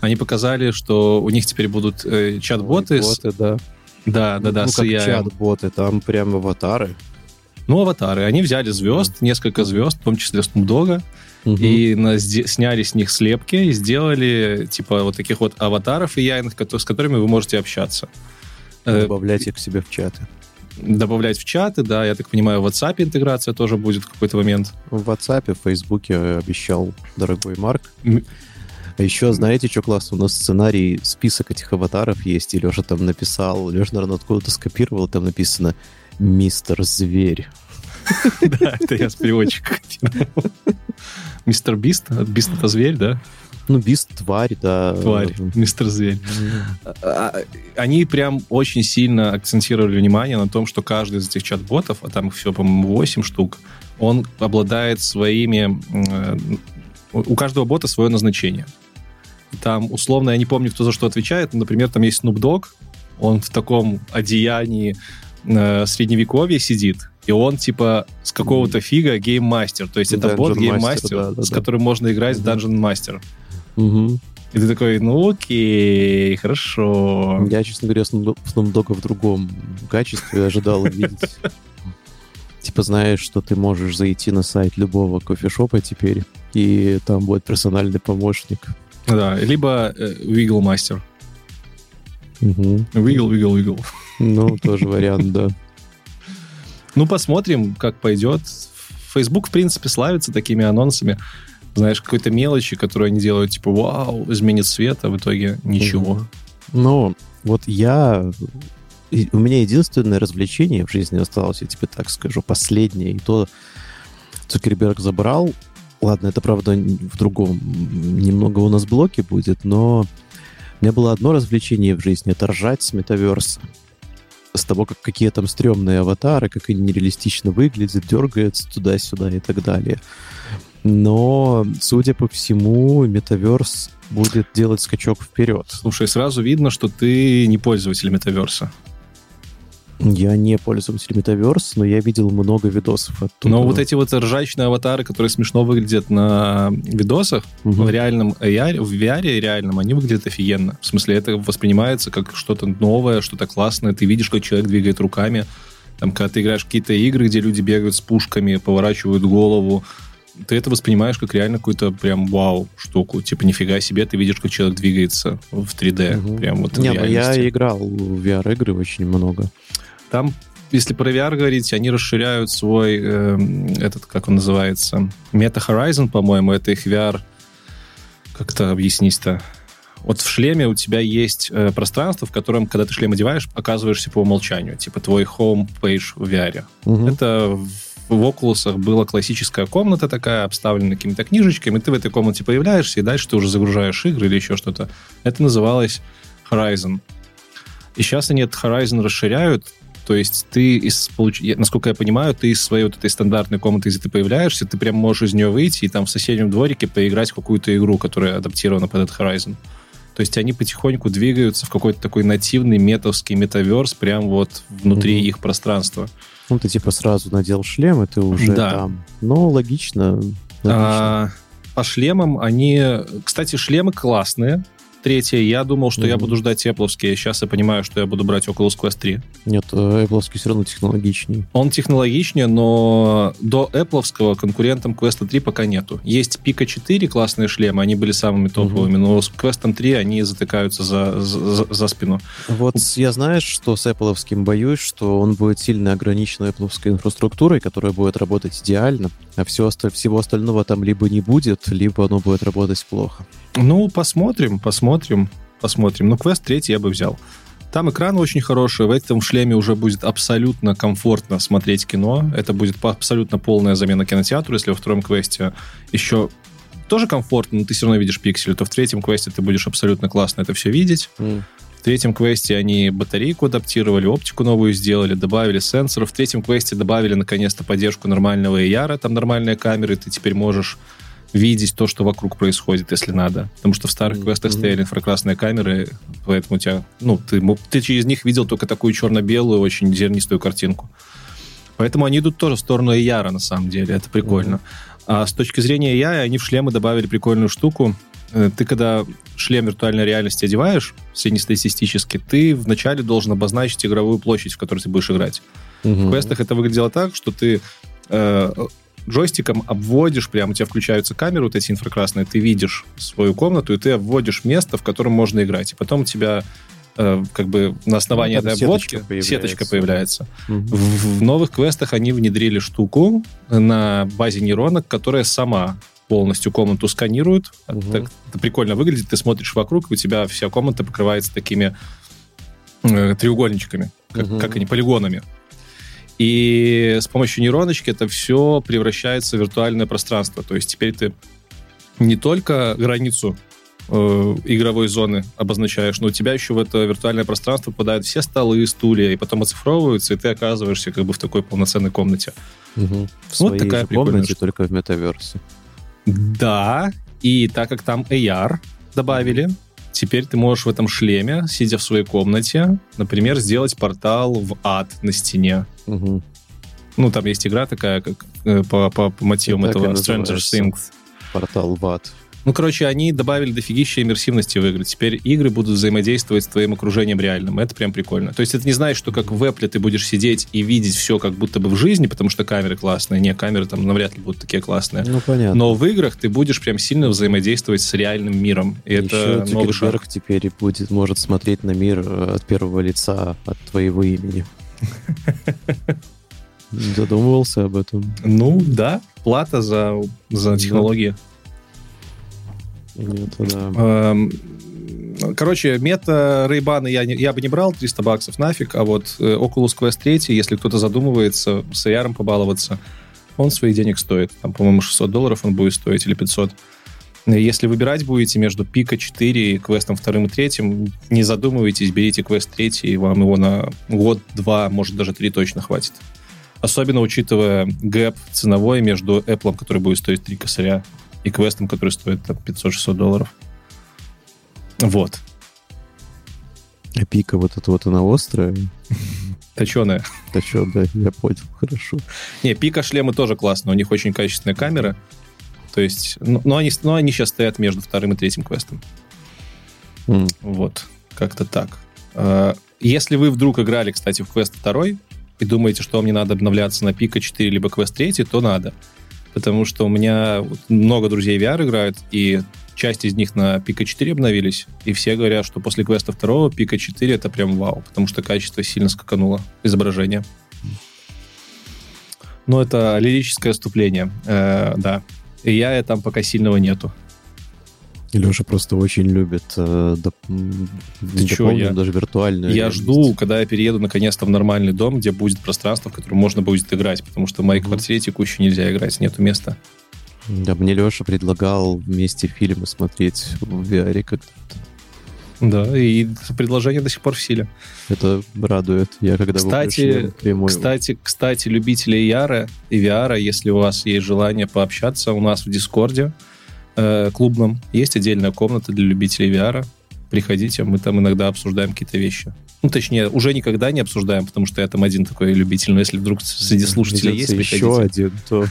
Они показали, что у них теперь будут э, чат-боты. с- Боты, да. Да, да, да, ну, с как чат-боты, там прям аватары. Ну, аватары. Они взяли звезд, несколько звезд, в том числе Snoop Dogg, Мгм. и на- сняли с них слепки и сделали типа вот таких вот аватаров яйных, с которыми вы можете общаться. Э, Добавлять их к себе в чаты. Добавлять в чаты, да, я так понимаю, в WhatsApp интеграция тоже будет в какой-то момент. В WhatsApp, в Фейсбуке обещал дорогой Марк. А еще, знаете, что классно? У нас сценарий, список этих аватаров есть, и Леша там написал, Леша, наверное, откуда-то скопировал, там написано «Мистер Зверь». Да, это я с переводчика. Мистер Бист, Бист это зверь, да? Ну, Бист — тварь, да. Тварь, мистер зверь. А, Они прям очень сильно акцентировали внимание на том, что каждый из этих чат-ботов, а там их всего, по-моему, 8 штук, он обладает своими... э, У каждого бота свое назначение. Там, условно, я не помню, кто за что отвечает, но, например, там есть Snoop Dogg, он в таком одеянии э, средневековья сидит, и он, типа, с какого-то фига гейммастер. То есть это Dungeon бот гейммастер, да, да, с да. которым можно играть в. Dungeon Master. Мгм. И ты такой, ну окей, хорошо. Я, честно говоря, Dogg в другом качестве ожидал увидеть. Типа знаешь, что ты можешь зайти на сайт любого кофешопа теперь, и там будет персональный помощник. Да, либо э, Wiggle Master. Мгм. Wiggle, Wiggle, Wiggle. Ну, тоже вариант, да. Ну, посмотрим, как пойдет. Facebook, в принципе, славится такими анонсами. Знаешь, какой-то мелочи, которые они делают, типа, вау, изменит свет, а в итоге ничего. Ну, вот я... У меня единственное развлечение в жизни осталось, я тебе так скажу, последнее, и то Цукерберг забрал. Ладно, это, правда, в другом. Немного у нас блоке будет, но у меня было одно развлечение в жизни — это ржать с метаверса. С того, как, какие там стрёмные аватары, как они нереалистично выглядят, дергаются туда-сюда и так далее. Но, судя по всему, метаверс будет делать скачок вперед. Слушай, сразу видно, что ты не пользователь метаверса. Я не пользователь Metaverse, но я видел много видосов оттуда. Но вот эти вот ржачные аватары, которые смешно выглядят на видосах, Мгм. в реальном AR, в VR реальном, они выглядят офигенно. В смысле, это воспринимается как что-то новое, что-то классное. Ты видишь, как человек двигает руками. Там, когда ты играешь в какие-то игры, где люди бегают с пушками, поворачивают голову, ты это воспринимаешь как реально какую-то прям вау штуку. Типа, нифига себе, ты видишь, как человек двигается в 3D. Мгм. Прям вот Не, ну я играл в VR-игры очень много. Там, если про VR говорить, они расширяют свой, эм, этот, как он называется, Meta Horizon, по-моему, это их VR, как это объяснить-то? Вот в шлеме у тебя есть э, пространство, в котором, когда ты шлем одеваешь, оказываешься по умолчанию. Типа твой home page в VR. Мгм. Это в, Oculus была классическая комната такая, обставленная какими-то книжечками, ты в этой комнате появляешься, и дальше ты уже загружаешь игры или еще что-то. Это называлось Horizon. И сейчас они этот Horizon расширяют, то есть ты, из, получ- насколько я понимаю, ты из своей вот этой стандартной комнаты, где ты появляешься, ты прям можешь из нее выйти и там в соседнем дворике поиграть в какую-то игру, которая адаптирована под этот Horizon. То есть они потихоньку двигаются в какой-то такой нативный метовский метаверс прям вот внутри Мгм. их пространства. Ну, ты типа сразу надел шлем, и ты уже Да. там. Ну, логично. логично. А, по шлемам они... Кстати, шлемы классные. Третье, я думал, что я Мгм. буду ждать тепловские. Сейчас я понимаю, что я буду брать Oculus Quest 3. Нет, э, Apple все равно технологичнее. Он технологичнее, но до Apple конкурентом Quest 3 пока нету. Есть Pico 4 классные шлемы, они были самыми топовыми, но с Quest 3 они затыкаются за, за, за спину. Вот я знаешь, что с Apple боюсь, что он будет сильно ограничен Apple инфраструктурой, которая будет работать идеально, а все всего остального там либо не будет, либо оно будет работать плохо. Ну, посмотрим, посмотрим, посмотрим. Ну, Quest 3 я бы взял. Там экран очень хороший, в этом шлеме уже будет абсолютно комфортно смотреть кино. Это будет абсолютно полная замена кинотеатру, если во втором квесте еще тоже комфортно, но ты все равно видишь пиксели, то в третьем квесте ты будешь абсолютно классно это все видеть. М. В третьем квесте они батарейку адаптировали, оптику новую сделали, добавили сенсоров. В третьем квесте добавили наконец-то поддержку нормального AR, там нормальные камеры, ты теперь можешь видеть то, что вокруг происходит, если надо. Потому что в старых Мгм. квестах стояли инфракрасные камеры, поэтому у тебя, ну, ты, ты через них видел только такую черно-белую, очень зернистую картинку. Поэтому они идут тоже в сторону AR, на самом деле, это прикольно. А с точки зрения AI, они в шлемы добавили прикольную штуку. Э, Ты, когда шлем виртуальной реальности одеваешь, среднестатистически, ты вначале должен обозначить игровую площадь, в которой ты будешь играть. В Мгм. квестах это выглядело так, что ты э, джойстиком обводишь, прямо у тебя включаются камеры вот эти инфракрасные, ты видишь свою комнату, и ты обводишь место, в котором можно играть. И потом у тебя э, как бы на основании Ну, этой обводки сеточка появляется. сеточка появляется. Мгм. В, в новых квестах они внедрили штуку на базе нейронок, которая сама полностью комнату сканирует. Мгм. Так, это прикольно выглядит. Ты смотришь вокруг, и у тебя вся комната покрывается такими э, треугольничками, как, Мгм. как они, полигонами. И с помощью нейроночки это все превращается в виртуальное пространство. То есть теперь ты не только границу э, игровой зоны обозначаешь, но у тебя еще в это виртуальное пространство попадают все столы, стулья, и потом оцифровываются, и ты оказываешься как бы в такой полноценной комнате. Мгм. В Вот такая же прикольная комнате, штука. только в метаверсе. Да, и так как там AR добавили, теперь ты можешь в этом шлеме, сидя в своей комнате, например, сделать портал в ад на стене. Мгм. Ну, там есть игра такая, как э, по, по, по мотивам так этого Stranger. Things. Портал в ад. Ну, короче, они добавили дофигища иммерсивности в игры. Теперь игры будут взаимодействовать с твоим окружением реальным. Это прям прикольно. То есть это не значит, что как в Apple ты будешь сидеть и видеть все как будто бы в жизни, потому что камеры классные. Не, камеры там навряд ли будут такие классные. Ну, понятно. Но в играх ты будешь прям сильно взаимодействовать с реальным миром. И это Еще новый шаг. Цукерберг теперь будет, может смотреть на мир э, от первого лица, от твоего имени. Задумывался об этом? Ну, да, плата за, за Да. Нет, да. Эм, Короче, мета Рейбана я, не- я бы не брал, 300 баксов нафиг, а вот э, Oculus Quest 3, если кто-то задумывается с AR побаловаться, он своих денег стоит. Там, по-моему, 600 долларов он будет стоить или 500. Э, Если выбирать будете между Пика 4 и квестом вторым и третьим, не задумывайтесь, берите квест 3, и вам его на год, два, может даже три точно хватит. Особенно учитывая гэп ценовой между Apple, который будет стоить 3 косаря, и квестом, который стоит там, 500-600 долларов. Вот. А пика вот эта вот она острая. Точеная. Что, да, я понял, хорошо. Не, пика шлемы тоже классно. У них очень качественная камера. То есть, ну, но они, но они сейчас стоят между вторым и третьим квестом. М, Вот, как-то так. А, Если вы вдруг играли, кстати, в квест второй и думаете, что вам не надо обновляться на пика 4 либо квест 3, то надо. Потому что у меня много друзей VR играют, и часть из них на пика 4 обновились, и все говорят, что после квеста второго пика 4 это прям вау, потому что качество сильно скакануло, изображение. Но это лирическое отступление, э, да. И я там пока сильного нету. Леша просто очень любит э, доп- не чё, я- даже виртуальную. Я жду, когда я перееду наконец-то в нормальный дом, где будет пространство, в котором можно будет играть, потому что в моей Мгм. квартире текущей нельзя играть, нету места. Да, мне Леша предлагал вместе фильмы смотреть в VR когда Да, и предложение до сих пор в силе. Это радует. Я когда Кстати, прямой... Кстати, кстати, любители Яра и VR, если у вас есть желание пообщаться, у нас в Дискорде э, клубном есть отдельная комната для любителей VR. Приходите, мы там иногда обсуждаем какие-то вещи. Ну, точнее, уже никогда не обсуждаем, потому что я там один такой любитель. Но если вдруг среди слушателей есть, Придется приходите. еще один, то...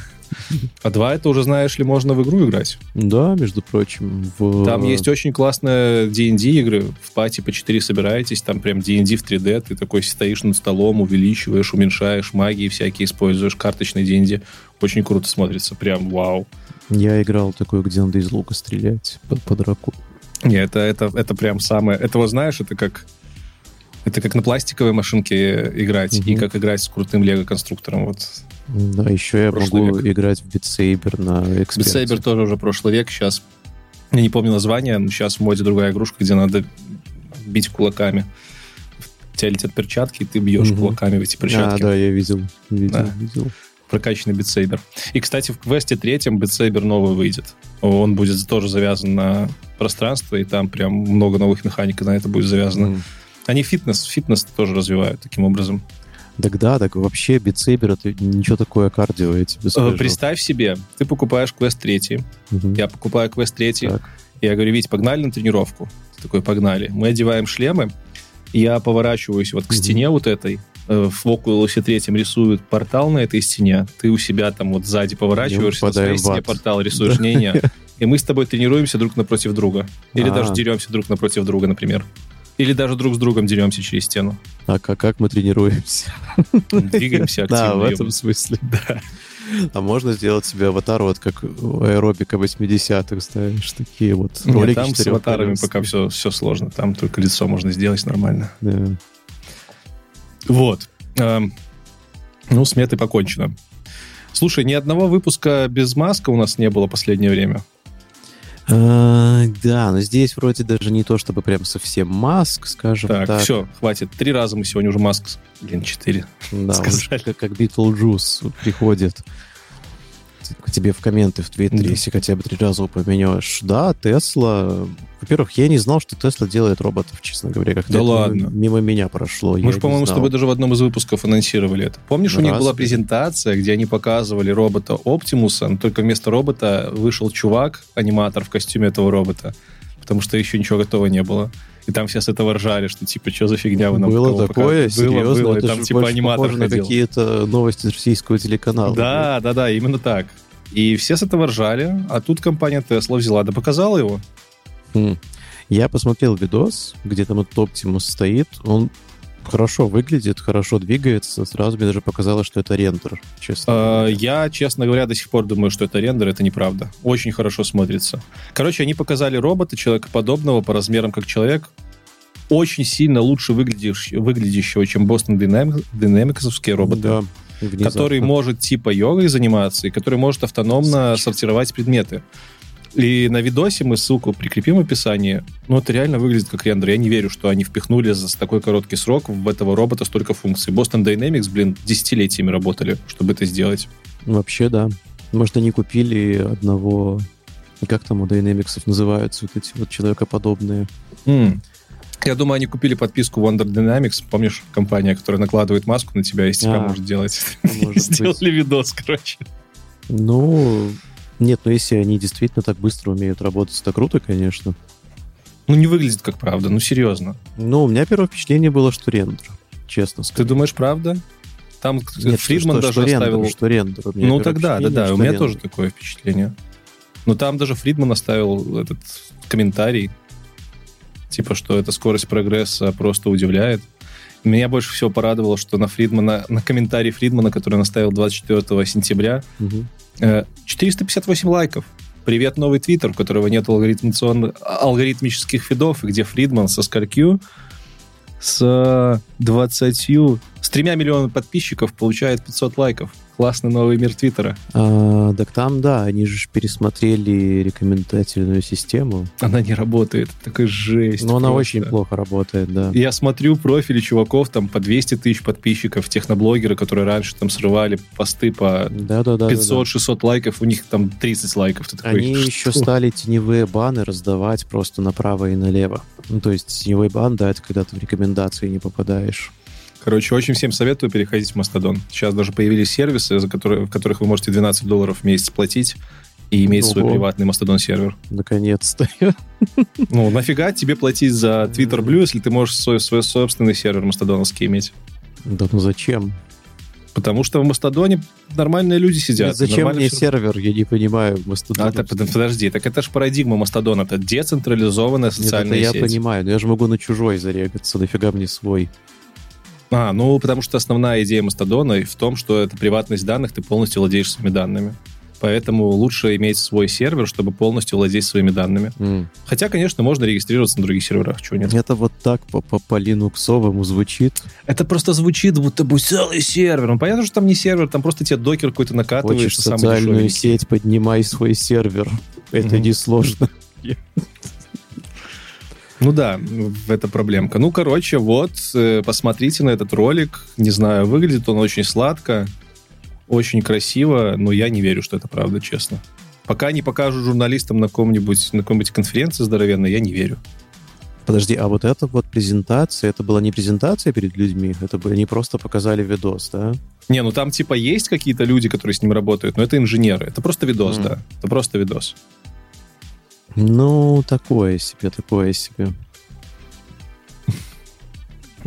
А два это уже, знаешь ли, можно в игру играть. Да, между прочим, в... Там есть очень классные D&D игры. В пати по 4 собираетесь, там прям D&D в 3D. Ты такой стоишь над столом, увеличиваешь, уменьшаешь, магии всякие используешь, карточный D&D. Очень круто смотрится, прям вау. Я играл такой, где надо из лука стрелять по, по драку. Не, это, это, это прям самое... Это вот знаешь, это как... Это как на пластиковой машинке играть, Мгм. и как играть с крутым лего-конструктором. Вот. Да, еще я Прошлый могу играть в Saber на эксперте. Saber тоже уже прошлый век. Сейчас, я не помню название, но сейчас в моде другая игрушка, где надо бить кулаками. У тебя летят перчатки, и ты бьешь Мгм. кулаками в эти перчатки. А, да, я видел. Видел, Да. видел. Прокачанный битсейбер. И, кстати, в квесте третьем битсейбер новый выйдет. Он будет тоже завязан на пространство, и там прям много новых механик на это будет завязано. М. Они фитнес, фитнес тоже развивают таким образом. Так да, так вообще битсейбер это ничего такое кардио, я тебе Э, скажу. Представь себе, ты покупаешь квест третий, Мгм. я покупаю квест третий, Так. я говорю, Вить, погнали на тренировку. Ты такой, погнали. Мы одеваем шлемы, я поворачиваюсь вот к Мгм. стене вот этой, в Oculus третьем рисуют портал на этой стене, ты у себя там вот сзади поворачиваешься, на своей стене портал рисуешь, не, не. И мы с тобой тренируемся друг напротив друга. Или А. даже деремся друг напротив друга, например. Или даже друг с другом деремся через стену. А как, как мы тренируемся? Двигаемся активно. Да, в этом смысле. Да. А можно сделать себе аватар вот как аэробика 80-х, ставишь такие вот Нет, ролики там с аватарами пока все, все сложно. Там только лицо можно сделать нормально. Да. Вот. Эм, Ну, с Meta'ой покончено. Слушай, ни одного выпуска без Маска у нас не было последнее время. А, да, но здесь вроде даже не то, чтобы прям совсем Маск, скажем Так, так. все, хватит. Три раза мы сегодня уже Маск... Блин, четыре. Да, сказали. как, как Битлджус приходит к тебе в комменты в Твиттере, Да. если хотя бы три раза упомянешь. Да, Тесла... Во-первых, я не знал, что Тесла делает роботов, честно говоря. Как-то Да ладно. Мимо меня прошло. Мы же, по-моему, с тобой даже в одном из выпусков анонсировали это. Помнишь, у них была презентация, где они показывали робота Оптимуса, но только вместо робота вышел чувак, аниматор в костюме этого робота, потому что еще ничего готового не было. И там все с этого ржали, что типа, что за фигня вы нам Было такое? показываете?» Было, Серьезно? было. И Это там типа аниматор на какие-то новости российского телеканала. Да, да, да, именно так. И все с этого ржали, а тут компания Tesla взяла, да показала его. Хм. Я посмотрел видос, где там этот Оптимус стоит. Он хорошо выглядит, хорошо двигается. Сразу мне даже показалось, что это рендер, честно. Говоря. Я, честно говоря, до сих пор думаю, что это рендер, это неправда. Очень хорошо смотрится. Короче, они показали робота, человекоподобного, по размерам как человек, очень сильно лучше выглядящ- выглядящего, чем Boston Dynamics, Dynamics'овские роботы. Да, внезапно. который может типа йогой заниматься и который может автономно сортировать предметы. И на видосе мы ссылку прикрепим в описании. Ну, это реально выглядит как рендер. Я не верю, что они впихнули за такой короткий срок в этого робота столько функций. Boston Dynamics, блин, десятилетиями работали, чтобы это сделать. Вообще, да. Может, они купили одного... Как там у Dynamics называются вот эти вот человекоподобные? М. Я думаю, они купили подписку Wonder Dynamics. Помнишь, компания, которая накладывает маску на тебя и из тебя А, может делать? Может. Сделали видос, короче. Ну, нет, ну если они действительно так быстро умеют работать, это круто, конечно. Ну, не выглядит как правда, ну, серьезно. Но у меня первое впечатление было, что рендер, честно Ты сказать. думаешь, правда? Там Нет, Фридман что, даже что оставил... рендер, что рендер. Ну тогда, да, да, у меня рендер. тоже такое впечатление. Но там даже Фридман оставил этот комментарий, типа, что эта скорость прогресса просто удивляет. Меня больше всего порадовало, что на Фридмана, на комментарий Фридмана, который он оставил 24 сентября, Мгм. Э, 458 лайков. Привет, новый твиттер, у которого нет алгоритмических фидов, где Фридман со сколькью? С 20... С тремя миллионами подписчиков получает 500 лайков. Классный новый мир твиттера. А, так там, да, они же пересмотрели рекомендательную систему. Она не работает. Такая жесть. Но она просто. очень плохо работает, да. Я смотрю профили чуваков, там по 200 тысяч подписчиков, техноблогеры, которые раньше там срывали посты по Да-да-да. 500-600 лайков, у них там 30 лайков. Ты такой, Они «Что?» еще стали теневые баны раздавать просто направо и налево. Ну, то есть теневой бан, да, это когда ты в рекомендации не попадаешь. Короче, очень всем советую переходить в Мастодон. Сейчас даже появились сервисы, за которые, в которых вы можете 12 долларов в месяц платить и иметь свой Ого. приватный Мастодон сервер. Наконец-то. Ну, нафига тебе платить за Twitter Blue, если ты можешь свой, свой собственный сервер мастодоновский иметь? Да ну зачем? Потому что в Мастодоне нормальные люди сидят. Зачем нормально мне всё- сервер? Я не понимаю. А, Мастодон. так, под- подожди, так это же парадигма Мастодона, это децентрализованная Нет, это социальная я сеть. понимаю, но я же могу на чужой зарегаться, нафига мне свой? А, ну, потому что основная идея Мастодона в том, что это приватность данных, ты полностью владеешь своими данными. Поэтому лучше иметь свой сервер, чтобы полностью владеть своими данными. М. Хотя, конечно, можно регистрироваться на других серверах, чего нет. Это вот так по, по, по линуксовому звучит. Это просто звучит, будто бы целый сервер. Ну, понятно, что там не сервер, там просто тебе докер какой-то Хочешь накатывается. самый социальную сеть, поднимай свой сервер. Это Мгм. несложно. Ну да, это проблемка. Ну, короче, вот, э, посмотрите на этот ролик. Не знаю, выглядит он очень сладко, очень красиво, но я не верю, что это правда, честно. Пока не покажут журналистам на каком-нибудь на какой-нибудь конференции здоровенной, я не верю. Подожди, а вот эта вот презентация, это была не презентация перед людьми, это были, они просто показали видос, да? Не, ну там типа есть какие-то люди, которые с ним работают, но это инженеры. Это просто видос, Мгм. да. Это просто видос. Ну, такое себе, такое себе.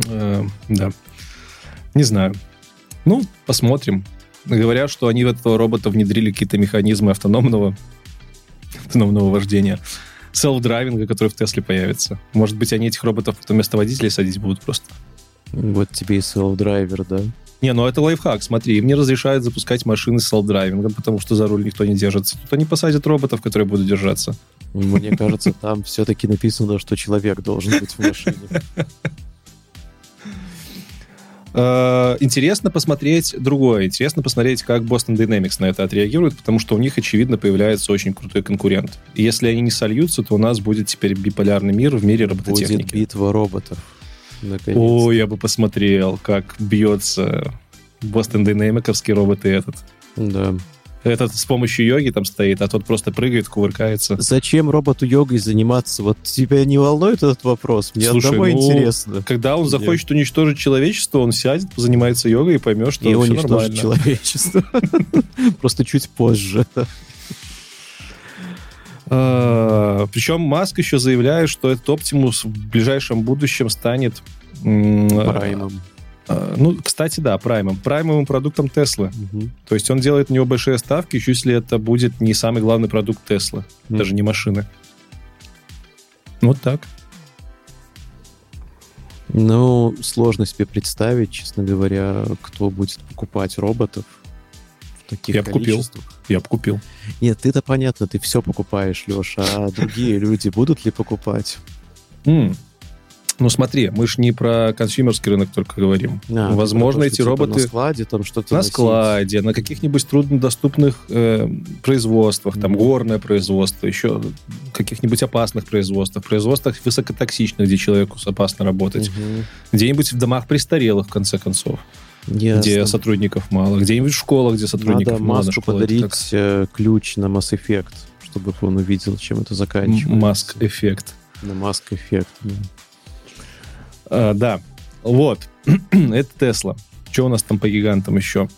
Э, да. Не знаю. Ну, посмотрим. Говорят, что они в этого робота внедрили какие-то механизмы автономного, автономного вождения. Self-driving'а, который в Тесле появится. Может быть, они этих роботов потом вместо водителей садить будут просто. Вот тебе и self-driver, да? Не, ну это лайфхак, смотри, им не разрешают запускать машины с self-driving'ом, потому что за руль никто не держится. Тут они посадят роботов, которые будут держаться. Мне кажется, там все-таки написано, что человек должен быть в машине. Э, Интересно посмотреть другое. Интересно посмотреть, как Boston Dynamics на это отреагирует, потому что у них, очевидно, появляется очень крутой конкурент. И если они не сольются, то у нас будет теперь биполярный мир в мире Будет робототехники. битва роботов. Наконец. О, я бы посмотрел, как бьется Boston Dynamics'овский робот и этот. Да. Этот с помощью йоги там стоит, а тот просто прыгает, кувыркается. Зачем роботу йогой заниматься? Вот тебя не волнует этот вопрос? Мне Слушай, одного ну, интересно. Когда он захочет уничтожить человечество, он сядет, занимается йогой и поймет, что И все нормально. человечество. Просто чуть позже. А, Причем Маск еще заявляет, что этот Оптимус в ближайшем будущем станет... м, Праймом. а, Ну, кстати, да, праймом. Праймовым продуктом Теслы. То есть он делает на него большие ставки, еще если это будет не самый главный продукт Теслы, даже не машины. Вот так. Ну, сложно себе представить, честно говоря, кто будет покупать роботов таких Я б купил. Я бы купил. Нет, ты-то понятно, ты все покупаешь, Леша, а другие люди будут ли покупать? Ну смотри, мы ж не про консюмерский рынок только говорим. А, ты Возможно, то, эти типа, роботы... на складе там что-то на носить. складе, на каких-нибудь труднодоступных э, производствах, там Мгм. горное производство, еще каких-нибудь опасных производствах, производствах высокотоксичных, где человеку опасно работать, Мгм. где-нибудь в домах престарелых, в конце концов, где Ясно. сотрудников мало, где-нибудь в школах, где сотрудников Надо мало. Маску школах это подарить э, ключ на Mass Effect, чтобы он увидел, чем это как заканчивается. м- маск-эффект. На Mass Effect. да. А, да, вот, это Тесла. Что у нас там по гигантам еще?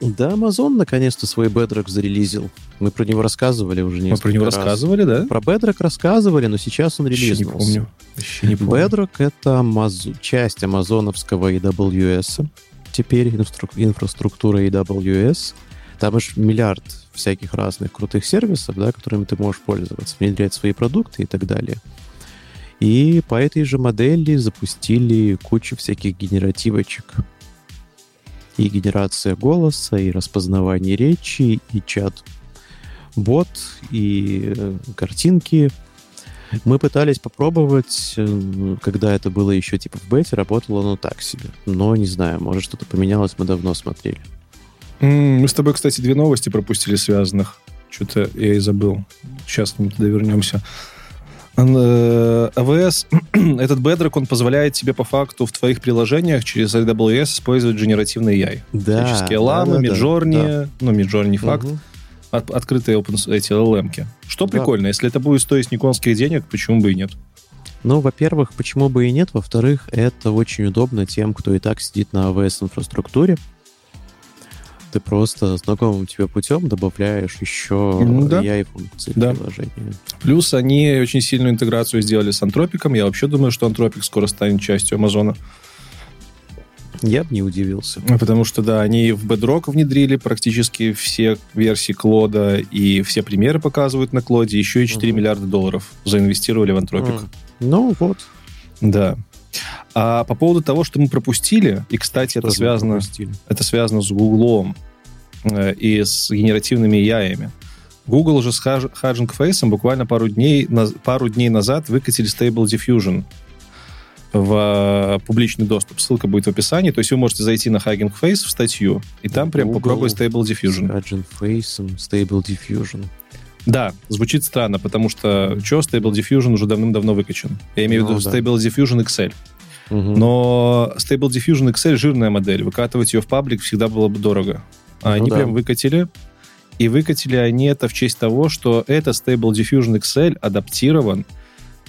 Да, Amazon наконец-то свой Bedrock зарелизил. Мы про него рассказывали уже мы несколько про него раз. рассказывали, да? Про Bedrock рассказывали, но сейчас он Еще не релизнулся. помню. Еще не помню. Bedrock — это Amaz- часть амазоновского AWS. Теперь инстру- инфраструктура AWS. Там же миллиард всяких разных крутых сервисов, да, которыми ты можешь пользоваться, внедрять свои продукты и так далее. И по этой же модели запустили кучу всяких генеративочек. И генерация голоса, и распознавание речи, и чат-бот, и э, картинки. Мы пытались попробовать, э, когда это было еще типа в бете, работало оно так себе. Но не знаю, может что-то поменялось, мы давно смотрели. Мы с тобой, кстати, две новости пропустили связанных. Что-то я и забыл. Сейчас ним туда вернемся. Э, AWS, этот Bedrock, он позволяет тебе по факту в твоих приложениях через AWS использовать генеративный AI. Да. Всяческие Llama, да, да, Midjourney, ну, Midjourney не да. факт, Мгм. от- открытые open, эти LLM-ки. Что Да. прикольно, если это будет стоить никонских денег, почему бы и нет? Ну, во-первых, почему бы и нет? Во-вторых, это очень удобно тем, кто и так сидит на AWS-инфраструктуре. Ты просто знакомым тебе путем добавляешь еще Ну да. AI-функции Да. приложения. Плюс они очень сильную интеграцию сделали с Антропиком. Я вообще думаю, что Антропик скоро станет частью Амазона. Я бы не удивился. Потому что, да, они в Bedrock внедрили практически все версии Клода, и все примеры показывают на Клоде, еще и 4 Мгм. миллиарда долларов заинвестировали в Антропик. М. Ну, вот. Да. А по поводу того, что мы пропустили, и, кстати, это Тоже связано, это связано с Гуглом э, и с генеративными яями. Google же с Hugging Face буквально пару дней, пару дней назад выкатили Stable Diffusion в э, публичный доступ. Ссылка будет в описании. То есть вы можете зайти на Hugging Face в статью, и там прям Google попробовать Stable Diffusion. С Agent Face, Stable Diffusion. Да, звучит странно, потому что что, Stable Diffusion уже давным-давно выкачан. Я имею в Ну, виду да. Stable Diffusion XL. Мгм. Но Stable Diffusion XL жирная модель. Выкатывать ее в паблик всегда было бы дорого. А Ну они да. прям выкатили. И выкатили они это в честь того, что это Stable Diffusion XL адаптирован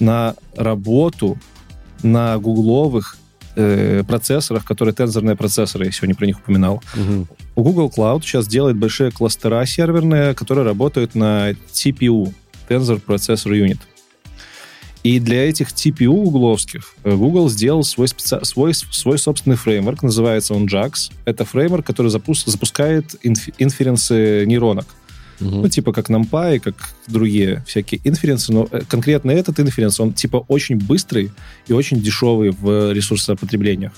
на работу на гугловых э, процессорах, которые тензорные процессоры, я сегодня про них упоминал. Мгм. У Google Cloud сейчас делает большие кластера серверные, которые работают на TPU, Tensor Processor Unit. И для этих TPU угловских э, Google сделал свой, специ- свой, свой собственный фреймворк, называется он JAX. Это фреймворк, который запус- запускает инф- инференсы нейронок. Мгм. Ну, типа как NumPy, как другие всякие инференсы, но э, конкретно этот инференс, он типа очень быстрый и очень дешевый в ресурсопотреблениях.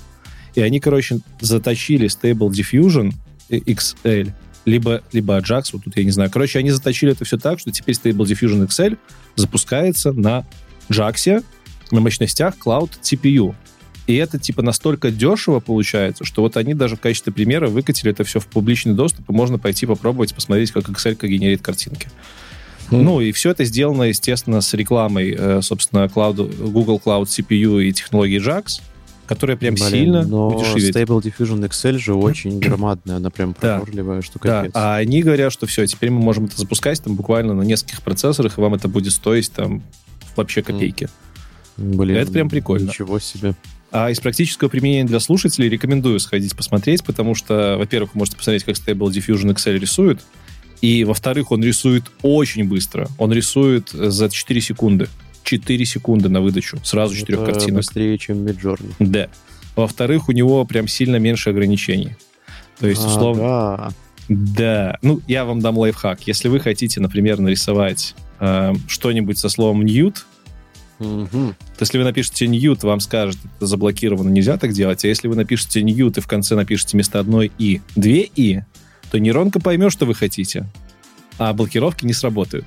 И они, короче, заточили Stable Diffusion XL, либо, либо Ajax, вот тут я не знаю. Короче, они заточили это все так, что теперь Stable Diffusion XL запускается на JAX на мощностях Cloud CPU. И это типа настолько дешево получается, что вот они даже в качестве примера выкатили это все в публичный доступ, и можно пойти попробовать посмотреть, как Excel генерит картинки. Хм. Ну, и все это сделано, естественно, с рекламой, э, собственно, Cloud, Google Cloud CPU и технологии JAX, которая прям Блин, сильно но удешевит. Stable Diffusion XL же очень громадная, она прям Да. прожорливая, что Да, а они говорят, что все, теперь мы можем это запускать там буквально на нескольких процессорах, и вам это будет стоить там вообще копейки. Блин, это прям прикольно. Ничего себе. А из практического применения для слушателей рекомендую сходить посмотреть, потому что, во-первых, вы можете посмотреть, как Stable Diffusion XL рисует, и, во-вторых, он рисует очень быстро. Он рисует за 4 секунды. 4 секунды на выдачу. Сразу 4 Это картинок. быстрее, чем Midjourney. Да. Во-вторых, у него прям сильно меньше ограничений. То есть, условно... Ага. Да. Ну, я вам дам лайфхак. Если вы хотите, например, нарисовать э, что-нибудь со словом «nude», То если вы напишете «nude», вам скажет, это заблокировано, нельзя так делать. А если вы напишете «nude» и в конце напишете вместо одной «и» две «и», то нейронка поймет, что вы хотите, а блокировки не сработают.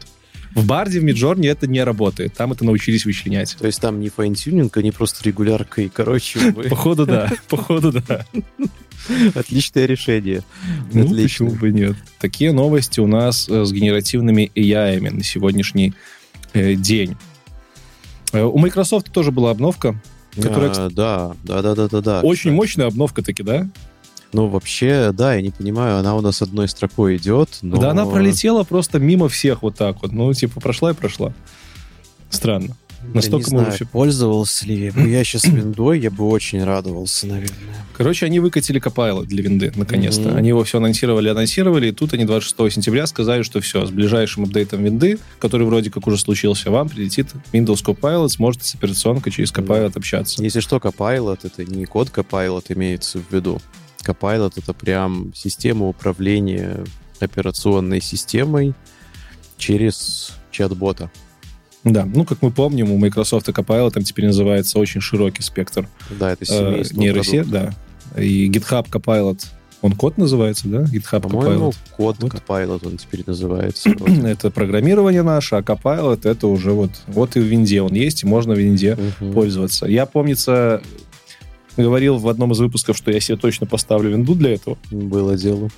В Bard'е, в Midjourney это не работает. Там это научились вычленять. То есть там не fine-tuning, а не просто регулярка, и, короче, вы- Походу, да. Походу, да. отличное решение. Ну, Отлично. почему бы нет? Такие новости у нас э, с генеративными AI на сегодняшний э, день. Э, у Microsoft тоже была обновка. Которая, А, да, да, да, да, да, да. Очень кстати. мощная обновка таки, да? Ну, вообще, да, я не понимаю, она у нас одной строкой идет, но... Да она пролетела просто мимо всех вот так вот. Ну, типа, прошла и прошла. Странно. Я Настолько не мы знаю, вообще- пользовался ли бы я сейчас виндой, я бы очень радовался, наверное. Короче, они выкатили Copilot для винды, наконец-то. Мгм. Они его все анонсировали, анонсировали, и тут они 26 сентября сказали, что все, с ближайшим апдейтом винды, который вроде как уже случился, вам прилетит Windows Copilot, сможете с операционкой через Copilot общаться. Если что, Copilot — это не код Copilot имеется в виду. Copilot — это прям система управления операционной системой через чат-бота. Да, ну, как мы помним, у Microsoft Copilot там теперь называется очень широкий спектр Да, это э, семейство нейросеть, продуктов. да. И GitHub Copilot, он код называется, да? GitHub По-моему, Copilot. код Вот. Copilot он теперь называется. вроде. Это программирование наше, а Copilot это уже вот, вот и в винде он есть, и можно в винде Мгм. пользоваться. Я, помнится, говорил в одном из выпусков, что я себе точно поставлю винду для этого. Было дело.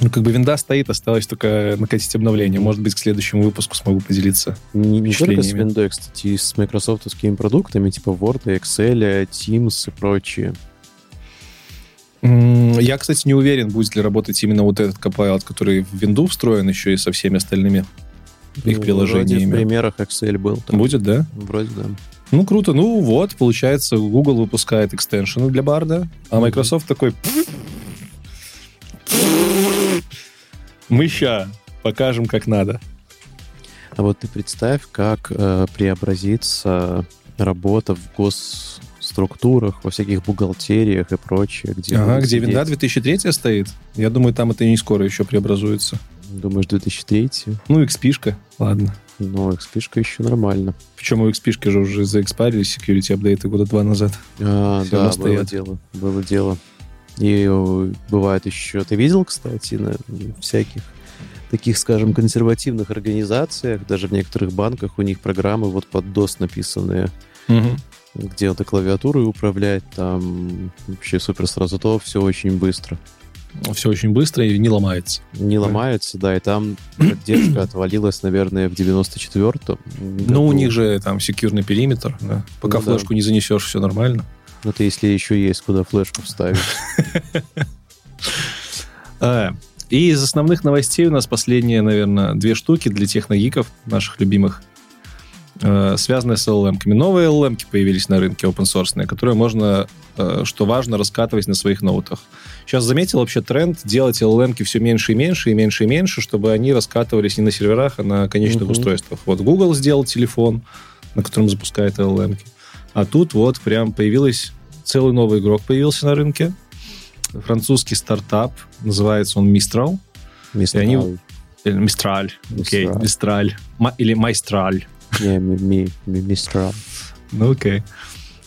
Ну, как бы винда стоит, осталось только накатить обновление. Может быть, к следующему выпуску смогу поделиться. Не, не только с. Windows, кстати, и с майкрософтовскими продуктами, типа Word, Excel, Teams и прочие. Я, кстати, не уверен, будет ли работать именно вот этот Copilot, который в винду встроен еще и со всеми остальными их Ну, приложениями. Вроде в примерах Excel был. там. Будет, да? Вроде да. Ну, круто. Ну, вот, получается, Google выпускает экстеншены для Барда, а. Microsoft такой... Мы ща покажем, как надо. А вот ты представь, как э, преобразится работа в госструктурах, во всяких бухгалтериях и прочее. Где Ага, где винда сидеть. 2003 стоит. Я думаю, там это не скоро еще преобразуется. Думаешь, 2003? Ну, XP-шка, ладно. Ну, XP еще нормально. Причем у XP-шки же уже заэкспарились security апдейты года два назад. А, Всё да, было дело. Было дело. И бывает еще... Ты видел, кстати, на всяких таких, скажем, консервативных организациях, даже в некоторых банках у них программы вот под DOS написанные, где надо клавиатурой управлять, там вообще супер сразу то, все очень быстро. все очень быстро и не ломается. Не ломается, да, и там поддержка отвалилась, наверное, в 94-м. Ну, у них же там секьюрный периметр, да. Пока Ну да. флешку не занесешь, все нормально. Это если еще есть куда флешку вставить. А, И из основных новостей у нас последние, наверное, две штуки для техногиков, наших любимых, э, связанные с LLM-ками. Новые LLM появились на рынке open source, которые можно, э, что важно, раскатывать на своих ноутах. Сейчас заметил вообще тренд делать LLM все меньше и меньше, и меньше и меньше, чтобы они раскатывались не на серверах, а на конечных Мгм. устройствах. Вот Google сделал телефон, на котором запускает LLM. А тут вот прям появилась целый новый игрок появился на рынке. Французский стартап, называется он Mistral. Мистер они- Ау. Или Мистраль. Окей, Mistral. Мистраль. Или Майстраль. Не, ми- ми-. Ну, окей.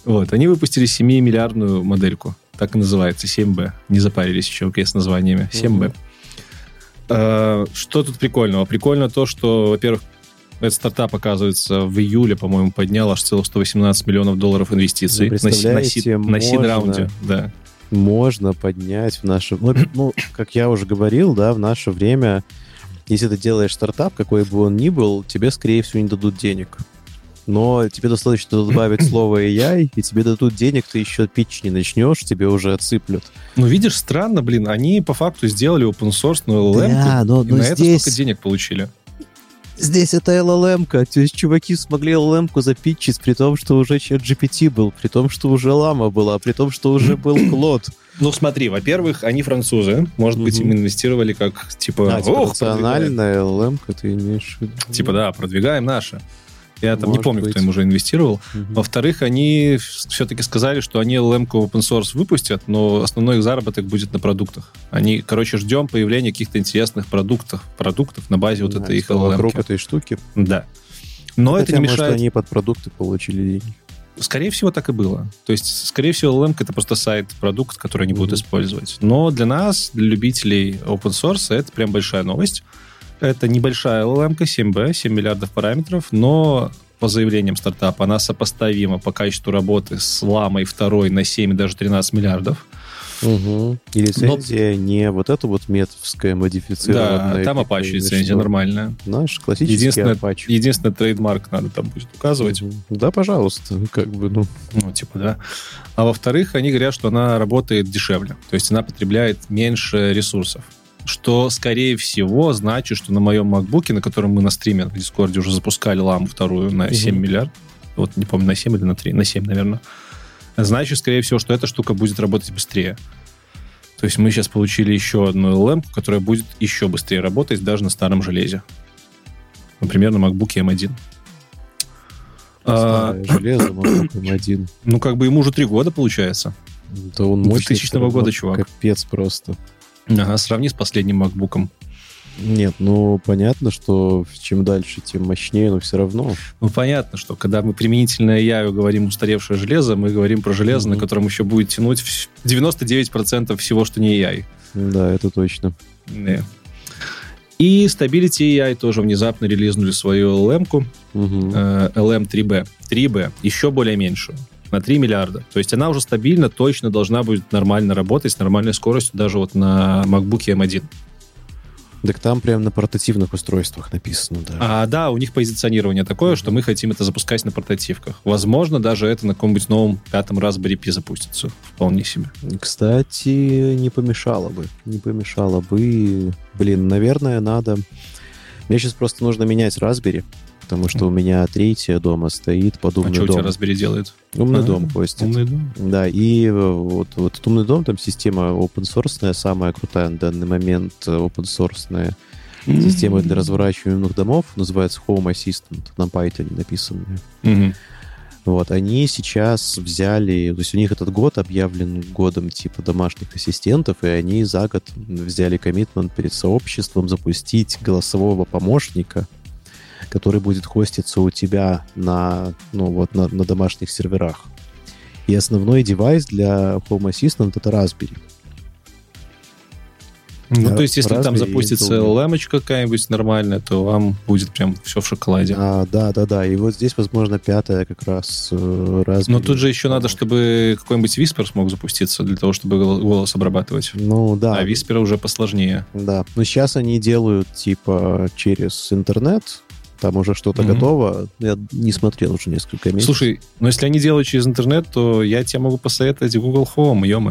Вот, они выпустили 7-миллиардную модельку. Так и называется, 7B. Не запарились еще, окей, с названиями. 7B. Э, Что тут прикольного? Прикольно то, что, во-первых, этот стартап, оказывается, в июле, по-моему, поднял аж целых 118 миллионов долларов инвестиций Вы на, на, на сид-раунде. можно- Да. Можно поднять в наше... Ну, ну, как я уже говорил, да, в наше время, если ты делаешь стартап, какой бы он ни был, тебе, скорее всего, не дадут денег. Но тебе достаточно добавить слово AI, и тебе дадут денег, ты еще пич не начнешь, тебе уже отсыплют. Ну, видишь, странно, блин, они по факту сделали open source LLM, Да, но, и но на это здесь, столько денег получили. Здесь это LLM-ка. То есть чуваки смогли LLM-ку запитчить, при том, что уже чат GPT был, при том, что уже лама была, при том, что уже был Клод. Ну, смотри, во-первых, они французы. Может быть, им инвестировали как, типа, А, типа «Ох, национальная LLM-ка, ты имеешь в виду? продвигаем». Типа, да, продвигаем наше. Я там не Может помню, быть. кто им уже инвестировал. Мгм. Во-вторых, они все-таки сказали, что они LLM-ку open source выпустят, но основной их заработок будет на продуктах. Они, короче, ждем появления каких-то интересных продуктов, продуктов на базе вот Да, этой их типа вокруг LLM. этой штуки. Да. Но это Хотя, не может, мешает... они под продукты получили деньги. Скорее всего, так и было. То есть, скорее всего, LLM это просто сайт-продукт, который они будут Мгм. использовать. Но для нас, для любителей open source, это прям большая новость. Это небольшая LLM, 7B, 7 миллиардов параметров, но по заявлениям стартапа она сопоставима по качеству работы с ламой второй на 7 и даже 13 миллиардов. Угу. И лицензия не вот эта вот метовская модифицированная. Да, там типа, Apache лицензия нормальная. Наш классический Единственное, Apache. единственное, trademark надо там будет указывать. Да, пожалуйста, как бы, ну. Ну, типа, да. А во-вторых, они говорят, что она работает дешевле. То есть она потребляет меньше ресурсов. Что, скорее всего, значит, что на моем MacBook'е, на котором мы на стриме в Discord'е уже запускали Llama'у вторую на 7 Мгм. миллиард, вот не помню, на 7 или на 3, на 7, наверное, значит, скорее всего, что эта штука будет работать быстрее. То есть мы сейчас получили еще одну LLM, которая будет еще быстрее работать даже на старом железе. Например, на MacBook M1. А, Старое железо, MacBook M1. ну, как бы ему уже три года, получается. Да он мощный 2000 всё равно, года, чувак. Капец просто. Ага, сравни с последним MacBook. Нет, ну, понятно, что чем дальше, тем мощнее, но все равно. Ну, понятно, что когда мы применительно AI говорим устаревшее железо, мы говорим про железо, Мгм. на котором еще будет тянуть вс- 99% всего, что не AI. Да, это точно. Да. И Stability AI тоже внезапно релизнули свою LM-ку, Мгм. э, LM3B. 3B, еще более меньшую, на 3 миллиарда. То есть она уже стабильно, точно должна будет нормально работать с нормальной скоростью даже вот на MacBook M1. Так там прям на портативных устройствах написано, да. А, да, у них позиционирование такое, что мы хотим это запускать на портативках. Возможно, даже это на каком-нибудь новом пятом Raspberry Pi запустится. Вполне себе. Кстати, не помешало бы. Не помешало бы. Блин, наверное, надо... Мне сейчас просто нужно менять Raspberry, потому что у меня третья дома стоит под а умный что у тебя дом. Raspberry делает? Умный А, дом, Костя. Умный дом? Да, и вот, вот этот умный дом, там система open source, самая крутая на данный момент э, open source система для разворачиваемых домов, называется Home Assistant, на Python написанная. Вот, они сейчас взяли, то есть у них этот год объявлен годом типа домашних ассистентов, и они за год взяли коммитмент перед сообществом запустить голосового помощника, который будет хоститься у тебя на, ну, вот, на, на домашних серверах. И основной девайс для Home Assistant это Raspberry. Ну, Да, то есть, если там запустится. LLM какая-нибудь нормальная, то вам будет прям все в шоколаде. А, да, да, да. И вот здесь, возможно, пятая как раз э, Raspberry. Но тут же еще надо, чтобы какой-нибудь Whisper смог запуститься для того, чтобы гол- голос обрабатывать. Ну, да. А Whisper уже посложнее. Да. Но сейчас они делают, типа, через интернет. Там уже что-то Мгм. готово. Я не смотрел уже несколько месяцев. Слушай, но если они делают через интернет, то я тебе могу посоветовать Google Home, ё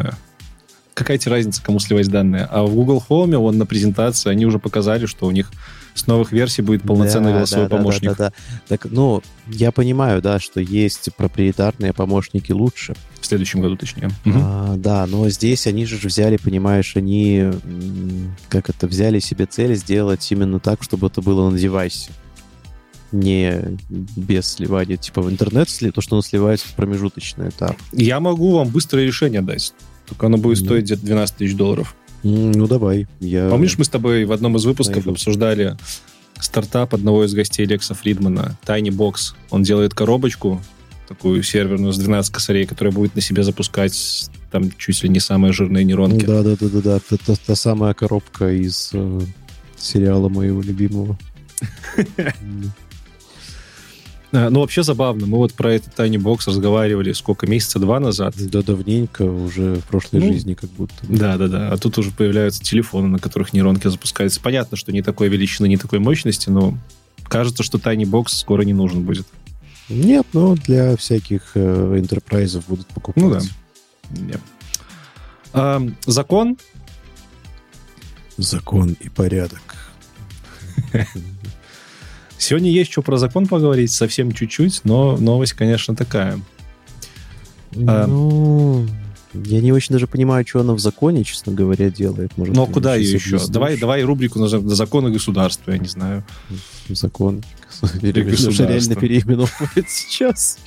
Какая тебе разница, кому сливать данные? А в Google Home, вон на презентации, они уже показали, что у них с новых версий будет полноценный Да, голосовой да, да, помощник. Да, да, да. Так, ну, я понимаю, да, что есть проприетарные помощники лучше. В следующем году, точнее. А, да, но здесь они же взяли, понимаешь, они, как это, взяли себе цель сделать именно так, чтобы это было на девайсе. Не без сливания. Типа в интернет, то, что он сливается в промежуточный этап. Я могу вам быстрое решение дать. Только оно будет стоить где-то 12 тысяч долларов. Ну, давай. Я... Помнишь, мы с тобой в одном из выпусков Найду. обсуждали стартап одного из гостей Лекса Фридмана, Tiny Box. Он делает коробочку, такую серверную с 12 косарей, которая будет на себе запускать там чуть ли не самые жирные нейронки. Да, да, да, да, да. Та, та- та самая коробка из э, сериала моего любимого. А, Ну, вообще забавно. Мы вот про этот Tiny Box разговаривали сколько, месяца два назад. Да, давненько, уже в прошлой Ну, жизни как будто. Да, да, да. А тут уже появляются телефоны, на которых нейронки запускаются. Понятно, что не такой величины, не такой мощности, но кажется, что Tiny Box скоро не нужен будет. Нет, но для всяких э, интерпрайзов будут покупать. Ну да. Нет. А, закон Закон и порядок. Сегодня есть что про закон поговорить, совсем чуть-чуть, но новость, конечно, такая. А. Ну, я не очень даже понимаю, что она в законе, честно говоря, делает. Может, Но ты куда ее еще? объяснишь? Давай, давай рубрику на за- на законы государства, я не знаю. Закон. государства. реально переименовывает сейчас.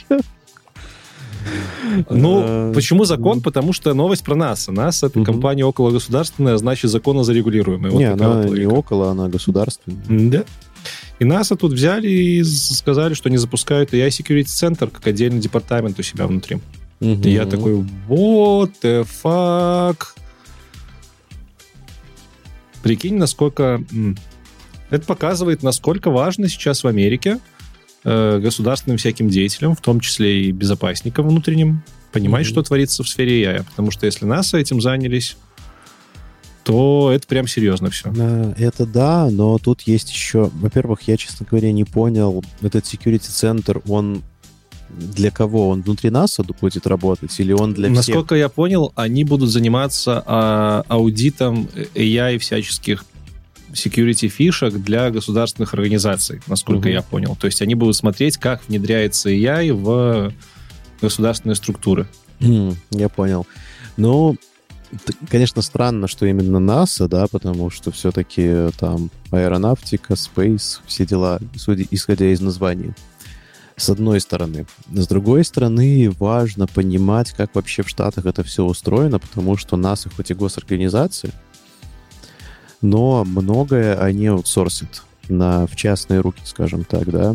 Ну, Э, почему закон? Потому что новость про НАСА. НАСА — это Мгм. компания окологосударственная, а значит, законно зарегулируемая. Вот Не, она вот не около, она государственная. Да. И НАСА тут взяли и сказали, что они запускают AI Security Center как отдельный департамент у себя внутри. И я такой, what the fuck? Прикинь, насколько... Это показывает, насколько важно сейчас в Америке э, государственным всяким деятелям, в том числе и безопасникам внутренним, понимать, Мгм. что творится в сфере AI. Потому что если НАСА этим занялись, то это прям серьезно все. Это да, но тут есть еще... Во-первых, я, честно говоря, не понял, этот security-центр, он для кого? Он внутри НАСА будет работать? Или он для всех? Насколько я понял, они будут заниматься а, аудитом AI всяческих security фишек для государственных организаций, насколько Мгм. я понял. То есть они будут смотреть, как внедряется AI в государственные структуры. Я понял. Ну, конечно, странно, что именно НАСА, да, потому что все-таки там аэронавтика, спейс, все дела, судя- исходя из названия. С одной стороны. С другой стороны, важно понимать, как вообще в Штатах это все устроено, потому что НАСА хоть и госорганизация, но многое они аутсорсят на, в частные руки, скажем так, да.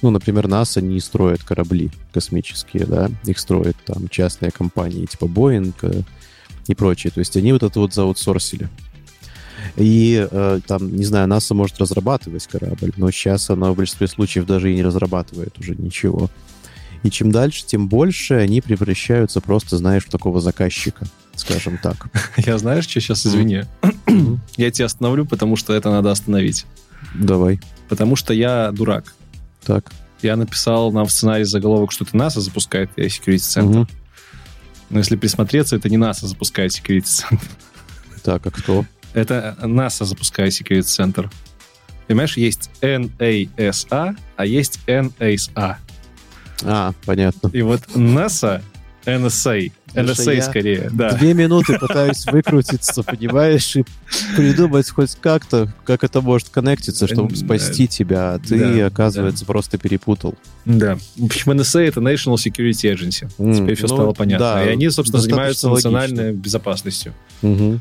Ну, например, НАСА не строит корабли космические, да, их строят там частные компании типа Boeing э, и прочее. То есть они вот это вот заутсорсили. И э, там, не знаю, НАСА может разрабатывать корабль, но сейчас она в большинстве случаев даже и не разрабатывает уже ничего. И чем дальше, тем больше они превращаются просто, знаешь, в такого заказчика, скажем так. Я знаешь, что сейчас, извини, я тебя остановлю, потому что это надо остановить. Давай. Потому что я дурак. Так. Я написал нам в сценарий заголовок, что это НАСА запускает AI Security Center. Мгм. Но если присмотреться, это не НАСА запускает Security Center. Так, а кто? Это НАСА запускает Security Center. Понимаешь, есть NASA, а есть NASA. А, понятно. И вот НАСА, NSA, NSA я скорее, да. Две минуты пытаюсь выкрутиться, понимаешь, и придумать хоть как-то, как это может коннектиться, чтобы спасти тебя, а ты, оказывается, просто перепутал. Да. В общем, NSA — это National Security Agency. Теперь все ну, стало понятно. да, и они, собственно, занимаются национальной безопасностью. Мгм.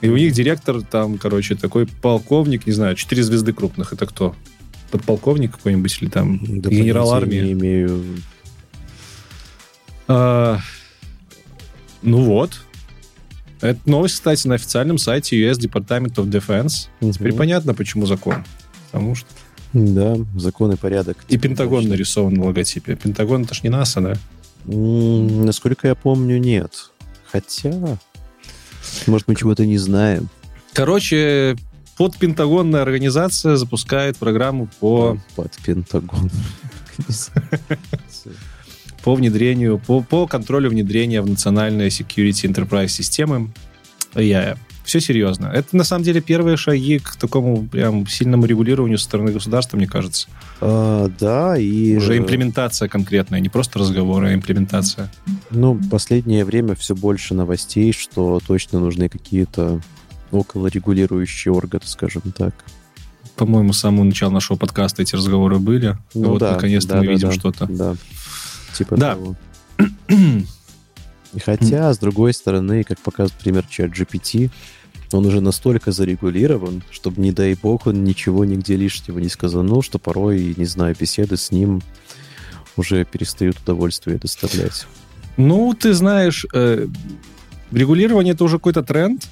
И у них директор там, короче, такой полковник, не знаю, четыре звезды крупных. Это кто? Подполковник какой-нибудь или там генерал армии? Не имею. А, ну вот. Это новость, кстати, на официальном сайте US Department of Defense. Теперь Мгм. понятно, почему закон. Потому что... Да, закон и порядок. И Пентагон Точно. нарисован на логотипе. Пентагон это ж не НАСА, да? Насколько я помню, нет. Хотя, может, мы чего-то не знаем. Короче, подпентагонная организация запускает программу по, Под Пентагон. по внедрению, по, по контролю внедрения в национальные security enterprise системы AI. Все серьезно. Это на самом деле первые шаги к такому прям сильному регулированию со стороны государства, мне кажется. А, Да, и... Уже имплементация конкретная, не просто разговоры, а имплементация. Ну, последнее время все больше новостей, что точно нужны какие-то околорегулирующие органы, скажем так. По-моему, с самого начала нашего подкаста эти разговоры были. Ну вот да, наконец-то да, мы да, видим да, что-то. Да, типа Да. того. И Хотя, с другой стороны, как показывает пример чат GPT, он уже настолько зарегулирован, чтобы, не дай бог, он ничего нигде лишнего не сказанул, что порой, не знаю, беседы с ним уже перестают удовольствие доставлять. Ну, ты знаешь, э, регулирование это уже какой-то тренд.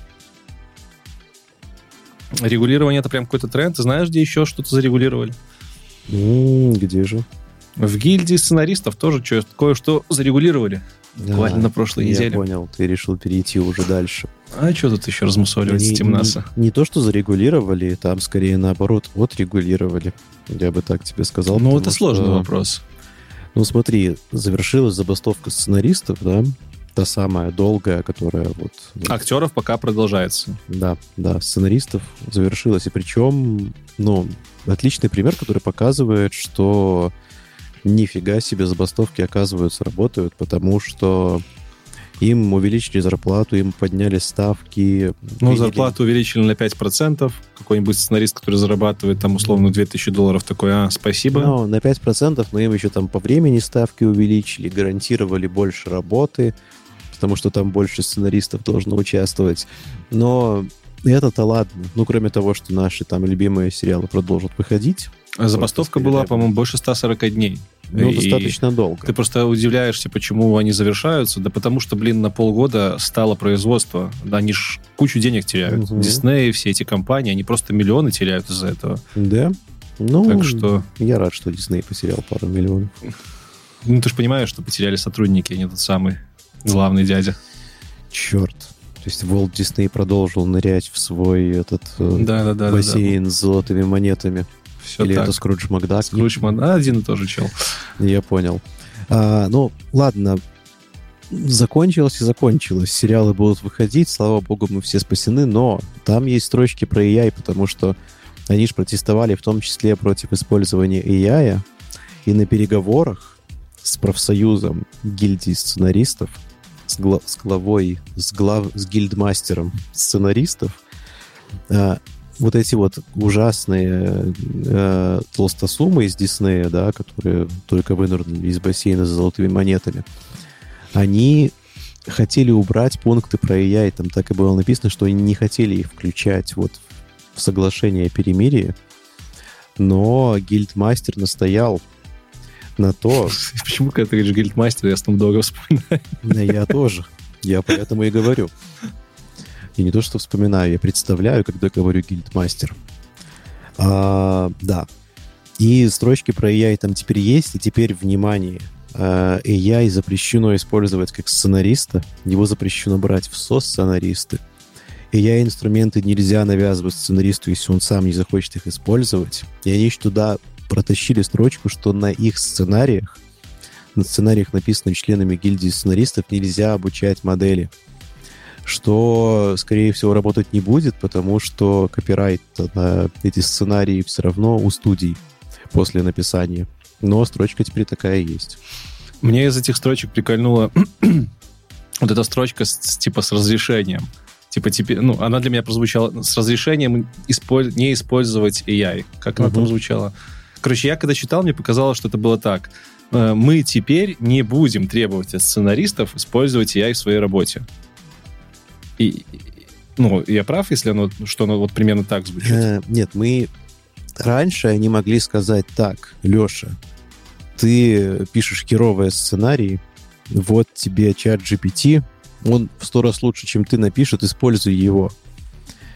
Регулирование это прям какой-то тренд. Ты знаешь, где еще что-то зарегулировали? М, Где же? В гильдии сценаристов тоже что- кое-что зарегулировали. Буквально А, на прошлой Я неделе. понял, ты решил перейти уже дальше. А что тут еще размусоливать Не- с Тимнаса? Не, не то, что зарегулировали, там скорее наоборот отрегулировали. Я бы так тебе сказал. Ну, это сложный что- вопрос. Ну, смотри, завершилась забастовка сценаристов, да? Та самая долгая, которая вот... Актеров пока продолжается. Да, да, сценаристов завершилась. И причем, ну, отличный пример, который показывает, что нифига себе забастовки, оказываются, работают, потому что им увеличили зарплату, им подняли ставки. Ну, приняли- зарплату увеличили на 5%. Какой-нибудь сценарист, который зарабатывает там условно 2000 долларов, такой, а, спасибо. Ну, на 5%, но им еще там по времени ставки увеличили, гарантировали больше работы, потому что там больше сценаристов должно участвовать. Но это-то ладно. Ну, кроме того, что наши там любимые сериалы продолжат выходить. Забастовка Просто была, по-моему, больше 140 дней. Ну, И достаточно долго. Ты просто удивляешься, почему они завершаются. Да потому что, блин, на полгода стало производство. Да, они ж кучу денег теряют. Мгм. Дисней, все эти компании, они просто миллионы теряют из-за этого. Да? Ну, Так что, я рад, что Дисней потерял пару миллионов. ну ты же понимаешь, что потеряли сотрудники, а не тот самый главный дядя. Черт. То есть Волт Дисней продолжил нырять в свой этот э, Да-да-да. бассейн с золотыми монетами. Все Или так. это Скрудж Макдак? Скрудж Мак- а, один и тот же чел. Я понял. А, ну, ладно. Закончилось и закончилось. Сериалы будут выходить, слава богу, мы все спасены, но там есть строчки про AI, потому что они же протестовали в том числе против использования AI, и на переговорах с профсоюзом гильдии сценаристов, с, гла- с главой, с, глав, с гильдмастером сценаристов, а, вот эти вот ужасные э, толстосумы из Диснея, да, которые только вынырнули из бассейна с золотыми монетами, они хотели убрать пункты про AI. Там так и было написано, что они не хотели их включать вот в соглашение о перемирии, но гильдмастер настоял на то, Почему, когда ты говоришь гильдмастер, я Снупдога вспоминаю? Да, я тоже. Я поэтому и говорю. И не то, что вспоминаю, я представляю, когда говорю гильдмастер. А, да. И строчки про AI там теперь есть, и теперь, внимание, а, AI запрещено использовать как сценариста, его запрещено брать в со-сценаристы. AI-инструменты нельзя навязывать сценаристу, если он сам не захочет их использовать. И они еще туда протащили строчку, что на их сценариях на сценариях, написанных членами гильдии сценаристов, нельзя обучать модели. Что, скорее всего, работать не будет, потому что копирайт на эти сценарии все равно у студий после написания. Но строчка теперь такая есть. Мне из этих строчек прикольнула вот эта строчка с, с, типа с разрешением. Типа, теперь, ну, она для меня прозвучала с разрешением исполь- не использовать AI. Как она Мгм. там звучала? Короче, я когда читал, мне показалось, что это было так. Э, Мы теперь не будем требовать от сценаристов использовать AI в своей работе. И, ну, я прав, если оно, что оно вот примерно так звучит? Э, Нет, мы... Раньше они могли сказать так, Леша, ты пишешь херовые сценарии, вот тебе чат GPT, он в сто раз лучше, чем ты напишет, используй его.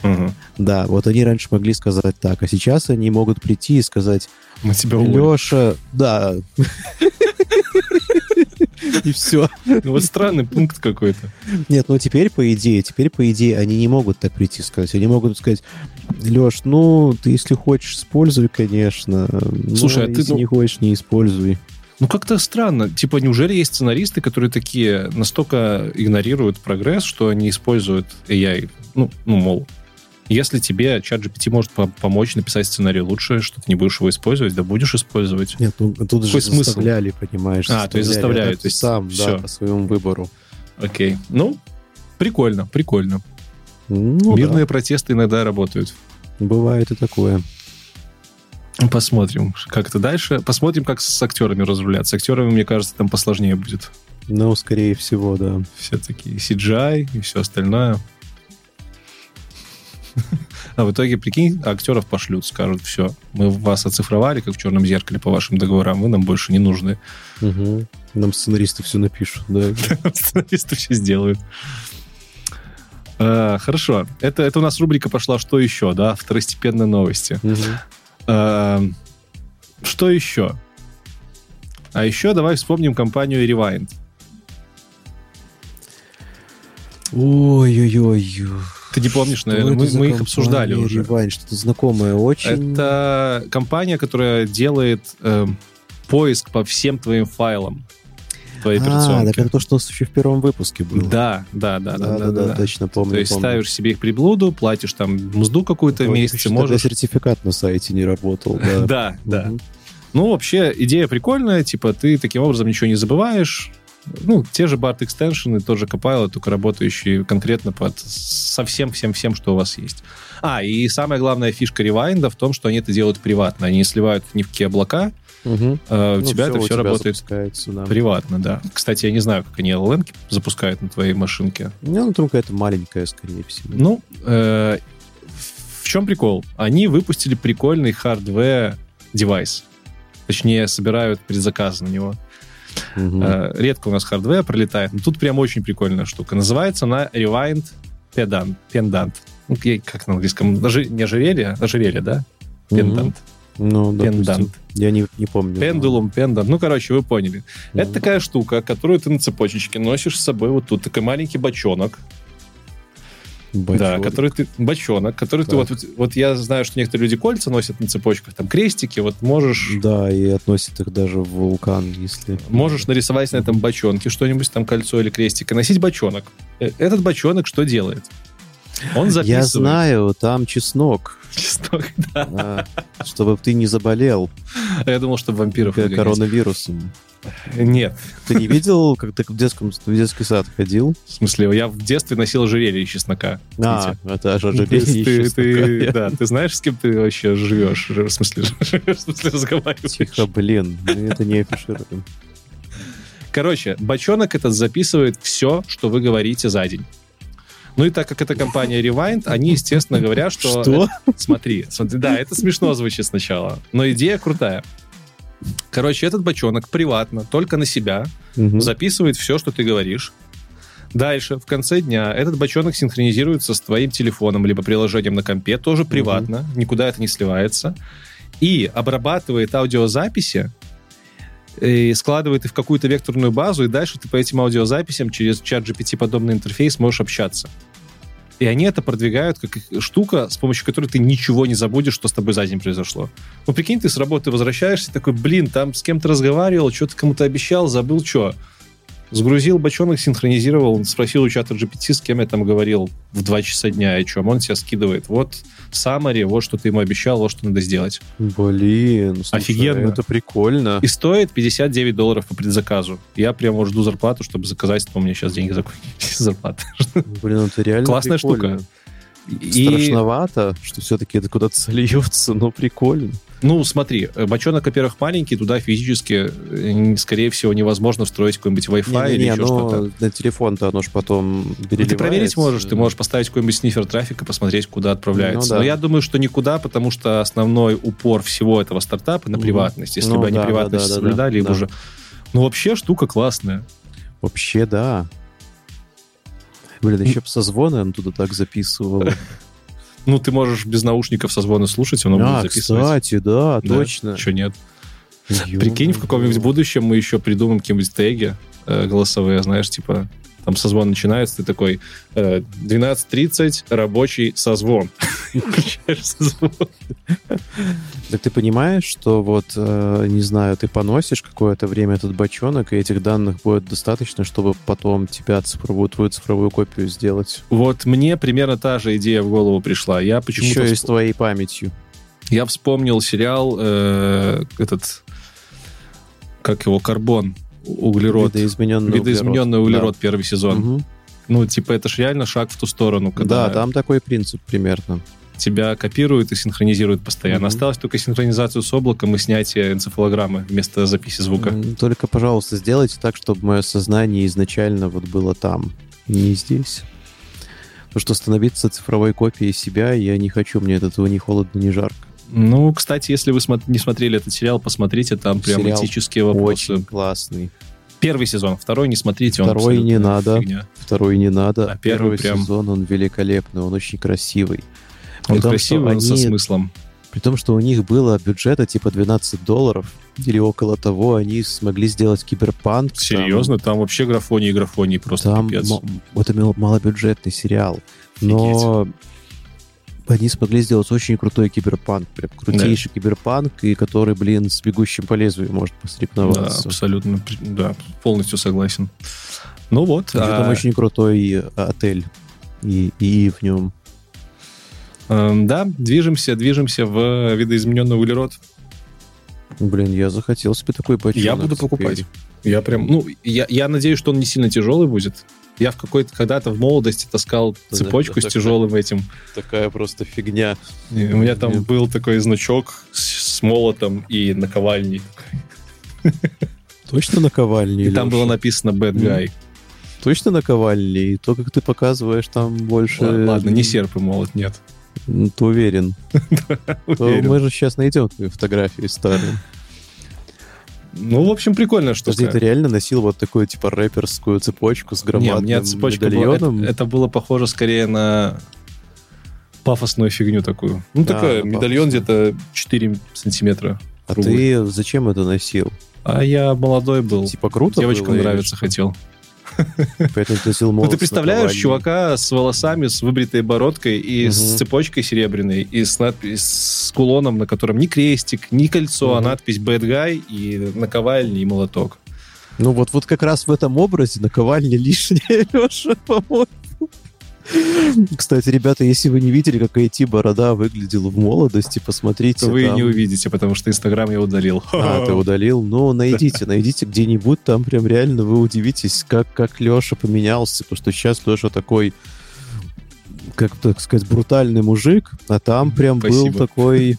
Мгм. Да, вот они раньше могли сказать так, а сейчас они могут прийти и сказать, Мы тебя. Леша, да. И все. Ну, Вот странный пункт какой-то. Нет, ну теперь, по идее, теперь, по идее, они не могут так прийти и сказать. Они могут сказать, Леш, ну, ты если хочешь, используй, конечно. Но Слушай, а ты, если ну- не хочешь, не используй. Ну, как-то странно. Типа, неужели есть сценаристы, которые такие настолько игнорируют прогресс, что они используют AI? Ну, ну мол, если тебе чат GPT может по- помочь написать сценарий лучше, что ты не будешь его использовать, да будешь использовать. Нет, ну тут же Какой смысл? заставляли, понимаешь. А, то есть заставляют, то есть сам, всё. да, по своему выбору. Окей. Ну, прикольно, прикольно. Ну, Мирные протесты иногда работают. да, бывает и такое. Посмотрим, как это дальше. Посмотрим, как с актерами разрулят. С актерами, мне кажется, там посложнее будет. Ну, скорее всего, да. Все такие CGI и все остальное. А в итоге, прикинь, актеров пошлют, скажут, все, мы вас оцифровали, как в черном зеркале по вашим договорам, вы нам больше не нужны. Мгм. Нам сценаристы все напишут, да. Сценаристы все сделают. А, Хорошо. Это, это у нас рубрика пошла «Что еще?», да? Второстепенные новости. А, Что еще? А еще давай вспомним компанию Rewind. Ой-ой-ой. Ты не помнишь, наверное, мы, мы их обсуждали уже. Rewind? Что-то знакомое очень. Это компания, которая делает э, поиск по всем твоим файлам твоей А, операционки. так это то, что у нас еще в первом выпуске было. Да, да, да, да, да, да, да. точно помню. То есть помню. ставишь себе их приблуду, платишь там мзду какую-то месяц, можешь... сертификат на сайте не работал. Да. Да, да. Ну, вообще, идея прикольная, типа, ты таким образом ничего не забываешь. Ну, те же BART экстеншены, тоже Copilot, только работающие конкретно под со всем-всем-всем, что у вас есть. А, и самая главная фишка ревайнда в том, что они это делают приватно. Они не сливают ни в какие облака, Мгм. а у Ну, тебя всё, это все работает да. приватно, да. Кстати, я не знаю, как они LLM запускают на твоей машинке. Ну, ну, только это маленькая, скорее всего. Ну, э, в чем прикол? Они выпустили прикольный hardware девайс. Точнее, собирают предзаказы на него. Э, редко у нас hardware пролетает, но тут прям очень прикольная штука. Называется она Rewind Pendant. Pendant. Ну, как на английском? Ожи- Не ожерелье? Ожерелье, да? Pendant. Ну, допустим. Pendant. Я не, не помню. Pendulum, pendant. Ну, короче, вы поняли. Мгм. Это такая штука, которую ты на цепочечке носишь с собой вот тут. Такой маленький бочонок. Да, который ты... Бочонок, который ты... Так. Вот, вот я знаю, что некоторые люди кольца носят на цепочках, там крестики, вот можешь... Да, и относит их даже в вулкан, если... Можешь нарисовать на этом бочонке что-нибудь, там кольцо или крестик, и носить бочонок. Э, Этот бочонок что делает? Он записывает. Я знаю, там чеснок, Чеснок, да. а, чтобы ты не заболел Я думал, что вампиров выгонять. коронавирусом. Нет. Ты не видел, как ты в, детском, в детский сад ходил? В смысле, я в детстве носил ожерелье из чеснока. А, Видите? это ожерелье ты, из ты- чеснока. да, ты знаешь, с кем ты вообще живешь? В смысле, в смысле разговариваешь? Тихо, блин, мы это не афишируем. Короче, бочонок этот записывает все, что вы говорите за день. Ну и так как это компания Rewind, они, естественно, говорят, что... Что? это- смотри, смотри, да, это смешно звучит сначала, но идея крутая. Короче, этот бочонок приватно, только на себя, Мгм. записывает все, что ты говоришь. Дальше, в конце дня, этот бочонок синхронизируется с твоим телефоном, либо приложением на компе, тоже приватно, никуда это не сливается, и обрабатывает аудиозаписи, и складывает их в какую-то векторную базу, и дальше ты по этим аудиозаписям через чат GPT-подобный интерфейс можешь общаться. И они это продвигают как штука, с помощью которой ты ничего не забудешь, что с тобой за день произошло. Ну, прикинь, ты с работы возвращаешься, такой, блин, там с кем-то разговаривал, что-то кому-то обещал, забыл, что. Сгрузил бочонок, синхронизировал, спросил у чата GPT, с кем я там говорил в 2 часа дня, и что, он тебя скидывает. Вот summary, вот что ты ему обещал, вот что надо сделать. Блин, слушай, Офигенно. это прикольно. И стоит 59 долларов по предзаказу. Я прямо жду зарплату, чтобы заказать, но у меня сейчас деньги закончились. Зарплата. Блин, это реально Классная прикольно. штука. И, Страшновато, что все-таки это куда-то сольется, но прикольно. Ну, смотри, э, бочонок, во-первых, маленький, туда физически, э, скорее всего, невозможно встроить какой-нибудь Wi-Fi или Не-не-не, еще оно что-то. на телефон-то оно ж потом Ну, переливается. ты проверить можешь, ты можешь поставить какой-нибудь снифер трафика, посмотреть, куда отправляется. Ну да. Но я думаю, что никуда, потому что основной упор всего этого стартапа на приватность. Если Ну бы они да, приватность да, да, соблюдали, да, да. уже... Ну, вообще штука классная. Вообще, да. Блин, еще бы созвоны он туда так записывал. Ну, ты можешь без наушников созвоны слушать, оно А, будет записывать. кстати, да, Да, точно. Чё нет? Ё-моё. Прикинь, в каком-нибудь будущем мы еще придумаем какие-нибудь теги э, голосовые, знаешь, типа там созвон начинается, ты такой э, 12.30, рабочий созвон. Включаешь созвон. Так ты понимаешь, что вот, э, не знаю, ты поносишь какое-то время этот бочонок, и этих данных будет достаточно, чтобы потом тебя цифровую, твою цифровую копию сделать. Вот мне примерно та же идея в голову пришла. Я почему-то Еще и с твоей памятью. Я вспомнил сериал э, этот, как его, Карбон, углерод. Видоизмененный Видоизмененный углерод, первый сезон. Мгм. Ну, типа, это ж реально шаг в ту сторону, когда Да, там такой принцип примерно. тебя копируют и синхронизируют постоянно. Мгм. Осталось только синхронизацию с облаком и снятие энцефалограммы вместо записи звука. Только, пожалуйста, сделайте так, чтобы мое сознание изначально вот было там, не здесь. Потому что становиться цифровой копией себя я не хочу, мне от этого ни холодно, ни жарко. Ну, кстати, если вы не смотрели этот сериал, посмотрите, там прям Сериал этические вопросы. Очень классный. Первый сезон, второй не смотрите, он Второй не абсолютно надо. фигня. Второй не надо. А первый Первый прям- сезон, он великолепный, он очень красивый. Он При том, красивый, что со они- смыслом. При том, что у них было бюджета типа 12 долларов или около того, они смогли сделать киберпанк. там- Серьезно, там вообще графоний и графоний просто Там пипец. м- это мал- малобюджетный сериал. Но они смогли сделать очень крутой киберпанк. Прям крутейший киберпанк, и который, блин, с бегущим по лезвию может Да, посоревноваться. абсолютно, при- да, полностью согласен. Ну вот, Еще там а, очень крутой э, отель. И, и в нем. эм, да, движемся, движемся в видоизмененный углерод. Блин, я захотел себе такой бочонок. Я буду покупать. Я прям, ну, я, я надеюсь, что он не сильно тяжелый будет. Я в какой-то когда-то в молодости таскал цепочку да, с так- тяжелым этим. Такая просто фигня. И у меня там Мгм. был такой значок с, с молотом и наковальней. Точно наковальни? И там было написано Bad. Guy. Точно наковальни? И то, как ты показываешь, там больше... Ла- Ладно, не серп и молот, нет. Ты Уверен. мы же сейчас найдем твои фотографии старые. Ну, в общем, прикольная штука. Подожди, ты реально носил вот такую, типа, рэперскую цепочку с Не, у громадным меня цепочка была, это, медальоном? это было похоже скорее на пафосную фигню такую. Ну, Да, такая, медальон где-то 4 сантиметра. А круглый. ты зачем это носил? А я молодой был. Типа круто Девочкам было нравится, что? хотел. Поэтому ты носил Ну, молот ты с представляешь чувака с волосами, с выбритой бородкой и с Мгм. цепочкой серебряной, и с, надпись, с кулоном, на котором ни крестик, ни кольцо, а Мгм. надпись Bad Guy и наковальня и молоток. Ну вот, вот как раз в этом образе наковальня лишняя, Леша, по-моему. Кстати, ребята, если вы не видели, как IT Борода выглядел в молодости, посмотрите. Вы там. не увидите, потому что Инстаграм я удалил. А, ты удалил? Ну, найдите, найдите где-нибудь, там прям реально вы удивитесь, как, как Леша поменялся, потому что сейчас Леша такой, как так сказать, брутальный мужик, а там прям был Спасибо. такой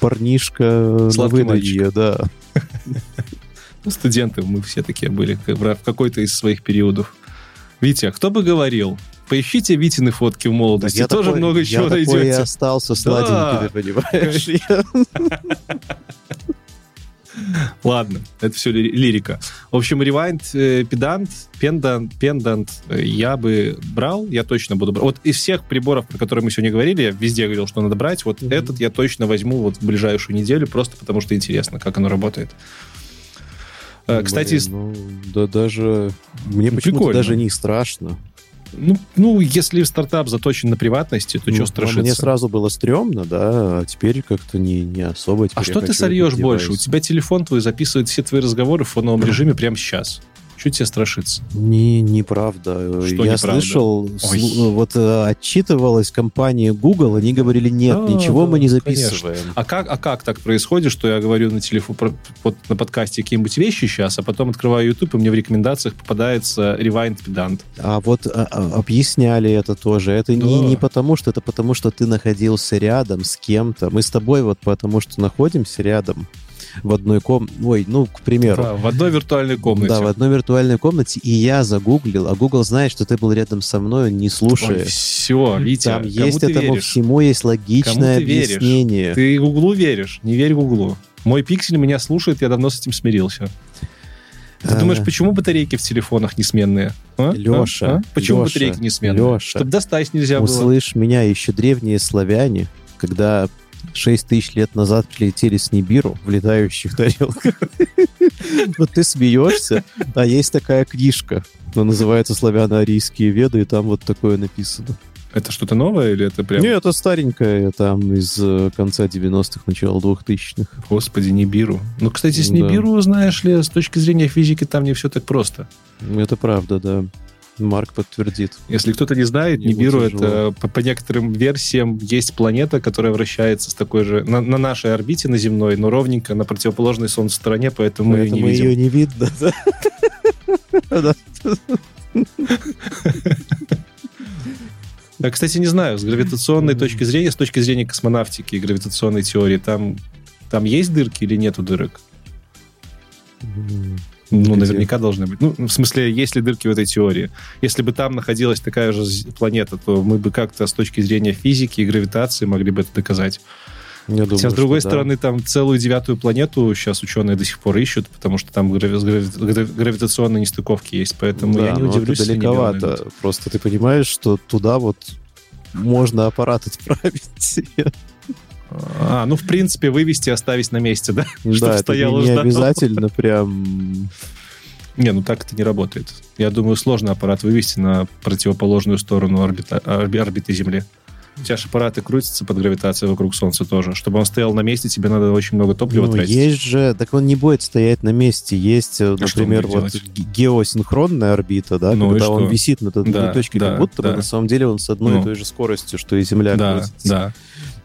парнишка на Сладкий выданье, да. Ну, студенты мы все такие были в какой-то из своих периодов. Витя, а кто бы говорил? Поищите Витины фотки в молодости, я тоже такой- много чего я такой и найдете. остался сладенький, ты понимаешь? Я- Ладно, это все лирика. В общем, ревайнд, э, педант, пендант, пендант э, я бы брал, я точно буду брать. Вот из всех приборов, про которые мы сегодня говорили, я везде говорил, что надо брать. Вот Мгм. этот я точно возьму вот в ближайшую неделю, просто потому что интересно, как оно работает. Э, Кстати, Блин, ну, да даже... Мне Ну, почему-то даже не страшно. Ну, ну, если стартап заточен на приватности, то Ну, что страшиться? Мне сразу было стрёмно, да, а теперь как-то не, не особо. А что ты сольешь больше? У тебя телефон твой записывает все твои разговоры в фоновом режиме прямо сейчас. Что тебе страшиться? Не, неправда. Что Я неправда? слышал, Ой. слу- вот э, отчитывалась компания Google, они говорили, нет, Да, ничего да, мы не конечно. записываем. А как, а как так происходит, что я говорю на телефон, вот на подкасте какие-нибудь вещи сейчас, а потом открываю YouTube, и мне в рекомендациях попадается Rewind Pedant. А вот а, а, объясняли это тоже. Это не, Да. не потому, что это потому, что ты находился рядом с кем-то. Мы с тобой вот потому, что находимся рядом в одной комнате. Ой, ну, к примеру. Да, в одной виртуальной комнате. Да, в одной виртуальной комнате, и я загуглил, а Google знает, что ты был рядом со мной, не слушает. все, Витя, Там кому есть ты этому веришь? всему есть логичное ты веришь? объяснение. Ты Гуглу веришь, не верь Гуглу. Мой пиксель меня слушает, я давно с этим смирился. Ты думаешь, почему батарейки в телефонах несменные? А? Леша, А? А? Почему Леша, батарейки несменные? Леша. Чтобы достать нельзя было. Услышь меня, еще древние славяне, когда 6 тысяч лет назад прилетели с Нибиру в летающих тарелках. Вот ты смеешься, а есть такая книжка, она называется «Славяно-арийские веды», и там вот такое написано. Это что-то новое или это прям... Не, это старенькое, там из э, конца 90-х, начала 2000-х. Господи, Нибиру. Ну, кстати, с Да. Нибиру, знаешь ли, с точки зрения физики там не все так просто. Это правда, да. Марк подтвердит. Если кто-то не знает, Ему Нибиру тяжело. это по, по некоторым версиям есть планета, которая вращается с такой же на, на нашей орбите на земной, но ровненько на противоположной Солнцу стороне, поэтому мы ее не Поэтому видим. ее не видно, да. Я, кстати, не знаю, с гравитационной точки зрения, с точки зрения космонавтики и гравитационной теории, там, там есть дырки или нету дырок? Ну, Где? наверняка должны быть. Ну, в смысле, есть ли дырки в этой теории? Если бы там находилась такая же планета, то мы бы как-то с точки зрения физики и гравитации могли бы это доказать. Я думаю, Хотя, с другой что да. стороны, там целую девятую планету сейчас ученые до сих пор ищут, потому что там грави- грави- грави- гравитационные нестыковки есть. Поэтому Да, я не но удивлюсь, это далековато. Просто ты понимаешь, что туда вот можно аппарат отправить. А, ну, в принципе, вывести, оставить на месте, да? Да, это стоял и не обязательно прям... Не, ну так это не работает. Я думаю, сложно аппарат вывести на противоположную сторону орбита- орби- орбиты Земли. У тебя же аппараты крутятся под гравитацией вокруг Солнца тоже. Чтобы он стоял на месте, тебе надо очень много топлива Ну, тратить. есть же... Так он не будет стоять на месте. Есть, э, А например, вот геосинхронная орбита, да, Ну когда он висит над одной Да, точкой, да, как будто бы да. на самом деле он с одной Ну. и той же скоростью, что и Земля Да, крутится. да.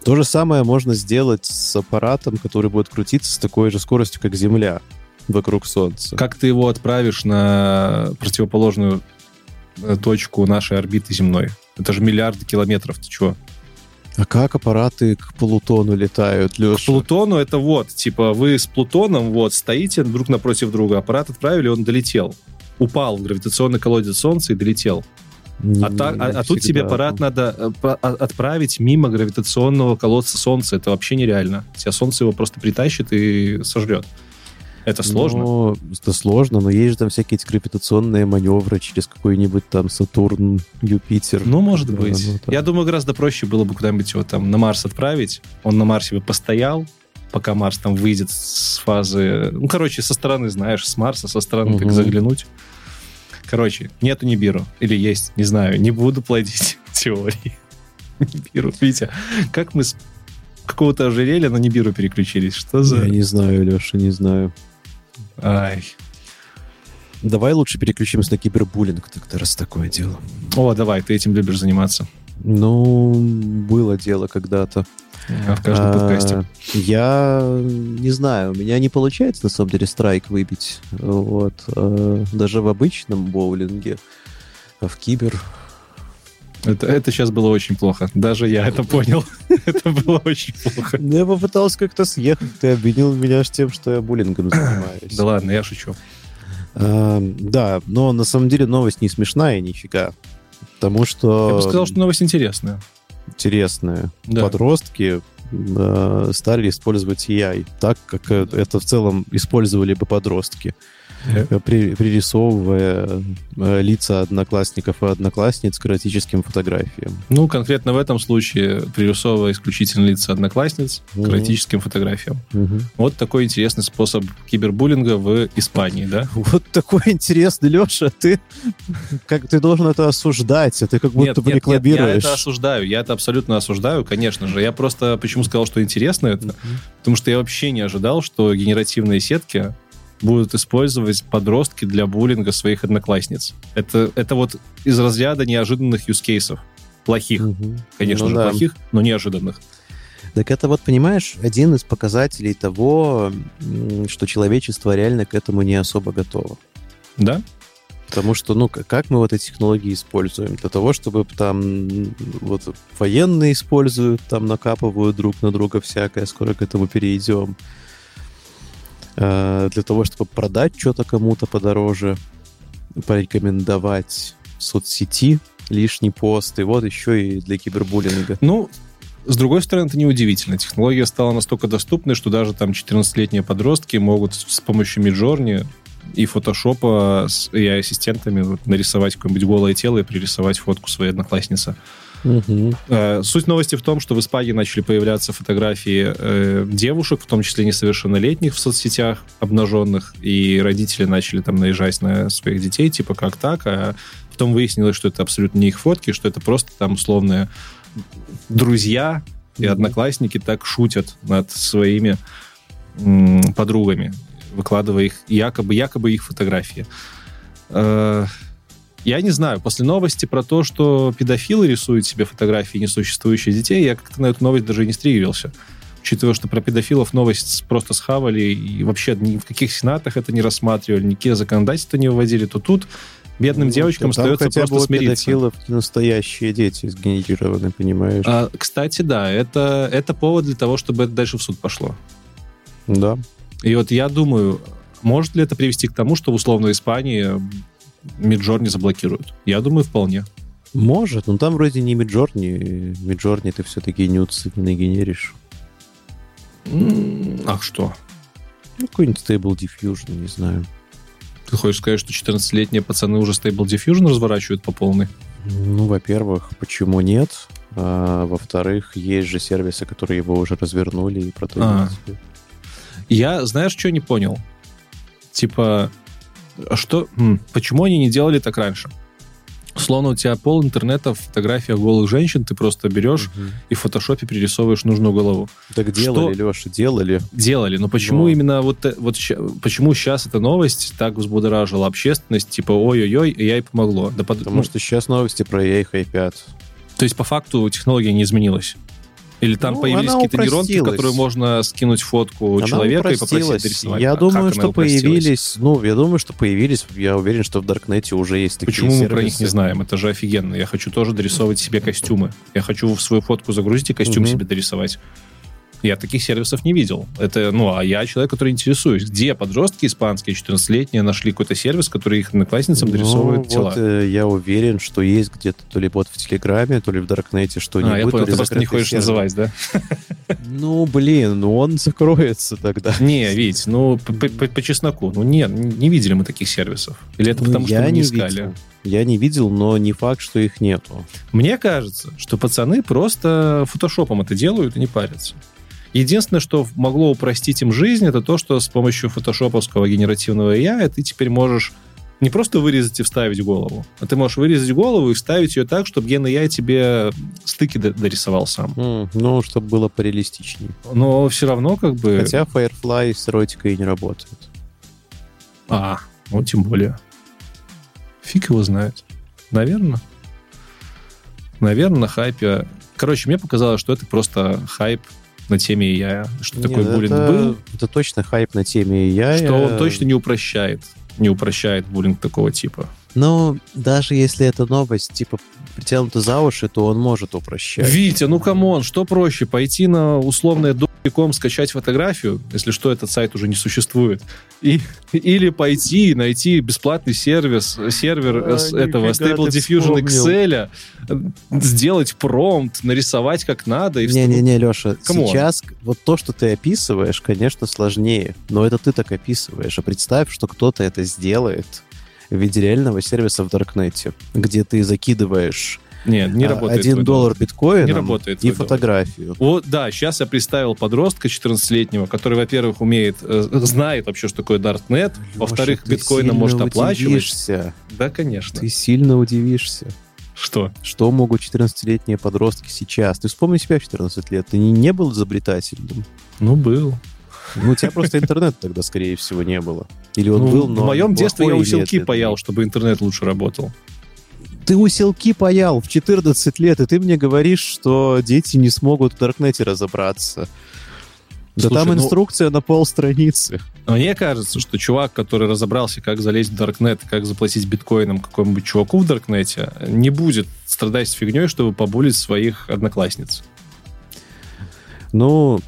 То же самое можно сделать с аппаратом, который будет крутиться с такой же скоростью, как Земля вокруг Солнца. Как ты его отправишь на противоположную э, точку нашей орбиты земной? Это же миллиарды километров, ты чего? А как аппараты к Плутону летают, К Леша? Плутону это вот, типа, вы с Плутоном вот стоите друг напротив друга, аппарат отправили, он долетел. Упал в гравитационный колодец Солнца и долетел. А, так- а- а тут тебе аппарат надо э, а- отправить мимо гравитационного колодца Солнца. Это вообще нереально. Тебя Солнце его просто притащит и сожрет. Это сложно. Ну, это сложно, но есть же там всякие эти гравитационные маневры через какой-нибудь там Сатурн, Юпитер. Ну, может Да, быть. ну. Я думаю, гораздо проще было бы куда-нибудь его там на Марс отправить. Он на Марсе бы постоял, пока Марс там выйдет с фазы... Ну, короче, со стороны, знаешь, с Марса, со стороны так Мгм. заглянуть. Короче, нету Нибиру. Или есть, не знаю. Не буду плодить теории. Нибиру. Витя, как мы с какого-то ожерелья на Нибиру переключились? Что за... Я не знаю, Леша, не знаю. Ай. Давай лучше переключимся на кибербуллинг тогда, раз такое дело. О, давай, ты этим любишь заниматься. Ну, было дело когда-то. А в каждом подкасте. Я не знаю, у меня не получается на самом деле страйк выбить. Вот. а, Даже в обычном боулинге. А в кибер... Это, это сейчас было очень плохо. Даже я это понял. Это было очень плохо. Ну, Я попытался как-то съехать, ты обвинил меня ж тем, что я буллингом занимаюсь. Да ладно, я шучу. А, Да, но на самом деле новость не смешная нифига. Потому что... Я бы сказал, что новость интересная. Интересная. Да. Подростки э, стали использовать AI так, как э, это в целом использовали бы подростки. Э, при- пририсовывая э, лица одноклассников и одноклассниц к эротическим фотографиям. Ну, конкретно в этом случае пририсовывая исключительно лица одноклассниц к Мгм. эротическим фотографиям. Мгм. Вот такой интересный способ кибербуллинга в Испании, да? Вот такой интересный, Леша, ты как ты должен это осуждать, а ты как будто бы я рекламируешь. это осуждаю, я это абсолютно осуждаю, конечно же. Я просто почему сказал, что интересно это? Потому что я вообще не ожидал, что генеративные сетки будут использовать подростки для буллинга своих одноклассниц. Это, это вот из разряда неожиданных юзкейсов. Плохих, Мгм. конечно Ну же, да. плохих, но неожиданных. Так это вот, понимаешь, один из показателей того, что человечество реально к этому не особо готово. Да? Потому что, ну, как мы вот эти технологии используем? Для того, чтобы там вот военные используют, там накапывают друг на друга всякое, скоро к этому перейдем. А, Для того, чтобы продать что-то кому-то подороже, порекомендовать в соцсети лишний пост, и вот еще и для кибербуллинга. Ну, с другой стороны, это неудивительно. Технология стала настолько доступной, что даже там 14-летние подростки могут с помощью Миджорни и фотошопа с AI-ассистентами вот, нарисовать какое-нибудь голое тело и пририсовать фотку своей одноклассницы. Э, Суть новости в том, что в Испании начали появляться фотографии э, девушек, в том числе несовершеннолетних в соцсетях, обнаженных, и родители начали там наезжать на своих детей, типа как так, а потом выяснилось, что это абсолютно не их фотки, что это просто там условные друзья и одноклассники так шутят над своими м, подругами, выкладывая их якобы, якобы их фотографии. Э, я не знаю, после новости про то, что педофилы рисуют себе фотографии несуществующих детей, я как-то на эту новость даже не стригерился. Учитывая, что про педофилов новость просто схавали и вообще ни в каких сенатах это не рассматривали, никакие законодательства не выводили, то тут бедным Ну, девочкам остается хотя бы просто у смириться. педофилов настоящие дети сгенерированы, понимаешь? А, кстати, да, это, это повод для того, чтобы это дальше в суд пошло. Да. И вот я думаю, может ли это привести к тому, что в условной Испании Миджорни заблокируют? Я думаю, вполне. Может, но там вроде не Миджорни. Миджорни ты все-таки нюцы не генеришь. Ах, что? Ну, какой-нибудь Stable Diffusion, не знаю. Ты хочешь сказать, что 14-летние пацаны уже Stable Diffusion разворачивают по полной? Ну, во-первых, почему нет? А, во-вторых, есть же сервисы, которые его уже развернули и про то А. не Я, знаешь, что не понял? Типа, что, м, почему они не делали так раньше? Словно у тебя пол интернета в фотографиях голых женщин, ты просто берешь Мгм. и в фотошопе перерисовываешь нужную голову. Так делали, Леша, делали. Делали, но почему Но. именно вот, э- вот почему сейчас эта новость так взбудоражила общественность, типа ой-ой-ой, и и помогло. Да Потому ну, что сейчас новости про AI хайпят. То есть по факту технология не изменилась? Или там Ну, появились какие-то нейронки, которые можно скинуть фотку Она человека и попросить дорисовать? Я А думаю, что появились... Ну, я думаю, что появились... Я уверен, что в Даркнете уже есть такие Почему мы про них сервисы. не знаем? Это же офигенно. Я хочу тоже дорисовывать себе костюмы. Я хочу в свою фотку загрузить и костюм Мгм. себе дорисовать. Я таких сервисов не видел. Это, ну, а я человек, который интересуюсь. Где подростки испанские, 14-летние, нашли какой-то сервис, который их одноклассницам Ну, дорисовывает тела? вот э, я уверен, что есть где-то то ли бот в Телеграме, то ли в Даркнете что-нибудь. а, я понял, ты просто не хочешь сервер. называть, да? Ну, блин, ну он закроется тогда. Не, Вить, ну, по, чесноку. Ну, нет, не видели мы таких сервисов. Или это Ну, потому, что мы не искали? Я не видел, но не факт, что их нету. Мне кажется, что пацаны просто фотошопом это делают и не парятся. Единственное, что могло упростить им жизнь, это то, что с помощью фотошоповского генеративного AI ты теперь можешь не просто вырезать и вставить голову, а ты можешь вырезать голову и вставить ее так, чтобы ген AI тебе стыки дорисовал сам. М, Ну, чтобы было пореалистичнее. Но все равно как бы... Хотя Firefly с эротикой не работает. А, ну тем более. Фиг его знает. Наверное. Наверное, на хайпе... Короче, мне показалось, что это просто хайп на теме AI. Что Нет, буллинг это, был, Это точно хайп на теме я. что он точно не упрощает. Не упрощает буллинг такого типа. Но даже если эта новость, типа, притянута за уши, то он может упрощать. Витя, ну come on, что проще? Пойти на условное dom.com, скачать фотографию, если что, этот сайт уже не существует, и, или пойти и найти бесплатный сервис, сервер А, с этого Stable Diffusion XL, сделать промпт, нарисовать как надо. И вст- Не-не-не, Леша, Come on. сейчас вот то, что ты описываешь, конечно, сложнее, но это ты так описываешь. А представь, что кто-то это сделает в виде реального сервиса в даркнете, где ты закидываешь Нет, не а, работает. один доллар биткоина Не работает и фотографию. Вот, да, сейчас я представил подростка 14-летнего, который, во-первых, умеет, э, знает вообще, что такое даркнет, во-вторых, сильно может оплачивать. удивишься. Да, конечно. Ты сильно удивишься. Что? Что могут 14-летние подростки сейчас? Ты вспомни себя в 14 лет. Ты не, не был изобретателем. Ну, был. Ну, у тебя просто интернета тогда, скорее всего, не было. Или он Ну, был, но в моем детстве я усилки паял, чтобы интернет лучше работал. Ты усилки паял в 14 лет, и ты мне говоришь, что дети не смогут в Даркнете разобраться. Да Слушай, там ну- инструкция на пол страницы. Мне кажется, что чувак, который разобрался, как залезть в Даркнет, как заплатить биткоином какому-нибудь чуваку в Даркнете, не будет страдать с фигней, чтобы побулить своих одноклассниц. Ну,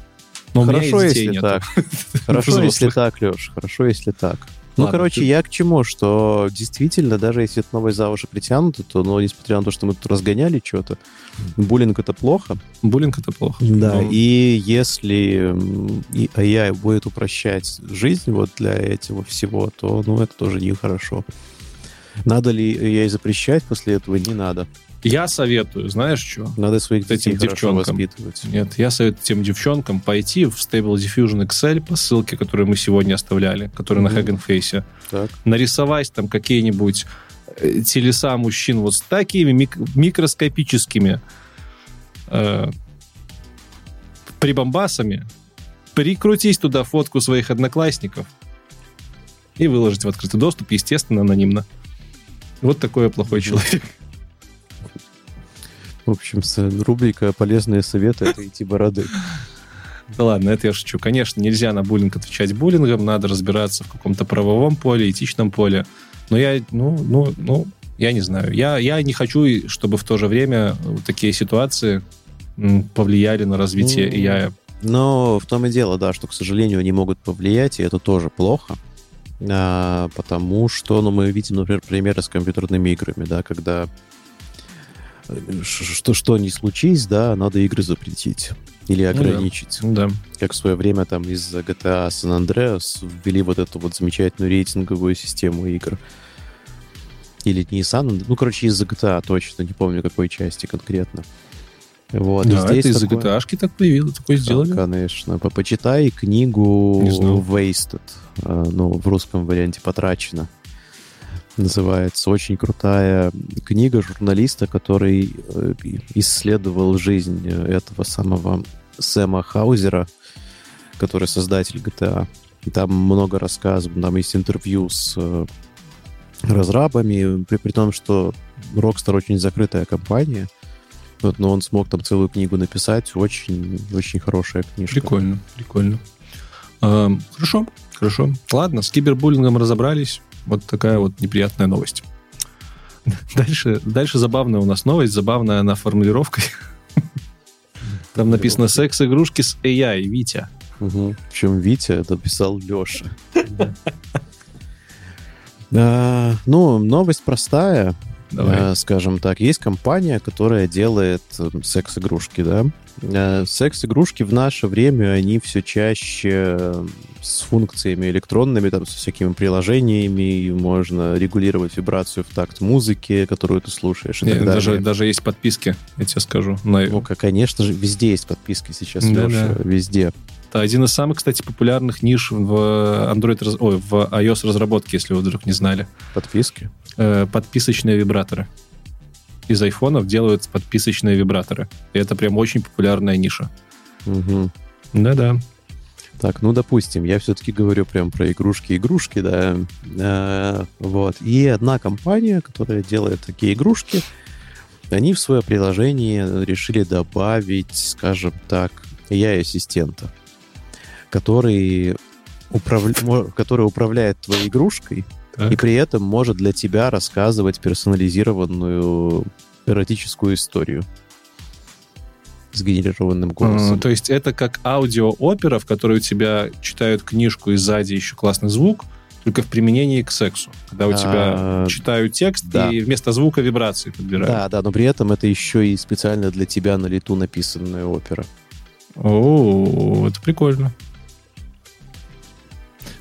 Но хорошо, если нету. так. Хорошо, если так, Леш, хорошо, если так. Ну, Ладно, короче, ты- я к чему, что действительно, даже если это новость за уши притянута, то, ну, несмотря на то, что мы тут разгоняли что-то, буллинг это плохо. Буллинг это плохо. Да, Ну, и если AI будет упрощать жизнь вот для этого всего, то, ну, это тоже нехорошо. Надо ли AI запрещать после этого? Не надо. Я советую, знаешь что? Надо своих Вот этим детей хорошо девчонкам. воспитывать. Нет, я советую тем девчонкам пойти в Stable Diffusion Excel по ссылке, которую мы сегодня оставляли, которая на. Hagen Face. Так. Нарисовать там какие-нибудь э, телеса мужчин вот с такими мик- микроскопическими э, прибамбасами, прикрутить туда фотку своих одноклассников и выложить в открытый доступ, естественно, анонимно. Вот такой я плохой человек. В общем, рубрика «Полезные советы» — это идти бороды. Да ладно, это я шучу. Конечно, нельзя на буллинг отвечать буллингом, надо разбираться в каком-то правовом поле, этичном поле. Но я, ну, ну, ну, я не знаю. Я, я не хочу, чтобы в то же время вот такие ситуации повлияли на развитие Ну, я Но в том и дело, да, что, к сожалению, они могут повлиять, и это тоже плохо. А, потому что, ну, мы видим, например, примеры с компьютерными играми, да, когда что, что ни случись, да, надо игры запретить или Ну ограничить. Ну да. Как в свое время там из GTA San Andreas ввели вот эту вот замечательную рейтинговую систему игр. Или не San ну, короче, из GTA точно, не помню, какой части конкретно. Вот, да, здесь это из такое- GTA-шки так появилось, такое сделали. да, конечно. По- Почитай книгу. Wasted. э, Ну, в русском варианте потрачено. Называется. Очень крутая книга журналиста, который э, исследовал жизнь э, этого самого Сэма Хаузера, который создатель GTA. И там много рассказов, там есть интервью с э, разрабами, при, при том, что Rockstar очень закрытая компания. Вот, но он смог там целую книгу написать. Очень, очень хорошая книжка. Прикольно, прикольно. Эм, хорошо, хорошо. Ладно, с кибербуллингом разобрались. Вот такая вот неприятная новость. Дальше, дальше забавная у нас новость, забавная она формулировкой. Там написано «секс-игрушки с AI, Витя». Угу. Причем Витя это писал Леша. А, Ну, новость простая, э, скажем так. Есть компания, которая делает э, секс-игрушки, да? Э, Секс-игрушки в наше время, они все чаще э, с функциями электронными, там, со всякими приложениями, и можно регулировать вибрацию в такт музыки, которую ты слушаешь и Не, так далее. даже, даже есть подписки, я тебе скажу. на- Ну, конечно же, везде есть подписки сейчас, Да-да. Леша, везде. Это один из самых, кстати, популярных ниш в Android, ой, в iOS разработке, если вы вдруг не знали. Подписки. Э, подписочные вибраторы. Из айфонов делают подписочные вибраторы. И это прям очень популярная ниша. Мгм. Да-да. Так, ну, допустим, я все-таки говорю прям про игрушки-игрушки, да. Э, вот. И одна компания, которая делает такие игрушки, они в свое приложение решили добавить, скажем так, AI-ассистента, который, управля- который управляет твоей игрушкой Так. и при этом может для тебя рассказывать персонализированную эротическую историю с генерированным голосом. То есть это как аудиоопера, в которой у тебя читают книжку и сзади еще классный звук, только в применении к сексу. Когда у тебя А, читают текст да. и вместо звука вибрации подбирают. Да, да, но при этом это еще и специально для тебя на лету написанная опера. О, это прикольно.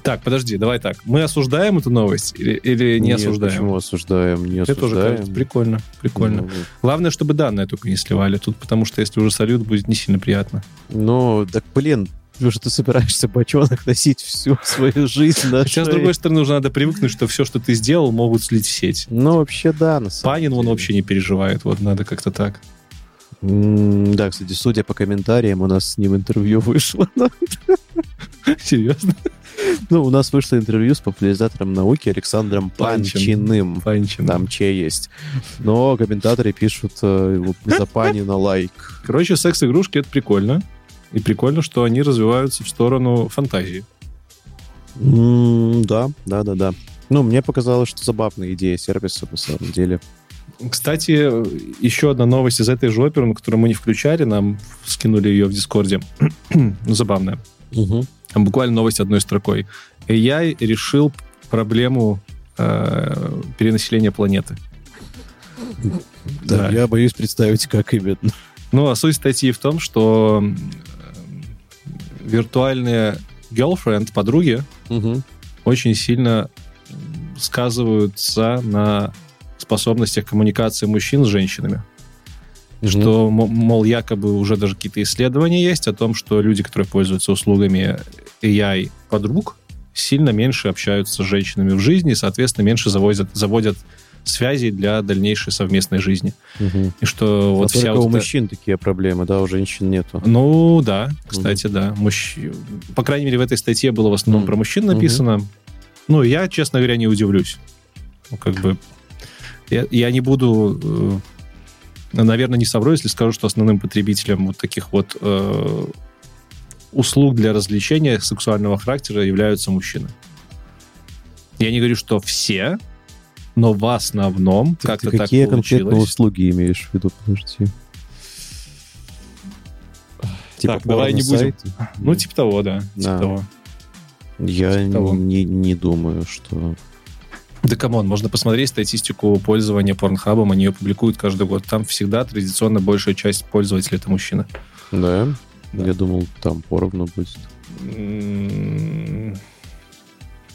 Так, подожди, давай так. Мы осуждаем эту новость или, или не Нет, осуждаем? Почему осуждаем? Не Мне тоже осуждаем. кажется, прикольно, прикольно. Ну, Главное, чтобы данные только не сливали тут, потому что если уже сольют, будет не сильно приятно. Ну, так, блин, Леша, ты собираешься бочонок носить всю свою жизнь на Сейчас, с другой стороны, уже надо привыкнуть, что все, что ты сделал, могут слить в сеть. Ну, вообще, да, на самом Панин, он деле. вообще не переживает. Вот надо как-то так. М, Да, кстати, судя по комментариям, у нас с ним интервью вышло. Серьезно? Ну, у нас вышло интервью с популяризатором науки Александром Панчин. Панчиным. Панчин. Там че есть. Но комментаторы пишут э, за Панина лайк. Короче, секс-игрушки — это прикольно. И прикольно, что они развиваются в сторону фантазии. Да, да, да, да. Ну, мне показалось, что забавная идея сервиса, на самом деле. Кстати, еще одна новость из этой же оперы, которую мы не включали, нам скинули ее в Дискорде. забавная. Там буквально новость одной строкой. AI решил проблему э, перенаселения планеты. Да, Да. я боюсь представить, как именно. Ну, а суть статьи в том, что э, виртуальные girlfriend, подруги, Мгм. очень сильно сказываются на способностях коммуникации мужчин с женщинами. Что, мо- мол, якобы уже даже какие-то исследования есть о том, что люди, которые пользуются услугами AI подруг, сильно меньше общаются с женщинами в жизни и, соответственно, меньше заводят, заводят связей для дальнейшей совместной жизни. Мгм. И что Вот вот вся только вот у эта- мужчин такие проблемы, да, у женщин нету. Ну, да, кстати, да. Мужч- По крайней мере, в этой статье было в основном Мгм. про мужчин написано. Ну, я, честно говоря, не удивлюсь. Ну, как бы... Я, я не буду... э, наверное, не совру, если скажу, что основным потребителем вот таких вот э, услуг для развлечения сексуального характера являются мужчины. Я не говорю, что все, но в основном Ты- как-то ты так какие конкретно получилось. услуги имеешь в виду? Подожди. Так, давай не будем. порно-сайты? Ну, типа того, да. Типа Да. того. Я типа того. не, не думаю, что... Да come on, можно посмотреть статистику пользования порнхабом, они ее публикуют каждый год. Там всегда традиционно большая часть пользователей это мужчины. Да? Да. Я думал, там поровну будет.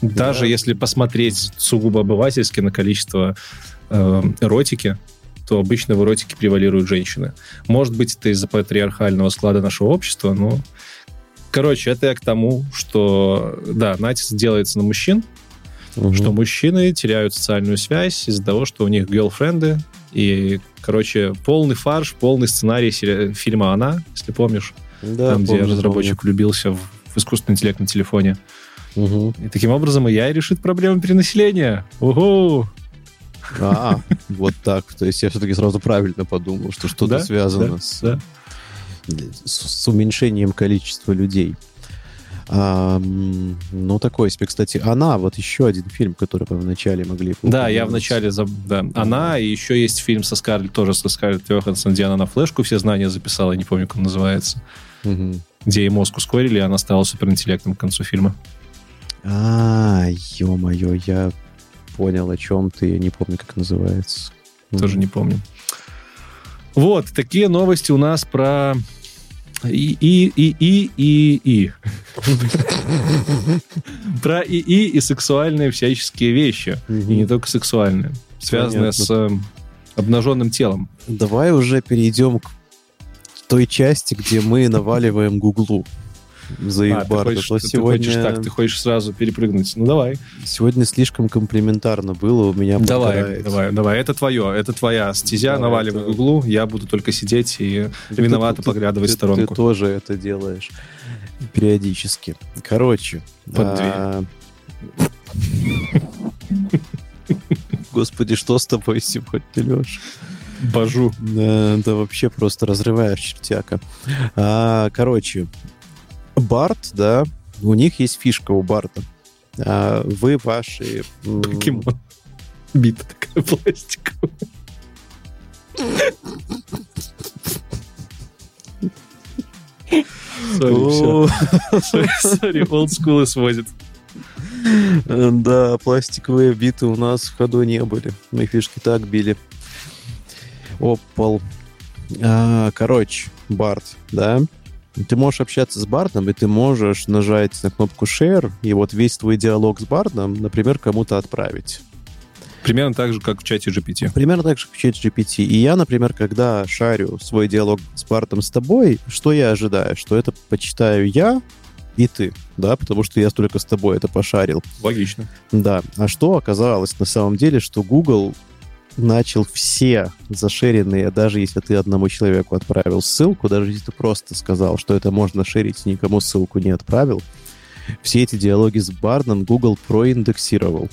Даже Да. если посмотреть сугубо обывательски на количество э, эротики, то обычно в эротике превалируют женщины. Может быть, это из-за патриархального склада нашего общества, но... Короче, это я к тому, что, да, натиск делается на мужчин, Мгм. что мужчины теряют социальную связь из-за того, что у них герлфренды. И, короче, полный фарш, полный сценарий сери- фильма «Она», если помнишь, Да, там, где помню, разработчик влюбился в, в искусственный интеллект на телефоне. помню. Мгм. И таким образом и я решит проблему перенаселения. Угу! А, вот так. То есть я все-таки сразу правильно подумал, что что-то Да, связано да, с, да. с- с уменьшением количества людей. А, ну, такой себе, кстати. Она, вот еще один фильм, который мы вначале могли Да, я вначале... заб- Да. Она, и еще есть фильм со Скарлетт, тоже со Скарлетт Йоханссон, где она на флешку все знания записала, я не помню, как он называется. Мгм. Где ей мозг ускорили, и она стала суперинтеллектом к концу фильма. А, ё-моё, я понял, о чем ты. Я не помню, как называется. Тоже не помню. Вот, такие новости у нас про и и и и и и. Про и и и сексуальные всяческие вещи. И не только сексуальные, связанные с э, обнаженным телом. Давай уже перейдем к той части, где мы наваливаем Гуглу за их А, ты барды. хочешь, То ты сегодня, хочешь так, ты хочешь сразу перепрыгнуть. Ну давай, сегодня слишком комплиментарно было, у меня давай, подгорает. давай, давай. Это твое, это твоя стезя. Да, Наваливай это- углу, я буду только сидеть и Ты- виновато ты- поглядывать ты- в сторонку. Ты тоже это делаешь периодически. Короче. Под а, Господи, что с тобой сегодня, Леш? Бажу. Да, да вообще просто разрываешь чертяка. А, короче, Барт, да, у них есть фишка у Барта. А, вы ваши... Покемон. Бита такая пластиковая. Сори, олдскулы сводит. Да, пластиковые биты у нас в ходу не были. Мы фишки так били. Опал. А, короче, Барт, да? Ты можешь общаться с Бардом, и ты можешь нажать на кнопку Share, и вот весь твой диалог с Бардом, например, кому-то отправить. Примерно так же, как в чате GPT. Примерно так же, как в чате GPT. И я, например, когда шарю свой диалог с Бартом с тобой, что я ожидаю? Что это почитаю я и ты, да, потому что я только с тобой это пошарил. Логично. Да. А что оказалось на самом деле, что Google начал все зашеренные, даже если ты одному человеку отправил ссылку, даже если ты просто сказал, что это можно шерить, никому ссылку не отправил, все эти диалоги с Бардом Google проиндексировал.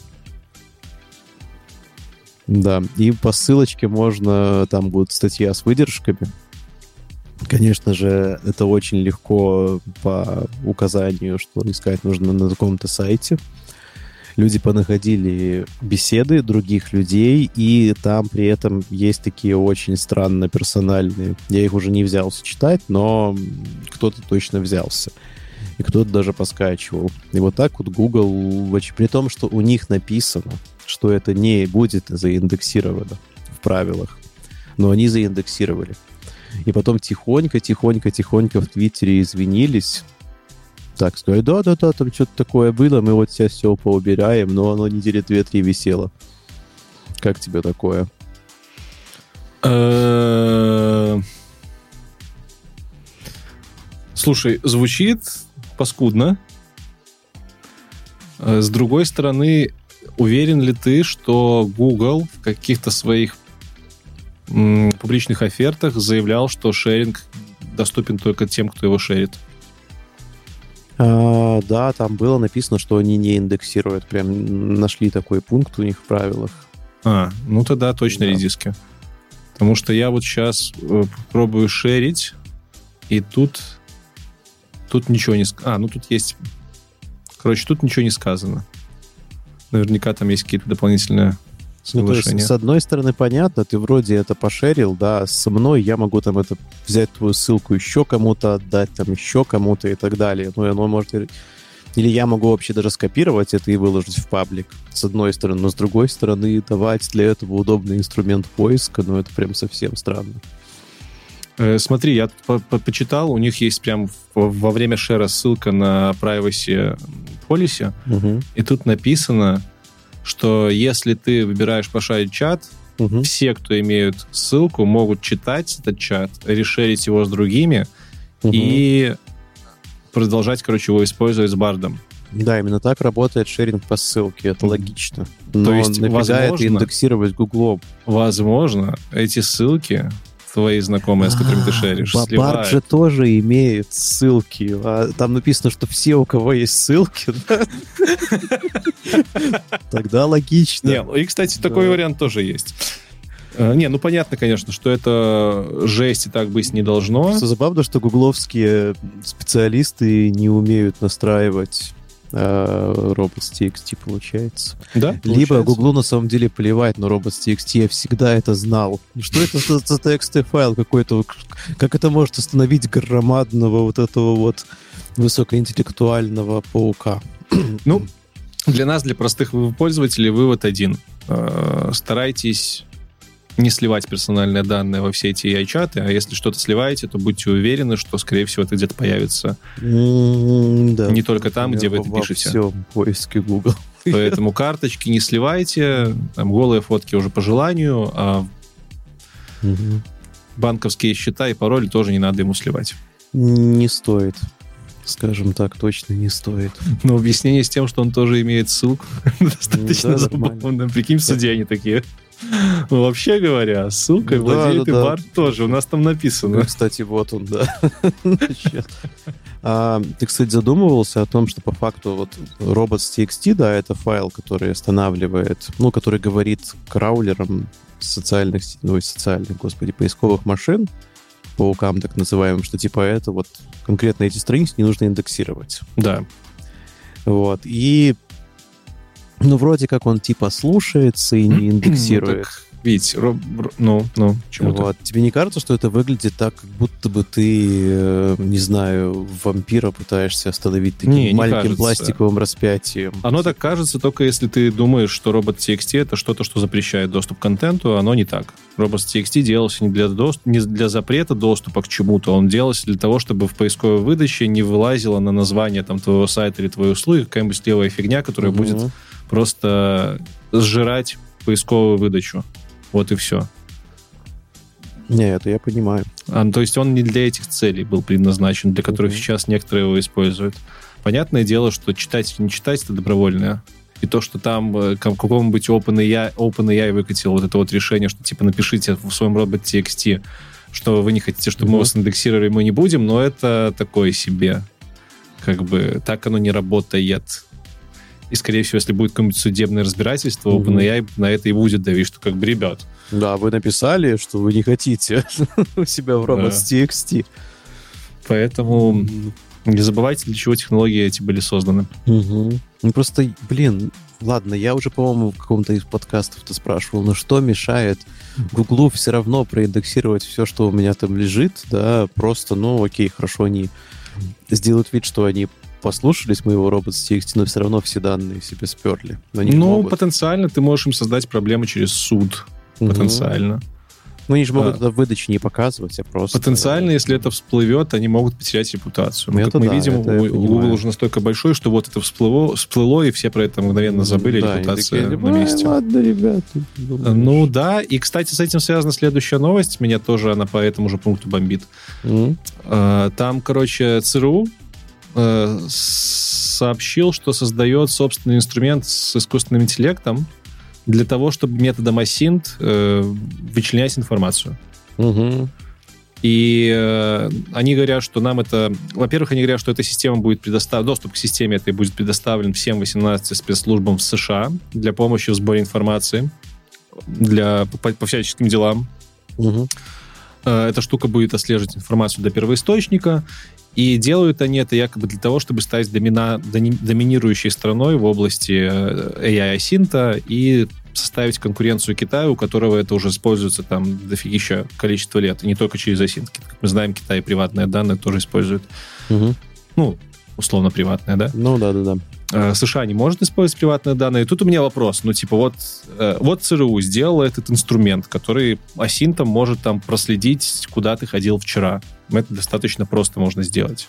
Да, и по ссылочке можно, там будет статья с выдержками. Конечно же, это очень легко по указанию, что искать нужно на каком-то сайте. Люди понаходили беседы других людей, и там при этом есть такие очень странно персональные. Я их уже не взялся читать, но кто-то точно взялся. и кто-то даже поскачивал. И вот так вот Google, при том, что у них написано, что это не будет заиндексировано в правилах, но они заиндексировали. И потом тихонько, тихонько, тихонько в Твиттере извинились, так сказать, да-да-да, там что-то такое было, мы вот сейчас все поубираем, но оно недели две-три висело. Как тебе такое? Слушай, звучит паскудно. С другой стороны, уверен ли ты, что Google в каких-то своих публичных офертах заявлял, что шеринг доступен только тем, кто его шерит? А, да, там было написано, что они не индексируют. Прям нашли такой пункт у них в правилах. А, ну тогда точно да. редиски. Потому что я вот сейчас э, пробую шерить, и тут тут ничего не... А, ну тут есть... Короче, тут ничего не сказано. Наверняка там есть какие-то дополнительные ну, то есть, с одной стороны, понятно, ты вроде это пошерил, да, со мной я могу там это взять твою ссылку еще кому-то отдать, там еще кому-то и так далее. Ну, оно может... Или я могу вообще даже скопировать это и выложить в паблик, с одной стороны. Но с другой стороны, давать для этого удобный инструмент поиска, ну, это прям совсем странно. Э, смотри, я по -по почитал, у них есть прям во время шера ссылка на privacy policy, угу. и тут написано, что если ты выбираешь пошарить чат, угу. все, кто имеют ссылку, могут читать этот чат, решерить его с другими угу. и продолжать, короче, его использовать с бардом. Да, именно так работает шеринг по ссылке, это логично. Но То есть, возможно, это индексировать Гуглом. Возможно, эти ссылки твои знакомые, с которыми ты а, шеришь, Бабард же тоже имеет ссылки. А там написано, что все, у кого есть ссылки, тогда логично. Не, и, кстати, такой вариант тоже есть. Э, не, ну понятно, конечно, что это жесть и так быть не должно. Просто забавно, что гугловские специалисты не умеют настраивать э, robots.txt получается. Да, Либо Гуглу на самом деле плевать на robots.txt, я всегда это знал. Что это за, за TXT файл какой-то? Как это может остановить громадного вот этого вот высокоинтеллектуального паука? Ну, для нас, для простых пользователей, вывод один. Э, старайтесь не сливать персональные данные во все эти AI-чаты, а если что-то сливаете, то будьте уверены, что, скорее всего, это где-то появится mm, да, не только там, где вы это во пишете. всем поиске Google. Поэтому карточки не сливайте, там голые фотки уже по желанию, а угу. банковские счета и пароли тоже не надо ему сливать. Не стоит скажем так, точно не стоит. Но объяснение с тем, что он тоже имеет ссылку, достаточно да, забавно. Прикинь, в суде они такие. Ну, вообще говоря, ссылкой да, владеет да, и бар тоже. У нас там написано. Ну, кстати, вот он, да. А, ты, кстати, задумывался о том, что по факту вот robots.txt, да, это файл, который останавливает, ну, который говорит краулерам социальных, ну, социальных, господи, поисковых машин, паукам так называемым, что типа это вот конкретно эти страницы не нужно индексировать. Да. Вот. И ну, вроде как он типа слушается и не индексирует. Ну, видите, ну, ну, чему вот. Тебе не кажется, что это выглядит так, как будто бы ты, э, не знаю, вампира пытаешься остановить таким не, маленьким не пластиковым распятием? Оно так кажется, только если ты думаешь, что робот TXT это что-то, что запрещает доступ к контенту, оно не так. Робот TXT делался не для, доступ, не для запрета доступа к чему-то, он делался для того, чтобы в поисковой выдаче не вылазило на название там твоего сайта или твоей услуги какая-нибудь левая фигня, которая угу. будет просто сжирать поисковую выдачу. Вот и все. Не, это я понимаю. А, ну, то есть он не для этих целей был предназначен, для которых mm-hmm. сейчас некоторые его используют. Понятное дело, что читать или не читать это добровольно. И то, что там э, какому-нибудь OpenAI, OpenAI выкатил вот это вот решение, что типа напишите в своем роботе TXT, что вы не хотите, чтобы mm-hmm. мы вас индексировали, мы не будем, но это такое себе. Как бы так оно не работает. И, скорее всего, если будет какое-нибудь судебное разбирательство, mm-hmm. OpenAI на это и будет давить, что как бы, ребят... Да, вы написали, что вы не хотите у себя в robots.txt. Поэтому не забывайте, для чего технологии эти были созданы. Угу. Ну просто, блин, ладно, я уже, по-моему, в каком-то из подкастов-то спрашивал, но что мешает Гуглу все равно проиндексировать все, что у меня там лежит, да, просто, ну, окей, хорошо, они сделают вид, что они послушались моего робот.txt, но все равно все данные себе сперли. Ну, могут. потенциально ты можешь им создать проблемы через суд. Мгм. Потенциально. Ну, они же могут А. это в выдаче не показывать, а просто... Потенциально, если это всплывет, они могут потерять репутацию. Это как мы да, видим, у-. Google уже настолько большой, что вот это всплыло, всплыло и все про это мгновенно забыли, Да, репутация такие, на «Ай, месте. ладно, ребята. Ну да, и, кстати, с этим связана следующая новость. Меня тоже она по этому же пункту бомбит. Э, Там, короче, ЦРУ э, сообщил, что создает собственный инструмент с искусственным интеллектом для того, чтобы методом асинт э, вычленять информацию. Мгм. И э, они говорят, что нам это... Во-первых, они говорят, что эта система будет предоставлена... Доступ к системе этой будет предоставлен всем 18 спецслужбам в США для помощи в сборе информации для, по, по всяческим делам. Мгм. Э, Эта штука будет отслеживать информацию до первоисточника, и делают они это якобы для того, чтобы стать домина- дони- доминирующей страной в области э, AI-синта и составить конкуренцию Китаю, у которого это уже используется там дофигища количество лет, и не только через асинт. Как мы знаем, Китай приватные данные тоже использует. Мгм. Ну, условно приватные, да? Ну, да-да-да. Э, США не может использовать приватные данные. Тут у меня вопрос. Ну, типа, вот, э, вот ЦРУ сделала этот инструмент, который асинтом может там проследить, куда ты ходил вчера. Это достаточно просто можно сделать.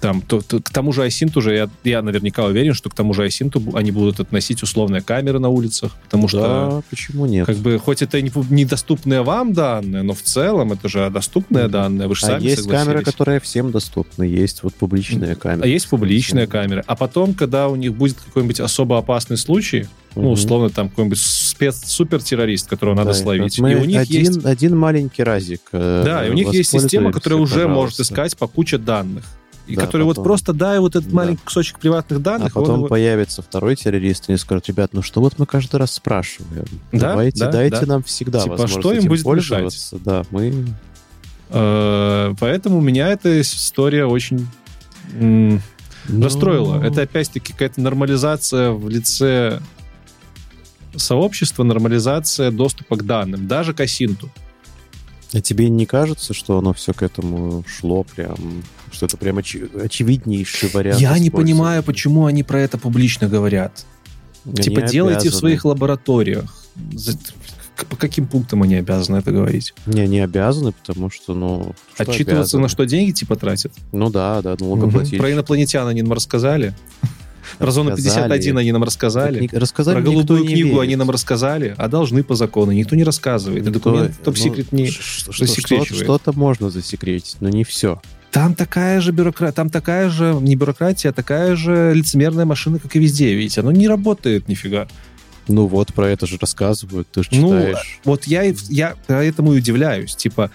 Там, то, то- к тому же асинту уже, я, я наверняка уверен, что к тому же асинту они будут относить условные камеры на улицах, потому что Да, почему нет? как бы, хоть это не недоступные вам данные, но в целом это же доступные данные, вы же А сами есть камера, которая всем доступна. Есть вот публичная камера. А есть публичная камера. А потом, когда у них будет какой-нибудь особо опасный случай, ну, Мгм. условно, там какой-нибудь спец-супертеррорист, которого надо Да, словить. вот И мы у них один, есть... один маленький разик. э, Да, и у них есть система, которая уже может искать по куче данных. И Да, которая вот потом- просто дай вот этот Да. маленький кусочек приватных А данных, он потом его- появится второй террорист, и они скажут, ребят, ну что вот мы каждый раз спрашиваем? Да, Давайте, да, дайте да. нам всегда Типа, возможность что им этим будет пользоваться. Да, мы... Э, Поэтому меня эта история очень м, расстроила. Ну, Это опять-таки какая-то нормализация в лице сообщества, нормализация доступа к данным, даже к асинту. А тебе не кажется, что оно все к этому шло прям, что это прям очи- очевиднейший вариант Я не понимаю, почему они про это публично говорят. Они типа, делайте в обязаны. своих лабораториях. По каким пунктам они обязаны это говорить? Не, не обязаны, потому что, ну... что Отчитываться обязаны? на что деньги типа тратят? Ну да, да, налогоплательщик. Про инопланетян они нам рассказали. Про зону Рассказали. 51 они нам Так рассказали. не- Рассказали, Про голубую не книгу верит. они нам рассказали, а должны по закону. Никто не рассказывает. И Никто- документ ну, топ-секрет не... ш- ш- что- засекречивает. что- Что-то можно засекретить, но не все. Там такая же бюрократия, там такая же, не бюрократия, а такая же лицемерная машина, как и везде, видите. Оно не работает нифига. Ну вот, про это же рассказывают, ты же Ну, читаешь. Вот я, я поэтому и удивляюсь. Типа,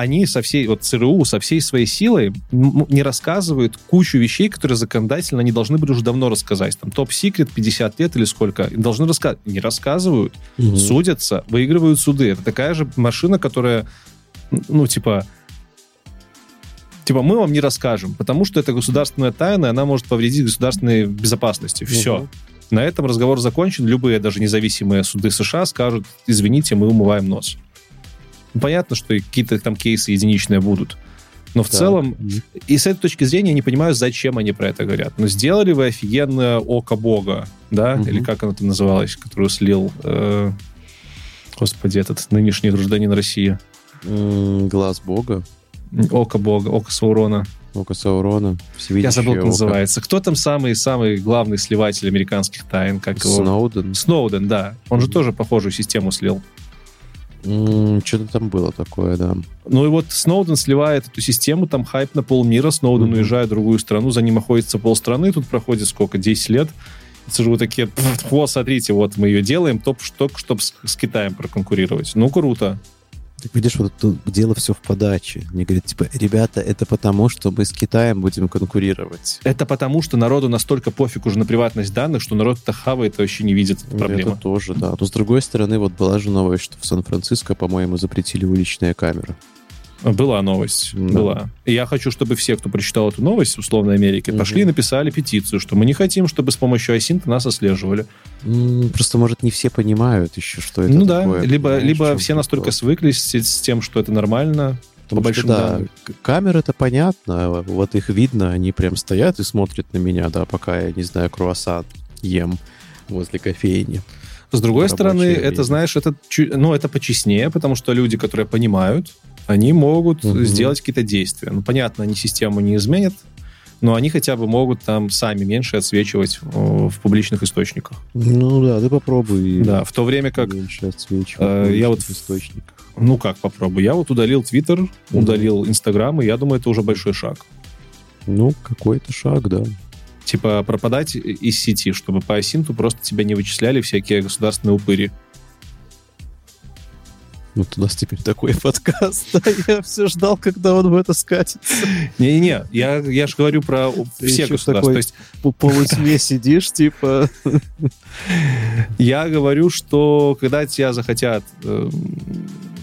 они со всей, вот ЦРУ со всей своей силой не рассказывают кучу вещей, которые законодательно они должны были уже давно рассказать. Там топ-секрет 50 лет или сколько. Должны рассказывать. Не рассказывают. Мгм. судятся, выигрывают суды. Это такая же машина, которая, ну, типа, типа, мы вам не расскажем, потому что это государственная тайна, она может повредить государственной безопасности. Все. Мгм. На этом разговор закончен. Любые, даже независимые суды США скажут, извините, мы умываем нос. Ну, Понятно, что какие-то там кейсы единичные будут. Но в Да. целом, и с этой точки зрения я не понимаю, зачем они про это говорят. Но сделали вы офигенное око бога, да? Мгм. Или как оно там называлось, которую слил, э, господи, этот нынешний гражданин России. Глаз Бога, Око бога, око Саурона. Око Саурона, Я забыл, как око. называется. Кто там самый-самый главный сливатель американских тайн? Как его? Сноуден. Сноуден, да. Он же тоже похожую систему слил. Что-то там было такое, да. Ну и вот Сноуден сливает эту систему, там хайп на полмира, Сноуден Мгм. уезжает в другую страну, за ним охотится полстраны, тут проходит сколько, 10 лет. ЦРУ такие, «Пф, вот, смотрите, вот мы ее делаем, топ, только чтобы с, с Китаем проконкурировать. Ну, круто. Так видишь, вот тут дело все в подаче. Мне говорят, типа, ребята, это потому, что мы с Китаем будем конкурировать. Это потому, что народу настолько пофиг уже на приватность данных, что народ это хавает и вообще не видит эту проблему. Это тоже, да. Но с другой стороны, вот была же новость, что в Сан-Франциско, по-моему, запретили уличные камеры. Была новость, Да. была. И я хочу, чтобы все, кто прочитал эту новость в условной Америке, Мгм. пошли и написали петицию, что мы не хотим, чтобы с помощью Асинта нас отслеживали. Просто, может, не все понимают еще, что это ну да, такое. либо, в либо чем все настолько прикол? свыклись с, с тем, что это нормально, Потому большим что, да, данным. к- камеры это понятно, вот их видно, они прям стоят и смотрят на меня, да, пока я, не знаю, круассан ем возле кофейни. С другой стороны, время. это, знаешь, это, ну, это почестнее, потому что люди, которые понимают, они могут Мгм. сделать какие-то действия. Ну, понятно, они систему не изменят, но они хотя бы могут там сами меньше отсвечивать э, в публичных источниках. Ну да, ты попробуй. Да, в то время как, меньше отсвечивать э, в я вот- источниках. ну как попробую, я вот удалил Твиттер, удалил Инстаграм, и я думаю, это уже большой шаг. Ну, какой-то шаг, да. Типа пропадать из сети, чтобы по осинту просто тебя не вычисляли всякие государственные упыри. Вот у нас теперь такой подкаст. Я все ждал, когда он в это скатится. Не-не-не, я, я же говорю про все государства. такой- То есть По полутьме сидишь, типа... Я говорю, что когда тебя захотят, э,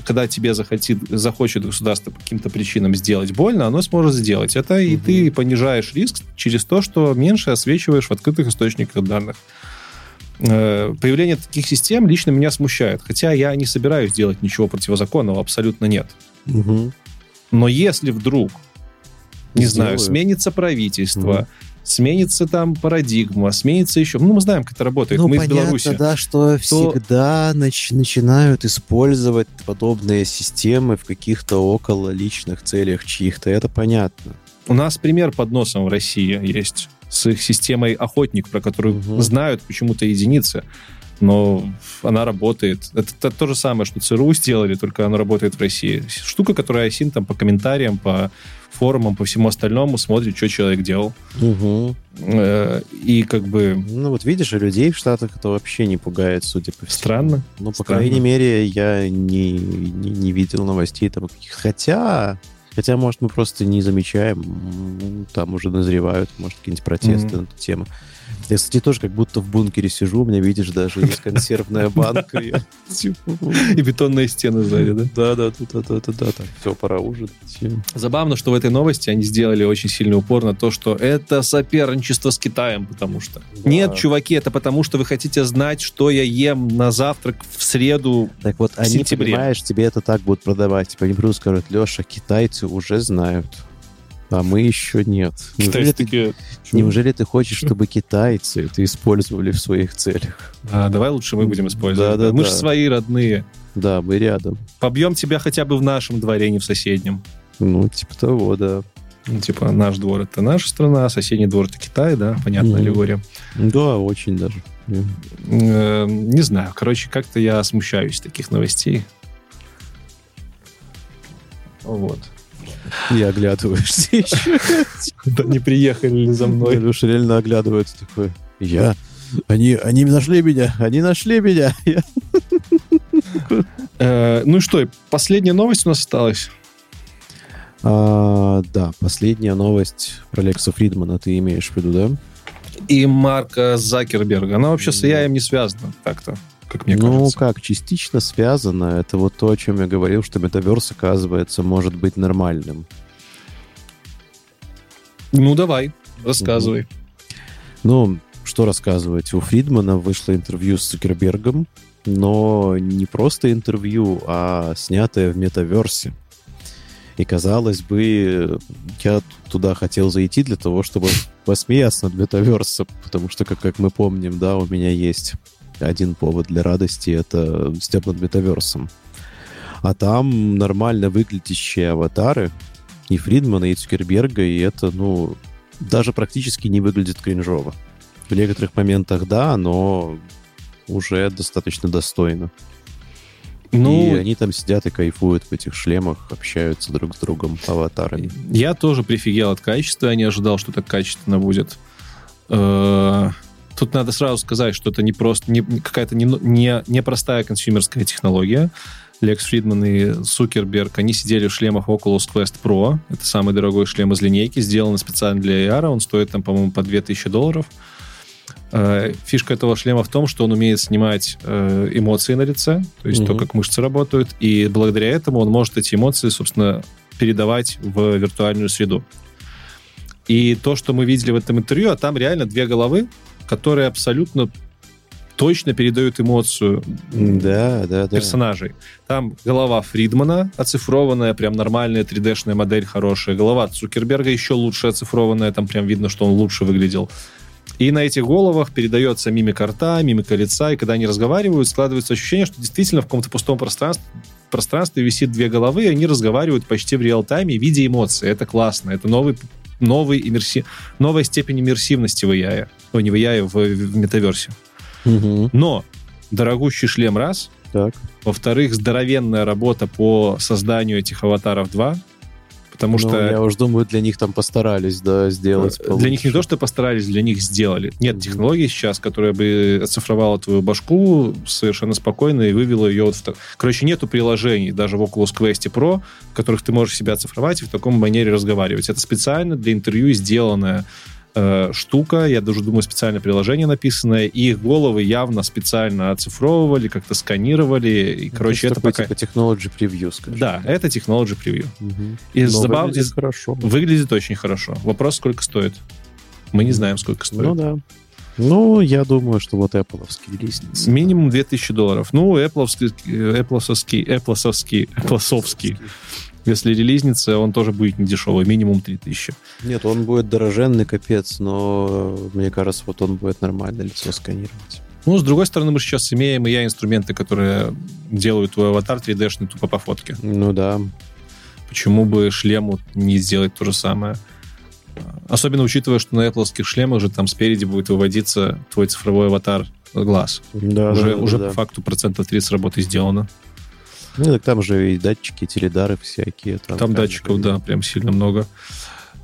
когда тебе захотит, захочет государство по каким-то причинам сделать больно, оно сможет сделать это, и ты понижаешь риск через то, что меньше освечиваешь в открытых источниках данных. Э, Появление таких систем лично меня смущает, хотя я не собираюсь делать ничего противозаконного, абсолютно нет. Мгм. Но если вдруг, не знаю, Сделаю. сменится правительство, Мгм. сменится там парадигма, сменится еще... Ну, мы знаем, как это работает. Ну, мы из понятно, Беларуси. да, что всегда нач- начинают использовать подобные системы в каких-то около личных целях чьих-то. Это понятно. У нас пример под носом в России есть с их системой «Охотник», про которую Мгм. знают почему-то единицы, но она работает. Это, то- то же самое, что ЦРУ сделали, только оно работает в России. Штука, которая осин там по комментариям, по форумам, по всему остальному смотрит, что человек делал. Э, И как бы Ну, вот видишь, людей в Штатах это вообще не пугает, судя по всему. странно. Ну, по Странно. крайней мере, я не, не, не видел новостей там каких Хотя, хотя, может, мы просто не замечаем. Там уже назревают, может, какие-нибудь протесты Мгм. на эту тему. Я, кстати, тоже как будто в бункере сижу, у меня, видишь, даже есть консервная банка. И бетонные стены сзади, да? Да, да, да, да, да, да, все, пора ужинать. Забавно, что в этой новости они сделали очень сильный упор на то, что это соперничество с Китаем, потому что... Нет, чуваки, это потому, что вы хотите знать, что я ем на завтрак в среду. Так вот, они, понимаешь, тебе это так будут продавать. Типа, они просто скажут, Леша, китайцы уже знают, а мы еще нет. Неужели ты, неужели ты хочешь, чтобы китайцы это использовали в своих целях? А, давай лучше мы будем использовать. Да-да-да. Мы же свои родные. Да, мы рядом. Побьем тебя хотя бы в нашем дворе, не в соседнем. Ну, типа того, да. Ну, типа, наш двор — это наша страна, а соседний двор — это Китай, да? Понятная Мгм. аллегория. Да, очень даже. Э, Не знаю, короче, как-то я смущаюсь таких новостей. Вот. И оглядываешься еще. Да не приехали ли за мной? Леша реально оглядывается такой. Я... Они, они нашли меня, они нашли меня. Я- Э, Ну и что, последняя новость у нас осталась. А, да, последняя новость про Лекса Фридмана ты имеешь в виду, да? И Марка Закерберга. Она вообще с AI не связана так-то, как мне ну, кажется. как, частично связано. Это вот то, о чем я говорил, что метаверс, оказывается, может быть нормальным. Ну, давай, рассказывай. Ну, что рассказывать? У Фридмана вышло интервью с Цукербергом, но не просто интервью, а снятое в метаверсе. И, казалось бы, я туда хотел зайти для того, чтобы посмеяться над метаверсом, потому что, как, как мы помним, да, у меня есть один повод для радости — это степ над метаверсом. А там нормально выглядящие аватары и Фридмана, и Цукерберга, и это, ну, даже практически не выглядит кринжово. В некоторых моментах да, но уже достаточно достойно. Ну, и они там сидят и кайфуют в этих шлемах, общаются друг с другом аватарами. я тоже прифигел от качества, я не ожидал, что так качественно будет. Э, Тут надо сразу сказать, что это не просто не, какая-то не, не, непростая консюмерская технология. Лекс Фридман и Сукерберг, они сидели в шлемах Oculus Quest Pro. Это самый дорогой шлем из линейки, сделан специально для AR. Он стоит там, по-моему, по 2000 долларов. Э, Фишка этого шлема в том, что он умеет снимать э, эмоции на лице, то есть то, Мгм. как мышцы работают, и благодаря этому он может эти эмоции, собственно, передавать в виртуальную среду. И то, что мы видели в этом интервью, а там реально две головы, которые абсолютно точно передают эмоцию Да, да, да. персонажей. Там голова Фридмана оцифрованная, прям нормальная 3D-шная модель хорошая. Голова Цукерберга еще лучше оцифрованная, там прям видно, что он лучше выглядел. И на этих головах передается мимика рта, мимика лица, и когда они разговаривают, складывается ощущение, что действительно в каком-то пустом пространстве, пространстве висит две головы, и они разговаривают почти в реал-тайме, видя эмоции. Это классно. Это новый, новый иммерси... новая степень иммерсивности в AI. Не в AI, в, в метаверсе. Мгм. Но дорогущий шлем раз, Так. во-вторых, здоровенная работа по созданию этих аватаров 2, потому Ну, что я уж думаю, для них там постарались, да, сделать Э, Для них не то, что постарались, для них сделали. Нет Мгм. технологии сейчас, которая бы оцифровала твою башку совершенно спокойно и вывела ее вот в... Короче, нету приложений даже в Oculus Quest Pro, в которых ты можешь себя оцифровать и в таком манере разговаривать. Это специально для интервью сделанная э, штука, я даже думаю, специальное приложение написанное, и их головы явно специально оцифровывали, как-то сканировали, и, Ну, короче, это пока... типа technology preview, скажем. Да, это Technology Preview. Мгм. И Но забав- выглядит хорошо. Выглядит очень хорошо. Вопрос, сколько стоит? Мы не знаем, сколько стоит. Ну да. Ну, я думаю, что вот Apple релизница. Минимум 2000 долларов. Ну, Apple'овский, Apple'овский, Apple'овский, Apple'овский. Если релизница, он тоже будет не дешевый, минимум 3000. Нет, он будет дороженный, капец, но мне кажется, вот он будет нормально лицо сканировать. Ну, с другой стороны, мы сейчас имеем и я инструменты, которые делают твой аватар 3D-шный тупо по фотке. Ну да. Почему бы шлему не сделать то же самое? Особенно учитывая, что на Apple шлемах же там спереди будет выводиться твой цифровой аватар глаз. Да, уже да, да, уже да. по факту процентов 30 работы сделано. Ну, так там же и датчики, теледары всякие. Там, Там датчиков, да, прям сильно много.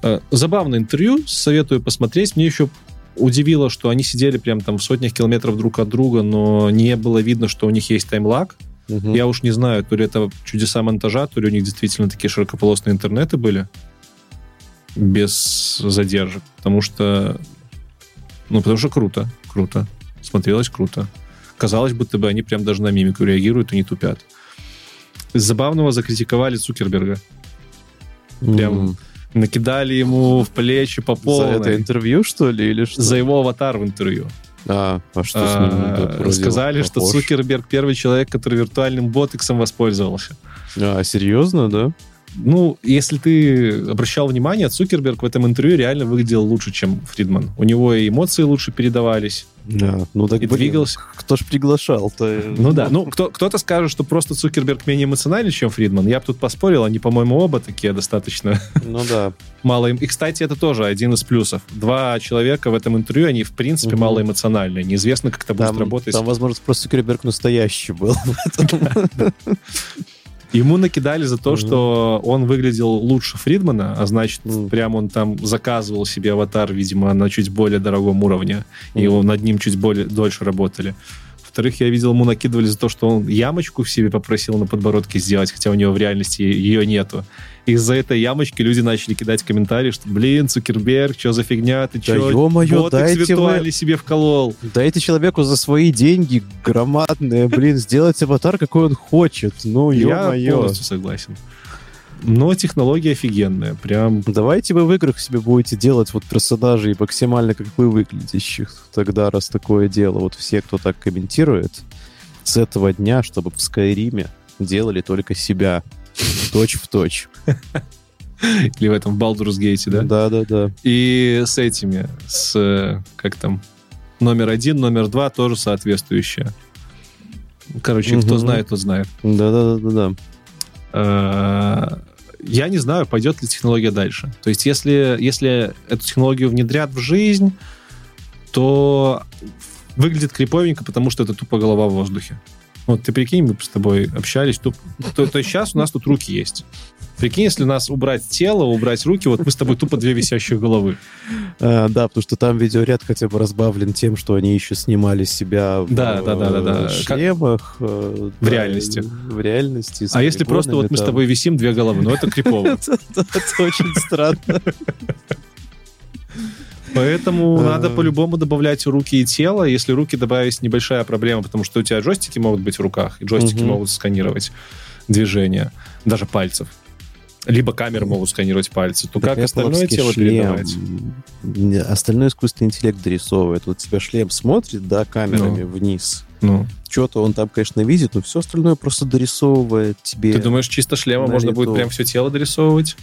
Э, Забавное интервью, советую посмотреть. Мне еще удивило, что они сидели прям там в сотнях километров друг от друга, но не было видно, что у них есть таймлаг. Мгм. Я уж не знаю, то ли это чудеса монтажа, то ли у них действительно такие широкополосные интернеты были без задержек. Потому что... Ну, потому что круто, круто. Смотрелось круто. Казалось, будто бы они прям даже на мимику реагируют и не тупят. Из забавного закритиковали Цукерберга. прям М. накидали ему в плечи по За полной. это интервью, что ли, или что? За его аватар в интервью. А, а что с ним? А, Сказали, что. Цукерберг первый человек, который виртуальным ботексом воспользовался. А, серьезно, да? Ну, если ты обращал внимание, Цукерберг в этом интервью реально выглядел лучше, чем Фридман. У него и эмоции лучше передавались. Да. Ну так И блин, двигался. Кто ж приглашал-то? Ну да, ну кто, кто-то скажет, что просто Цукерберг менее эмоциональный, чем Фридман. Я бы тут поспорил, они, по-моему, оба такие достаточно Ну да. мало им. И, кстати, это тоже один из плюсов. Два человека в этом интервью, они, в принципе, Мгм. малоэмоциональные. Неизвестно, как это будет работать. там, возможно, просто Цукерберг настоящий был. Ему накидали за то, Мгм. что он выглядел лучше Фридмана, а значит, Мгм. прям он там заказывал себе аватар, видимо, на чуть более дорогом уровне, и Мгм. его над ним чуть более дольше работали. Во-вторых, я видел, ему накидывали за то, что он ямочку в себе попросил на подбородке сделать, хотя у него в реальности ее нету. Из-за этой ямочки люди начали кидать комментарии, что, блин, Цукерберг, что за фигня, ты Да что, ё-моё, дайте вы- виртуальный себе вколол? Дайте человеку за свои деньги громадные, блин, сделать аватар, какой он хочет. Ну, Я ё-моё. полностью согласен. Но технология офигенная, прям Давайте вы в играх себе будете делать вот персонажей максимально как вы выглядящих. Тогда, раз такое дело, вот все, кто так комментирует, с этого дня, чтобы в Скайриме делали только себя. Точь в точь. или в этом в Baldur's Gate, да? Да-да-да. И с этими, с, э, как там, номер один, номер два тоже соответствующие. Короче, кто Мгм. знает, тот знает. Да-да-да-да. Э, Я не знаю, пойдет ли технология дальше. То есть, если, если эту технологию внедрят в жизнь, то выглядит криповенько, потому что это тупо голова в воздухе. Вот ты прикинь, мы с тобой общались. То, то есть сейчас у нас тут руки есть. Прикинь, если нас убрать тело, убрать руки, вот мы с тобой тупо две висящих головы. А, да, потому что там видеоряд хотя бы разбавлен тем, что они еще снимали себя в Да, да, да, да, да. э, шлемах. э, В да, реальности. В реальности. с А если просто вот мы с полигонами тобой висим две головы, ну это крипово. там. Это очень странно. Поэтому А. надо по-любому добавлять руки и тело. Если руки добавить, небольшая проблема, потому что у тебя джойстики могут быть в руках, и джойстики могут сканировать движения, даже пальцев. Либо камеры могут сканировать пальцы. То Так как остальное тело шлем, передавать? Остальной искусственный интеллект дорисовывает. Вот тебя шлем смотрит, да, камерами вниз. Ну, Что-то он там, конечно, видит, но все остальное просто дорисовывает тебе. ты думаешь, чисто шлема можно будет лету. прям все тело дорисовывать?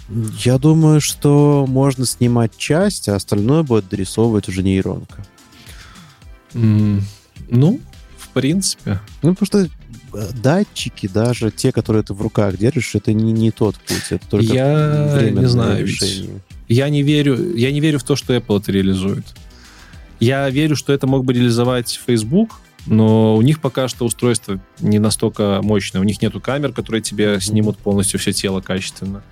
Я думаю, что можно снимать часть, а остальное будет дорисовывать уже нейронка. М, Ну, в принципе. Ну, потому что э, датчики, даже те, которые ты в руках держишь, это не, не тот путь, это только Я не знаю, ведь. Я не верю, я не верю в то, что Apple это реализует. Я верю, что это мог бы реализовать Facebook, но у них пока что устройство не настолько мощное. У них нету камер, которые тебе снимут полностью все тело качественно.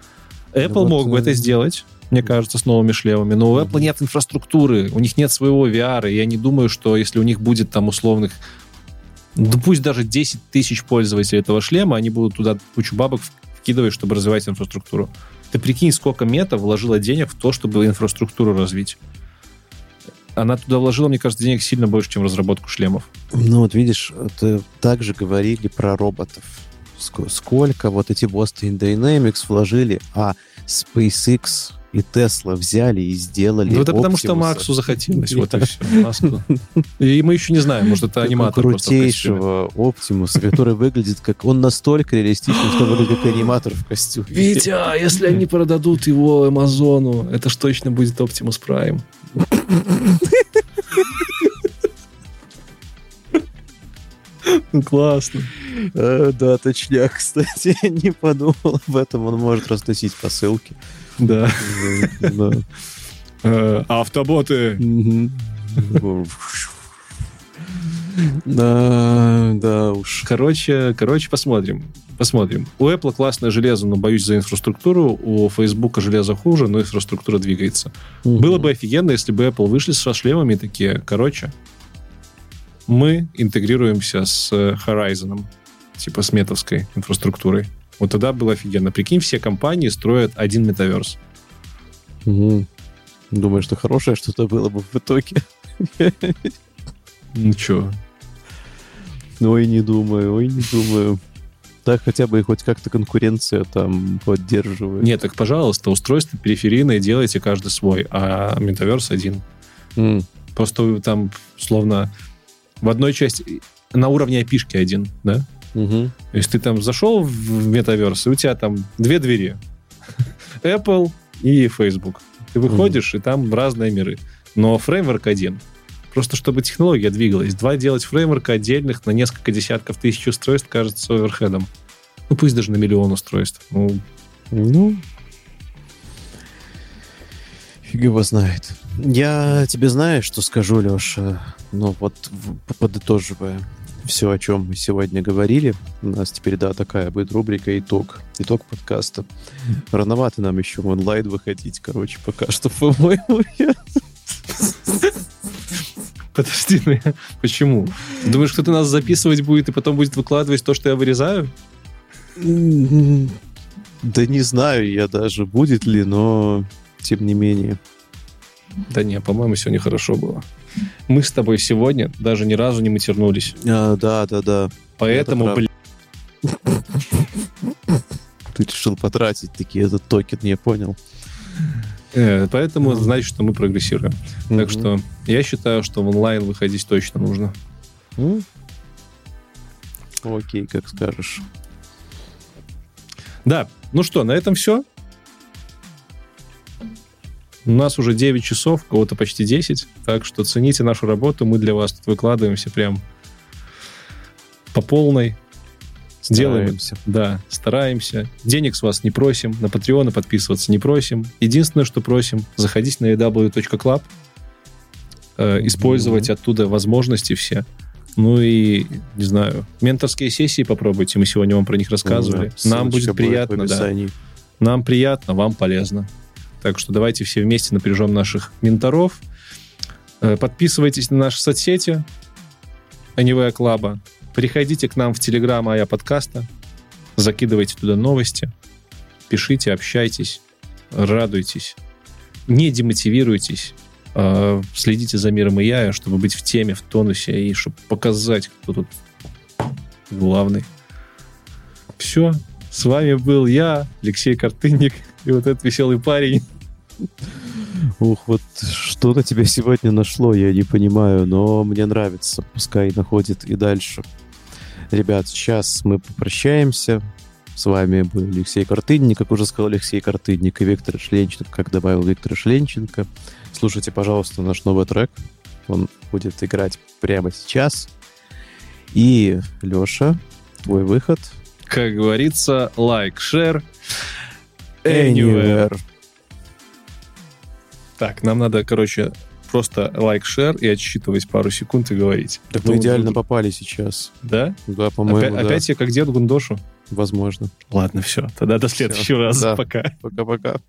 Apple вот, мог бы э, это сделать, мне кажется, с новыми шлемами, но у. Apple нет инфраструктуры, у них нет своего VR, и я не думаю, что если у них будет там условных да пусть даже 10 тысяч пользователей этого шлема, они будут туда кучу бабок вкидывать, чтобы развивать инфраструктуру. Ты прикинь, сколько мета вложила денег в то, чтобы инфраструктуру развить. Она туда вложила, мне кажется, денег сильно больше, чем разработку шлемов. Ну, вот видишь, это также говорили про роботов. Ск- Сколько вот эти Boston Dynamics вложили, а SpaceX и Tesla взяли и сделали Ну, это потому что Optimus. Максу захотелось, вот и все. Маску. И мы еще не знаем, может, это аниматор крутейшего Оптимуса, который выглядит как... Он настолько реалистичный, что выглядит как аниматор в костюме. Витя, а если они продадут его Амазону, это ж точно будет Optimus Prime. Ну, Классно. Э, Да, точняк, кстати, не подумал об этом. Он может разносить посылки. Да. Э, Автоботы. Да, да уж. Короче, короче, посмотрим. Посмотрим. У Apple классное железо, но боюсь за инфраструктуру. У Facebook железо хуже, но инфраструктура двигается. Было бы офигенно, если бы Apple вышли со шлемами такие, короче, мы интегрируемся с э, Horizon, типа с метовской инфраструктурой. Вот тогда было офигенно. Прикинь, все компании строят один метаверс. Мгм. Думаю, что хорошее что-то было бы в итоге. Ну чё? Ой, не думаю, ой, не думаю. Так хотя бы и хоть как-то конкуренция там поддерживает. Нет, так, пожалуйста, устройства периферийные делайте каждый свой, а метаверс один. М, Просто там, словно, в одной части на уровне опишки один, да? Мгм. То есть ты там зашел в метаверс, и у тебя там две двери. Apple и Facebook. Ты выходишь, и там разные миры. Но фреймворк один. Просто чтобы технология двигалась. Два делать фреймворка отдельных на несколько десятков тысяч устройств кажется оверхедом. Ну, пусть даже на миллион устройств. Ну, Ну, фиг его знает. Я тебе знаешь, что скажу, Леша? Ну вот, подытоживая все, о чем мы сегодня говорили, у нас теперь, да, такая будет рубрика «Итог». Итог подкаста. Рановато нам еще в онлайн выходить, короче, пока что, по-моему. я- подожди, ну я- почему? Ты Думаешь, кто-то нас записывать будет и потом будет выкладывать то, что я вырезаю? Да не знаю я даже, будет ли, но тем не менее. Да не, по-моему, сегодня хорошо было. Мы с тобой сегодня даже ни разу не матернулись. А, да, да, да. Поэтому, блин, Ты решил потратить такие этот токен, я понял. э, поэтому Мгм. значит, что мы прогрессируем. Так Мгм. что я считаю, что в онлайн выходить точно нужно. М? Окей, как скажешь. Да, ну что, на этом все. У нас уже 9 часов, кого-то почти 10. Так что цените нашу работу. Мы для вас тут выкладываемся прям по полной. Делаем. Стараемся. Да, стараемся. Денег с вас не просим. На Patreon подписываться не просим. Единственное, что просим, заходить на aw.club, э, использовать оттуда возможности все. Ну и, не знаю, менторские сессии попробуйте. Мы сегодня вам про них рассказывали. Да, Нам ссылочка будет приятно, в да. Нам приятно, вам полезно. Так что давайте все вместе напряжем наших менторов. Э, Подписывайтесь на наши соцсети Anyway Клаба. Приходите к нам в Телеграм Ая подкаста. Закидывайте туда новости. Пишите, общайтесь, радуйтесь. Не демотивируйтесь. а Следите за миром и я, чтобы быть в теме, в тонусе и чтобы показать, кто тут главный. Все. С вами был я, Алексей Картынник, и вот этот веселый парень. Ух, вот что-то тебя сегодня нашло, я не понимаю, но мне нравится. Пускай находит и дальше. Ребят, сейчас мы попрощаемся. С вами был Алексей Картынник, как уже сказал Алексей Картынник, и Виктор Шленченко, как добавил Виктор Шленченко. Слушайте, пожалуйста, наш новый трек. Он будет играть прямо сейчас. И, Леша, твой выход. Как говорится, лайк, шер, Anywhere. Так, нам надо, короче, просто лайк, шер и отсчитывать пару секунд и говорить. Так Ну, мы идеально ну, попали сейчас. Да? Да, Опять, по-моему, да. опять я как дед Гундошу? Возможно. Ладно, все. Тогда до следующего раза. Да. Пока. Пока-пока.